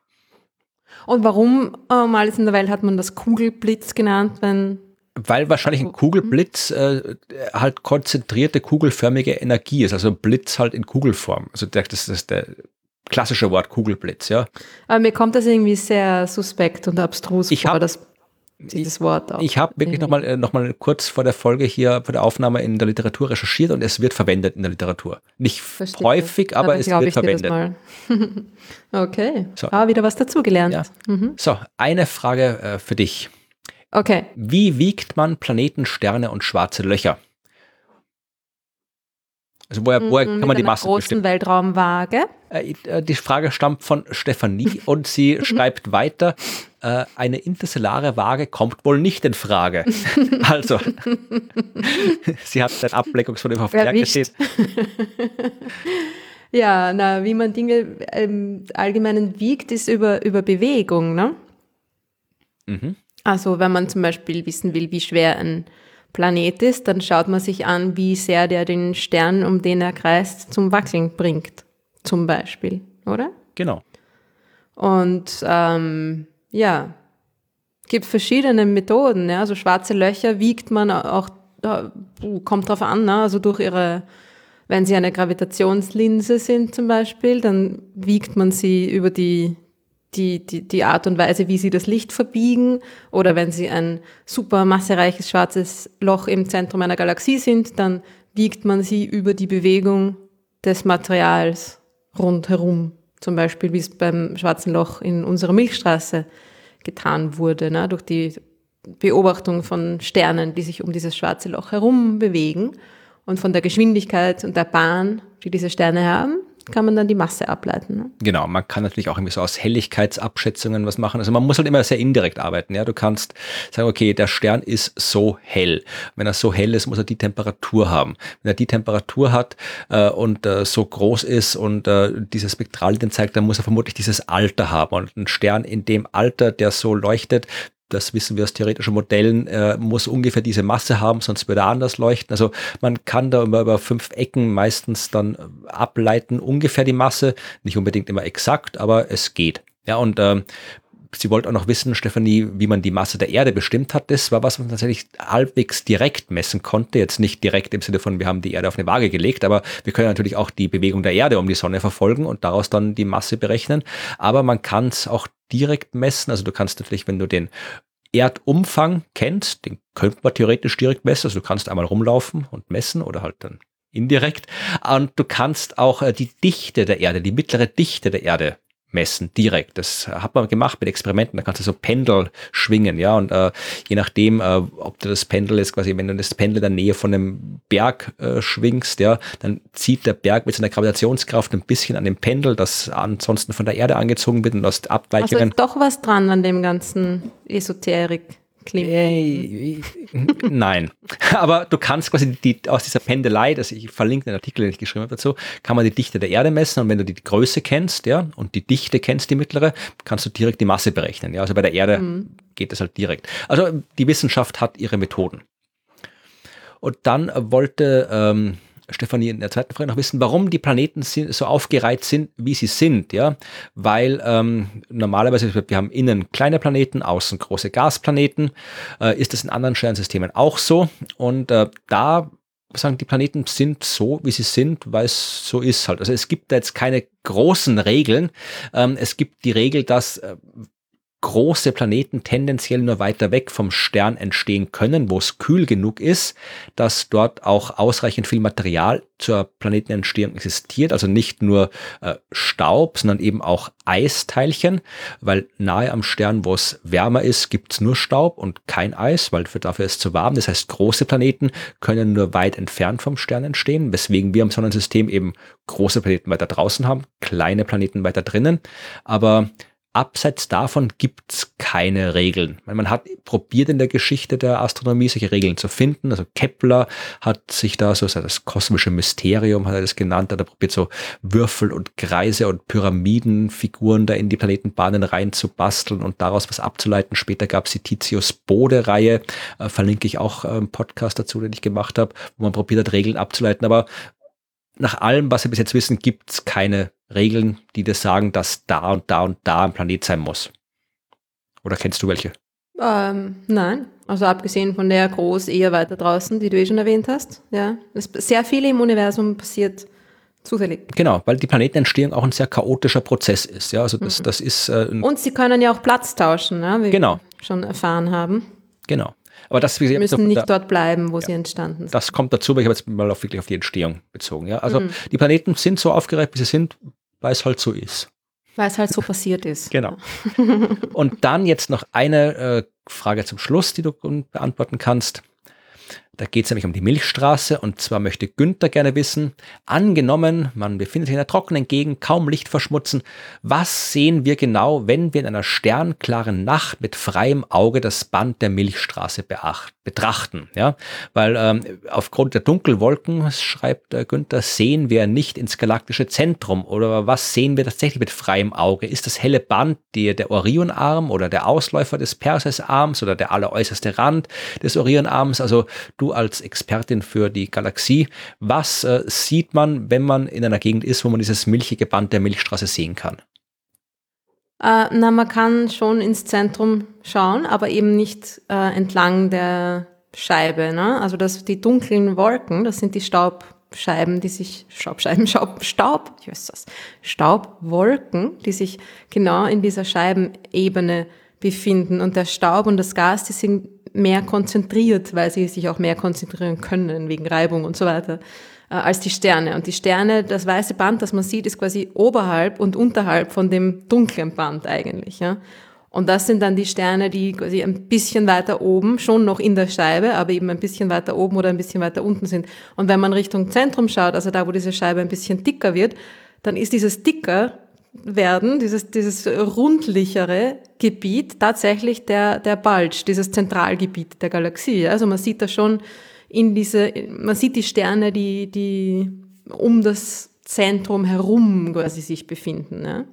Und warum äh, mal in der Welt hat man das Kugelblitz genannt, wenn weil wahrscheinlich ein Kugelblitz äh, halt konzentrierte kugelförmige Energie ist, also ein Blitz halt in Kugelform. Also das ist der klassische Wort Kugelblitz, ja. Aber mir kommt das irgendwie sehr suspekt und abstrus ich vor, hab, das, dieses Wort. Auch. Ich habe wirklich nochmal äh, noch mal kurz vor der Folge hier, vor der Aufnahme in der Literatur recherchiert und es wird verwendet in der Literatur. Nicht Verstehe. häufig, aber es wird verwendet. okay, so. ah, wieder was dazugelernt. Ja. Mhm. So, eine Frage äh, für dich. Okay. Wie wiegt man Planeten, Sterne und schwarze Löcher? Also woher, woher kann man die Masse bestimmen? Weltraumwaage. Äh, äh, die Frage stammt von Stefanie und sie schreibt weiter, äh, eine interstellare Waage kommt wohl nicht in Frage. also, sie hat ein Ablenkungsverlust auf Berg gesehen. ja, na, wie man Dinge im Allgemeinen wiegt, ist über, über Bewegung, ne? Mhm. Also wenn man zum Beispiel wissen will, wie schwer ein Planet ist, dann schaut man sich an, wie sehr der den Stern, um den er kreist, zum Wackeln bringt, zum Beispiel, oder? Genau. Und ähm, ja, gibt verschiedene Methoden. Ja? Also schwarze Löcher wiegt man auch, kommt drauf an, ne? also durch ihre, wenn sie eine Gravitationslinse sind zum Beispiel, dann wiegt man sie über die die, die, die Art und Weise, wie sie das Licht verbiegen oder wenn sie ein super massereiches schwarzes Loch im Zentrum einer Galaxie sind, dann wiegt man sie über die Bewegung des Materials rundherum. Zum Beispiel, wie es beim schwarzen Loch in unserer Milchstraße getan wurde, ne, durch die Beobachtung von Sternen, die sich um dieses schwarze Loch herum bewegen und von der Geschwindigkeit und der Bahn, die diese Sterne haben, kann man dann die Masse ableiten. Ne? Genau, man kann natürlich auch irgendwie so aus Helligkeitsabschätzungen was machen. Also man muss halt immer sehr indirekt arbeiten. Ja, du kannst sagen, okay, der Stern ist so hell. Wenn er so hell ist, muss er die Temperatur haben. Wenn er die Temperatur hat äh, und äh, so groß ist und äh, diese Spektralien zeigt, dann muss er vermutlich dieses Alter haben. Und ein Stern in dem Alter, der so leuchtet, das wissen wir aus theoretischen Modellen, äh, muss ungefähr diese Masse haben, sonst würde er anders leuchten. Also man kann da über, über fünf Ecken meistens dann ableiten, ungefähr die Masse, nicht unbedingt immer exakt, aber es geht. Ja, und ähm, Sie wollte auch noch wissen, Stefanie, wie man die Masse der Erde bestimmt hat. Das war was man tatsächlich halbwegs direkt messen konnte. Jetzt nicht direkt im Sinne von, wir haben die Erde auf eine Waage gelegt, aber wir können natürlich auch die Bewegung der Erde um die Sonne verfolgen und daraus dann die Masse berechnen. Aber man kann es auch direkt messen. Also du kannst natürlich, wenn du den Erdumfang kennst, den könnte man theoretisch direkt messen. Also du kannst einmal rumlaufen und messen oder halt dann indirekt. Und du kannst auch äh, die Dichte der Erde, die mittlere Dichte der Erde messen, direkt. Das hat man gemacht mit Experimenten. Da kannst du so Pendel schwingen, ja. Und äh, je nachdem, äh, ob du das Pendel ist, quasi, wenn du das Pendel in der Nähe von einem Berg äh, schwingst, ja, dann zieht der Berg mit seiner Gravitationskraft ein bisschen an dem Pendel, das ansonsten von der Erde angezogen wird und aus Abweichungen. Also doch was dran an dem ganzen Esoterik. Äh, nein. Aber du kannst quasi die, aus dieser Pendelei, das ich verlinke den Artikel, den ich geschrieben habe dazu, kann man die Dichte der Erde messen und wenn du die Größe kennst, ja, und die Dichte kennst, die mittlere, kannst du direkt die Masse berechnen. Ja, also bei der Erde mhm. geht das halt direkt. Also die Wissenschaft hat ihre Methoden. Und dann wollte ähm, Stefanie in der zweiten Frage noch wissen, warum die Planeten so aufgereiht sind, wie sie sind, ja, weil ähm, normalerweise, wir haben innen kleine Planeten, außen große Gasplaneten, äh, ist das in anderen Sternsystemen auch so und äh, da sagen, die Planeten sind so, wie sie sind, weil es so ist halt. Also es gibt da jetzt keine großen Regeln. Ähm, es gibt die Regel, dass äh, große Planeten tendenziell nur weiter weg vom Stern entstehen können, wo es kühl genug ist, dass dort auch ausreichend viel Material zur Planetenentstehung existiert. Also nicht nur äh, Staub, sondern eben auch Eisteilchen, weil nahe am Stern, wo es wärmer ist, gibt es nur Staub und kein Eis, weil dafür ist es zu warm. Das heißt, große Planeten können nur weit entfernt vom Stern entstehen, weswegen wir im Sonnensystem eben große Planeten weiter draußen haben, kleine Planeten weiter drinnen. Aber abseits davon gibt's keine Regeln. Man hat probiert in der Geschichte der Astronomie solche Regeln zu finden. Also Kepler hat sich da so das kosmische Mysterium, hat er das genannt, hat er probiert so Würfel und Kreise und Pyramidenfiguren da in die Planetenbahnen reinzubasteln und daraus was abzuleiten. Später gab's die Titius-Bode-Reihe, äh, verlinke ich auch äh, einen Podcast dazu, den ich gemacht habe, wo man probiert hat, Regeln abzuleiten. Aber nach allem, was wir bis jetzt wissen, gibt's keine Regeln, die dir sagen, dass da und da und da ein Planet sein muss. Oder kennst du welche? Ähm, nein, also abgesehen von der groß eher weiter draußen, die du eh schon erwähnt hast. Ja, sehr viel im Universum passiert zufällig. Genau, weil die Planetenentstehung auch ein sehr chaotischer Prozess ist. Ja, also das, mhm. das ist. Äh, und sie können ja auch Platz tauschen, ne, wie genau. wir schon erfahren haben. Genau. Aber das, wie Sie müssen nicht da, dort bleiben, wo ja, sie entstanden sind. Das kommt dazu, weil ich habe jetzt mal auf, wirklich auf die Entstehung bezogen. Ja? Also mhm. die Planeten sind so aufgereiht, wie sie sind, weil es halt so ist. Weil es halt so passiert ist. Genau. Und dann jetzt noch eine äh, Frage zum Schluss, die du beantworten kannst. Da geht es nämlich um die Milchstraße und zwar möchte Günther gerne wissen, angenommen, man befindet sich in einer trockenen Gegend, kaum Licht verschmutzen, was sehen wir genau, wenn wir in einer sternklaren Nacht mit freiem Auge das Band der Milchstraße beacht, betrachten? Ja? Weil ähm, aufgrund der Dunkelwolken, schreibt äh, Günther, sehen wir nicht ins galaktische Zentrum oder was sehen wir tatsächlich mit freiem Auge? Ist das helle Band die, der Orionarm oder der Ausläufer des Perseusarms oder der alleräußerste Rand des Orionarms? Also du als Expertin für die Galaxie, was äh, sieht man, wenn man in einer Gegend ist, wo man dieses milchige Band der Milchstraße sehen kann? Äh, na, man kann schon ins Zentrum schauen, aber eben nicht äh, entlang der Scheibe. Ne? Also das, die dunklen Wolken, das sind die Staubscheiben, die sich, Staubscheiben, Staub, Staub, Jesus, Staubwolken, die sich genau in dieser Scheibenebene befinden. Und der Staub und das Gas, die sind mehr konzentriert, weil sie sich auch mehr konzentrieren können wegen Reibung und so weiter, äh, als die Sterne. Und die Sterne, das weiße Band, das man sieht, ist quasi oberhalb und unterhalb von dem dunklen Band eigentlich. Ja? Und das sind dann die Sterne, die quasi ein bisschen weiter oben, schon noch in der Scheibe, aber eben ein bisschen weiter oben oder ein bisschen weiter unten sind. Und wenn man Richtung Zentrum schaut, also da, wo diese Scheibe ein bisschen dicker wird, dann ist dieses dicker werden, dieses, dieses rundlichere Gebiet, tatsächlich der, der Bulge, dieses Zentralgebiet der Galaxie. Also man sieht da schon in diese, man sieht die Sterne, die, die um das Zentrum herum quasi sich befinden. Ja.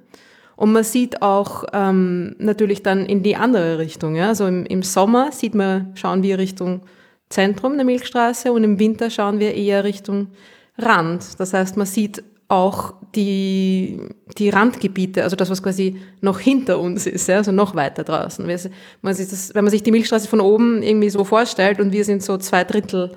Und man sieht auch ähm, natürlich dann in die andere Richtung. Ja. Also im, im Sommer sieht man, schauen wir Richtung Zentrum der Milchstraße und im Winter schauen wir eher Richtung Rand. Das heißt, man sieht auch die, die Randgebiete, also das, was quasi noch hinter uns ist, ja, also noch weiter draußen. Man das, wenn man sich die Milchstraße von oben irgendwie so vorstellt und wir sind so zwei Drittel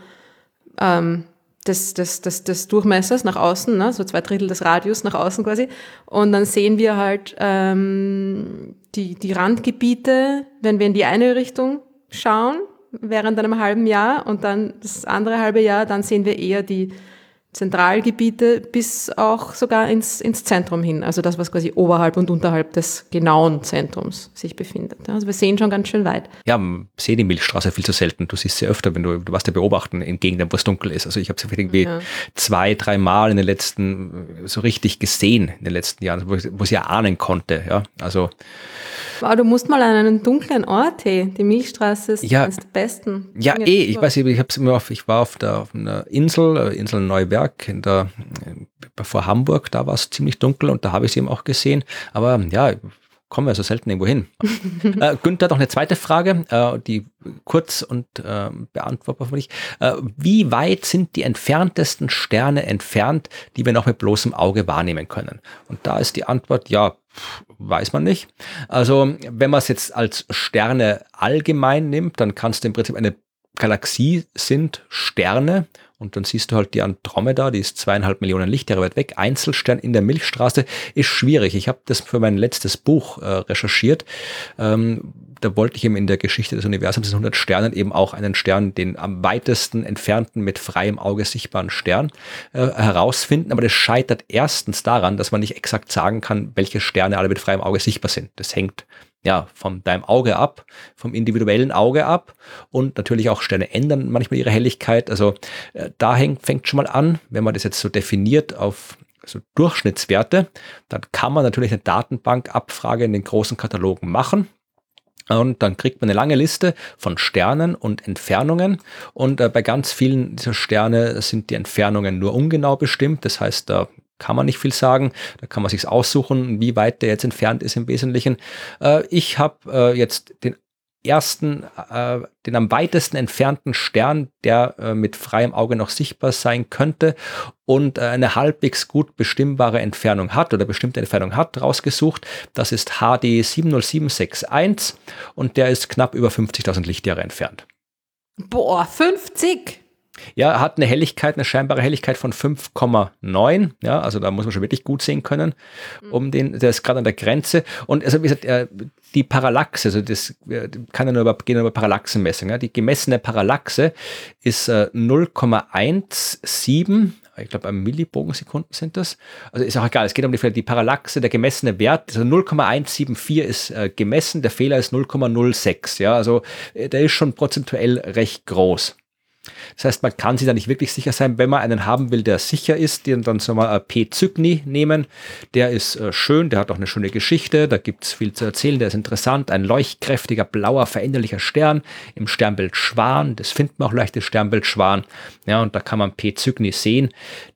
ähm, des, des, des, des Durchmessers nach außen, ne, so zwei Drittel des Radius nach außen quasi, und dann sehen wir halt ähm, die, die Randgebiete, wenn wir in die eine Richtung schauen, während einem halben Jahr und dann das andere halbe Jahr, dann sehen wir eher die Zentralgebiete bis auch sogar ins, ins Zentrum hin, also das, was quasi oberhalb und unterhalb des genauen Zentrums sich befindet. Also wir sehen schon ganz schön weit. Ja, man sieht die Milchstraße viel zu selten. Du siehst sie öfter, wenn du, du warst ja beobachten in Gegenden, wo es dunkel ist. Also ich habe sie irgendwie ja. zwei, drei Mal in den letzten, so richtig gesehen in den letzten Jahren, wo wo ich ja ahnen konnte. Ja, also Aber du musst mal an einen dunklen Ort, hey. Die Milchstraße ist ja, eines der besten. Ja, eh, ich weiß nicht, ich hab's immer auf, ich war auf der auf einer Insel, äh, Insel Neuwerk, in der, äh, vor Hamburg, da war es ziemlich dunkel und da habe ich sie eben auch gesehen. Aber ja, kommen wir so selten irgendwo hin. äh, Günther hat noch eine zweite Frage, äh, die kurz und äh, beantwortbar für mich. Äh, wie weit sind die entferntesten Sterne entfernt, die wir noch mit bloßem Auge wahrnehmen können? Und da ist die Antwort, ja, weiß man nicht. Also wenn man es jetzt als Sterne allgemein nimmt, dann kannst du im Prinzip eine Galaxie sind Sterne und dann siehst du halt die Andromeda, die ist zweieinhalb Millionen Lichtjahre weit weg. Einzelstern in der Milchstraße ist schwierig. Ich habe das für mein letztes Buch äh, recherchiert. Ähm, da wollte ich eben in der Geschichte des Universums, den 100 Sternen, eben auch einen Stern, den am weitesten entfernten mit freiem Auge sichtbaren Stern äh, herausfinden. Aber das scheitert erstens daran, dass man nicht exakt sagen kann, welche Sterne alle mit freiem Auge sichtbar sind. Das hängt ja, von deinem Auge ab, vom individuellen Auge ab und natürlich auch Sterne ändern manchmal ihre Helligkeit. Also äh, da hängt, fängt schon mal an, wenn man das jetzt so definiert auf so Durchschnittswerte, dann kann man natürlich eine Datenbankabfrage in den großen Katalogen machen. Und dann kriegt man eine lange Liste von Sternen und Entfernungen. Und äh, bei ganz vielen dieser Sterne sind die Entfernungen nur ungenau bestimmt. Das heißt, da kann man nicht viel sagen. Da kann man sich aussuchen, wie weit der jetzt entfernt ist im Wesentlichen. Äh, ich habe äh, jetzt den ersten, äh, den am weitesten entfernten Stern, der äh, mit freiem Auge noch sichtbar sein könnte und äh, eine halbwegs gut bestimmbare Entfernung hat oder bestimmte Entfernung hat, rausgesucht. Das ist HD 70761 und der ist knapp über 50.000 Lichtjahre entfernt. Boah, 50? Ja, hat eine Helligkeit, eine scheinbare Helligkeit von 5,9. Ja, also da muss man schon wirklich gut sehen können. Mhm. Um den, der ist gerade an der Grenze. Und also wie gesagt, die Parallaxe, also das kann ja nur über, gehen über Parallaxenmessung. Ja. Die gemessene Parallaxe ist 0,17 ich glaube, Millibogensekunden sind das. Also ist auch egal, es geht um die, die Parallaxe, der gemessene Wert, also 0,174 ist äh, gemessen, der Fehler ist 0,06. Ja, also äh, der ist schon prozentuell recht groß. Das heißt, man kann sich da nicht wirklich sicher sein. Wenn man einen haben will, der sicher ist, den dann soll man P. Zygni nehmen. Der ist äh, schön, der hat auch eine schöne Geschichte, da gibt es viel zu erzählen, der ist interessant. Ein leuchtkräftiger, blauer, veränderlicher Stern im Sternbild Schwan. Das findet man auch leicht, das Sternbild Schwan. Ja, und da kann man P. Zygni sehen.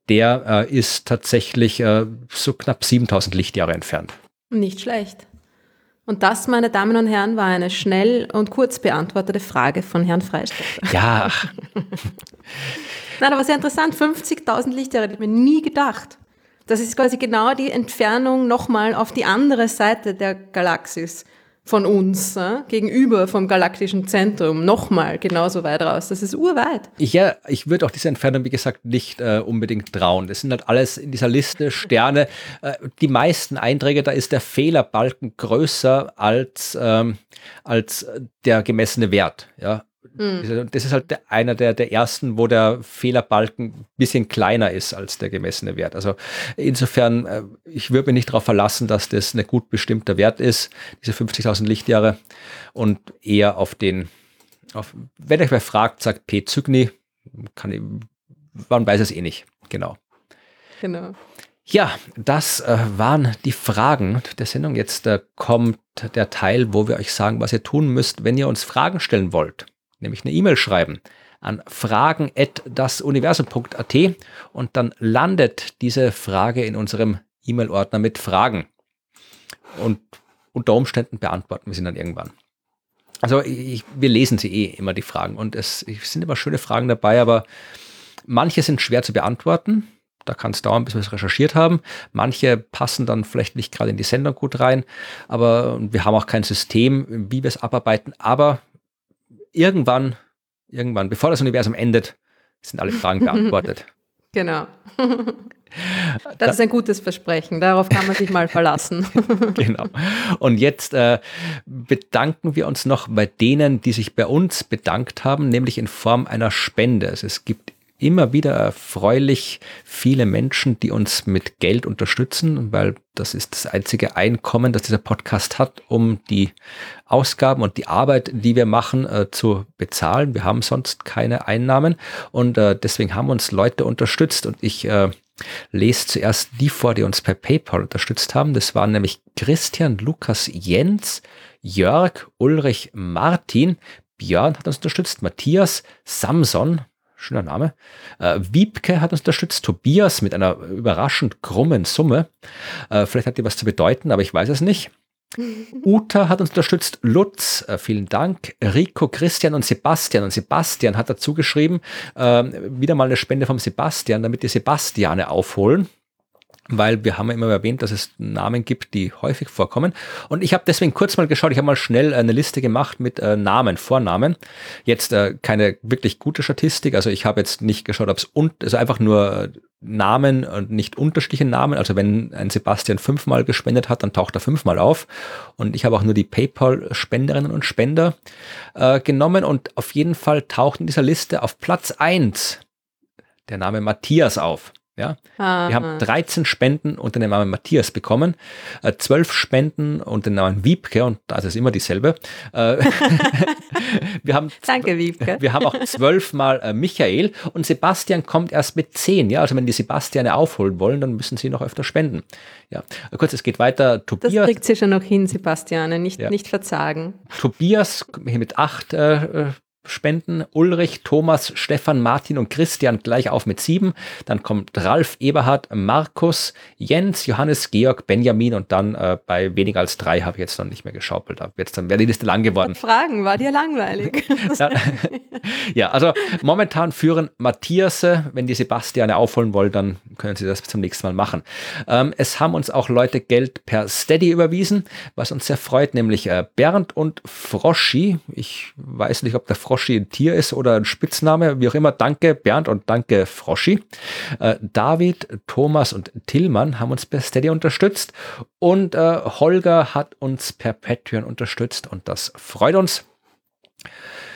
Der äh, ist tatsächlich äh, so knapp 7000 Lichtjahre entfernt. Nicht schlecht. Und das, meine Damen und Herren, war eine schnell und kurz beantwortete Frage von Herrn Freistetter. Ja. Nein, aber sehr interessant. 50.000 Lichtjahre, hätte ich mir nie gedacht. Das ist quasi genau die Entfernung nochmal auf die andere Seite der Galaxis von uns äh, gegenüber vom galaktischen Zentrum nochmal genauso weit raus. Das ist urweit. Ja, ich würde auch diese Entfernung, wie gesagt, nicht äh, unbedingt trauen. Das sind halt alles in dieser Liste Sterne. Äh, die meisten Einträge, da ist der Fehlerbalken größer als, ähm, als der gemessene Wert. Ja, Mhm. Das ist halt einer der, der ersten, wo der Fehlerbalken ein bisschen kleiner ist als der gemessene Wert. Also insofern, äh, ich würde mich nicht darauf verlassen, dass das ein gut bestimmter Wert ist, diese 50.000 Lichtjahre, und eher auf den, auf, wenn euch wer fragt, sagt P. Zygni, kann ich, man weiß es eh nicht, genau. Genau. Ja, das äh, waren die Fragen der Sendung. Jetzt äh, kommt der Teil, wo wir euch sagen, was ihr tun müsst, wenn ihr uns Fragen stellen wollt nämlich eine E-Mail schreiben an fragen.dasuniversum.at und dann landet diese Frage in unserem E-Mail-Ordner mit Fragen. Und unter Umständen beantworten wir sie dann irgendwann. Also ich, wir lesen sie eh immer, die Fragen. Und es, es sind immer schöne Fragen dabei, aber manche sind schwer zu beantworten. Da kann es dauern, bis wir es recherchiert haben. Manche passen dann vielleicht nicht gerade in die Sendung gut rein, aber wir haben auch kein System, wie wir es abarbeiten. Aber irgendwann, irgendwann, bevor das Universum endet, sind alle Fragen beantwortet. Genau. Das ist ein gutes Versprechen, darauf kann man sich mal verlassen. genau. Und jetzt äh, bedanken wir uns noch bei denen, die sich bei uns bedankt haben, nämlich in Form einer Spende. Also es gibt immer wieder erfreulich viele Menschen, die uns mit Geld unterstützen, weil das ist das einzige Einkommen, das dieser Podcast hat, um die Ausgaben und die Arbeit, die wir machen, äh, zu bezahlen. Wir haben sonst keine Einnahmen und äh, deswegen haben uns Leute unterstützt und ich äh, lese zuerst die vor, die uns per PayPal unterstützt haben. Das waren nämlich Christian, Lukas, Jens, Jörg, Ulrich, Martin, Björn hat uns unterstützt, Matthias, Samson, schöner Name, äh, Wiebke hat uns unterstützt, Tobias mit einer überraschend krummen Summe. Äh, vielleicht hat die was zu bedeuten, aber ich weiß es nicht. Uta hat uns unterstützt, Lutz, äh, vielen Dank, Rico, Christian und Sebastian. Und Sebastian hat dazu geschrieben, äh, wieder mal eine Spende vom Sebastian, damit die Sebastiane aufholen weil wir haben ja immer erwähnt, dass es Namen gibt, die häufig vorkommen. Und ich habe deswegen kurz mal geschaut, ich habe mal schnell eine Liste gemacht mit äh, Namen, Vornamen. Jetzt äh, keine wirklich gute Statistik, also ich habe jetzt nicht geschaut, ob es also einfach nur Namen und nicht unterschiedliche Namen. Also wenn ein Sebastian fünfmal gespendet hat, dann taucht er fünfmal auf. Und ich habe auch nur die PayPal-Spenderinnen und Spender äh, genommen und auf jeden Fall taucht in dieser Liste auf Platz eins der Name Matthias auf. Ja, Aha. wir haben 13 Spenden unter dem Namen Matthias bekommen, äh, 12 Spenden unter dem Namen Wiebke und das ist immer dieselbe. Äh, wir haben Danke, Wiebke. Wir haben auch zwölfmal äh, Michael und Sebastian kommt erst mit 10. Ja, also wenn die Sebastiane aufholen wollen, dann müssen sie noch öfter spenden. Ja, kurz, es geht weiter. Tobias. Das kriegt sie schon noch hin, Sebastiane, nicht, ja. nicht verzagen. Tobias mit acht äh, äh spenden. Ulrich, Thomas, Stefan, Martin und Christian gleich auf mit sieben. Dann kommt Ralf, Eberhard, Markus, Jens, Johannes, Georg, Benjamin und dann äh, bei weniger als drei habe ich jetzt noch nicht mehr geschaukelt. Da jetzt dann wäre die Liste lang geworden. Fragen, war dir langweilig? ja, also momentan führen Matthias, wenn die Sebastiane aufholen wollen, dann können sie das zum nächsten Mal machen. Ähm, es haben uns auch Leute Geld per Steady überwiesen, was uns sehr freut, nämlich äh, Bernd und Froschi. Ich weiß nicht, ob der Froschi Froschi ein Tier ist oder ein Spitzname, wie auch immer. Danke Bernd und danke Froschi. Äh, David, Thomas und Tillmann haben uns per Steady unterstützt und äh, Holger hat uns per Patreon unterstützt und das freut uns.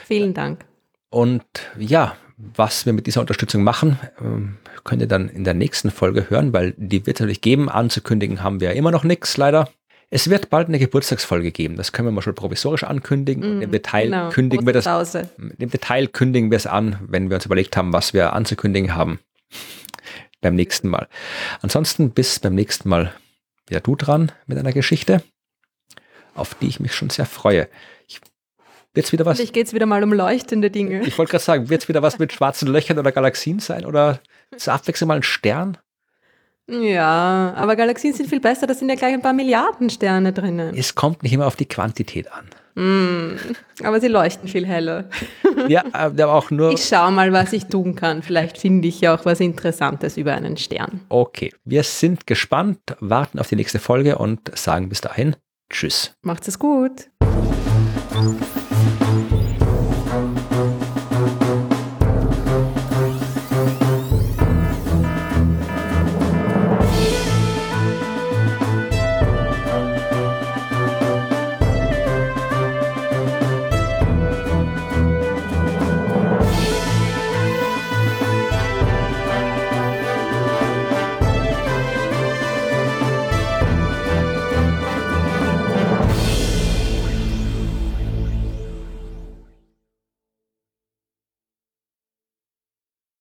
Vielen Dank. Und ja, was wir mit dieser Unterstützung machen, ähm, könnt ihr dann in der nächsten Folge hören, weil die wird es natürlich geben. Anzukündigen haben wir immer noch nichts, leider. Es wird bald eine Geburtstagsfolge geben. Das können wir mal schon provisorisch ankündigen. Mm, Im Detail genau. kündigen wir das. Im Detail kündigen wir es an, wenn wir uns überlegt haben, was wir anzukündigen haben. beim nächsten Mal. Ansonsten bis beim nächsten Mal wieder du dran mit einer Geschichte, auf die ich mich schon sehr freue. Ich, wird's wieder was? Ich geht es wieder mal um leuchtende Dinge. Ich wollte gerade sagen, wird es wieder was mit schwarzen Löchern oder Galaxien sein oder zur Abwechslung mal ein Stern? Ja, aber Galaxien sind viel besser, da sind ja gleich ein paar Milliarden Sterne drinnen. Es kommt nicht immer auf die Quantität an. Mm, aber sie leuchten viel heller. Ja, aber auch nur. Ich schau mal, was ich tun kann. Vielleicht finde ich ja auch was Interessantes über einen Stern. Okay, wir sind gespannt, warten auf die nächste Folge und sagen bis dahin Tschüss. Macht's es gut.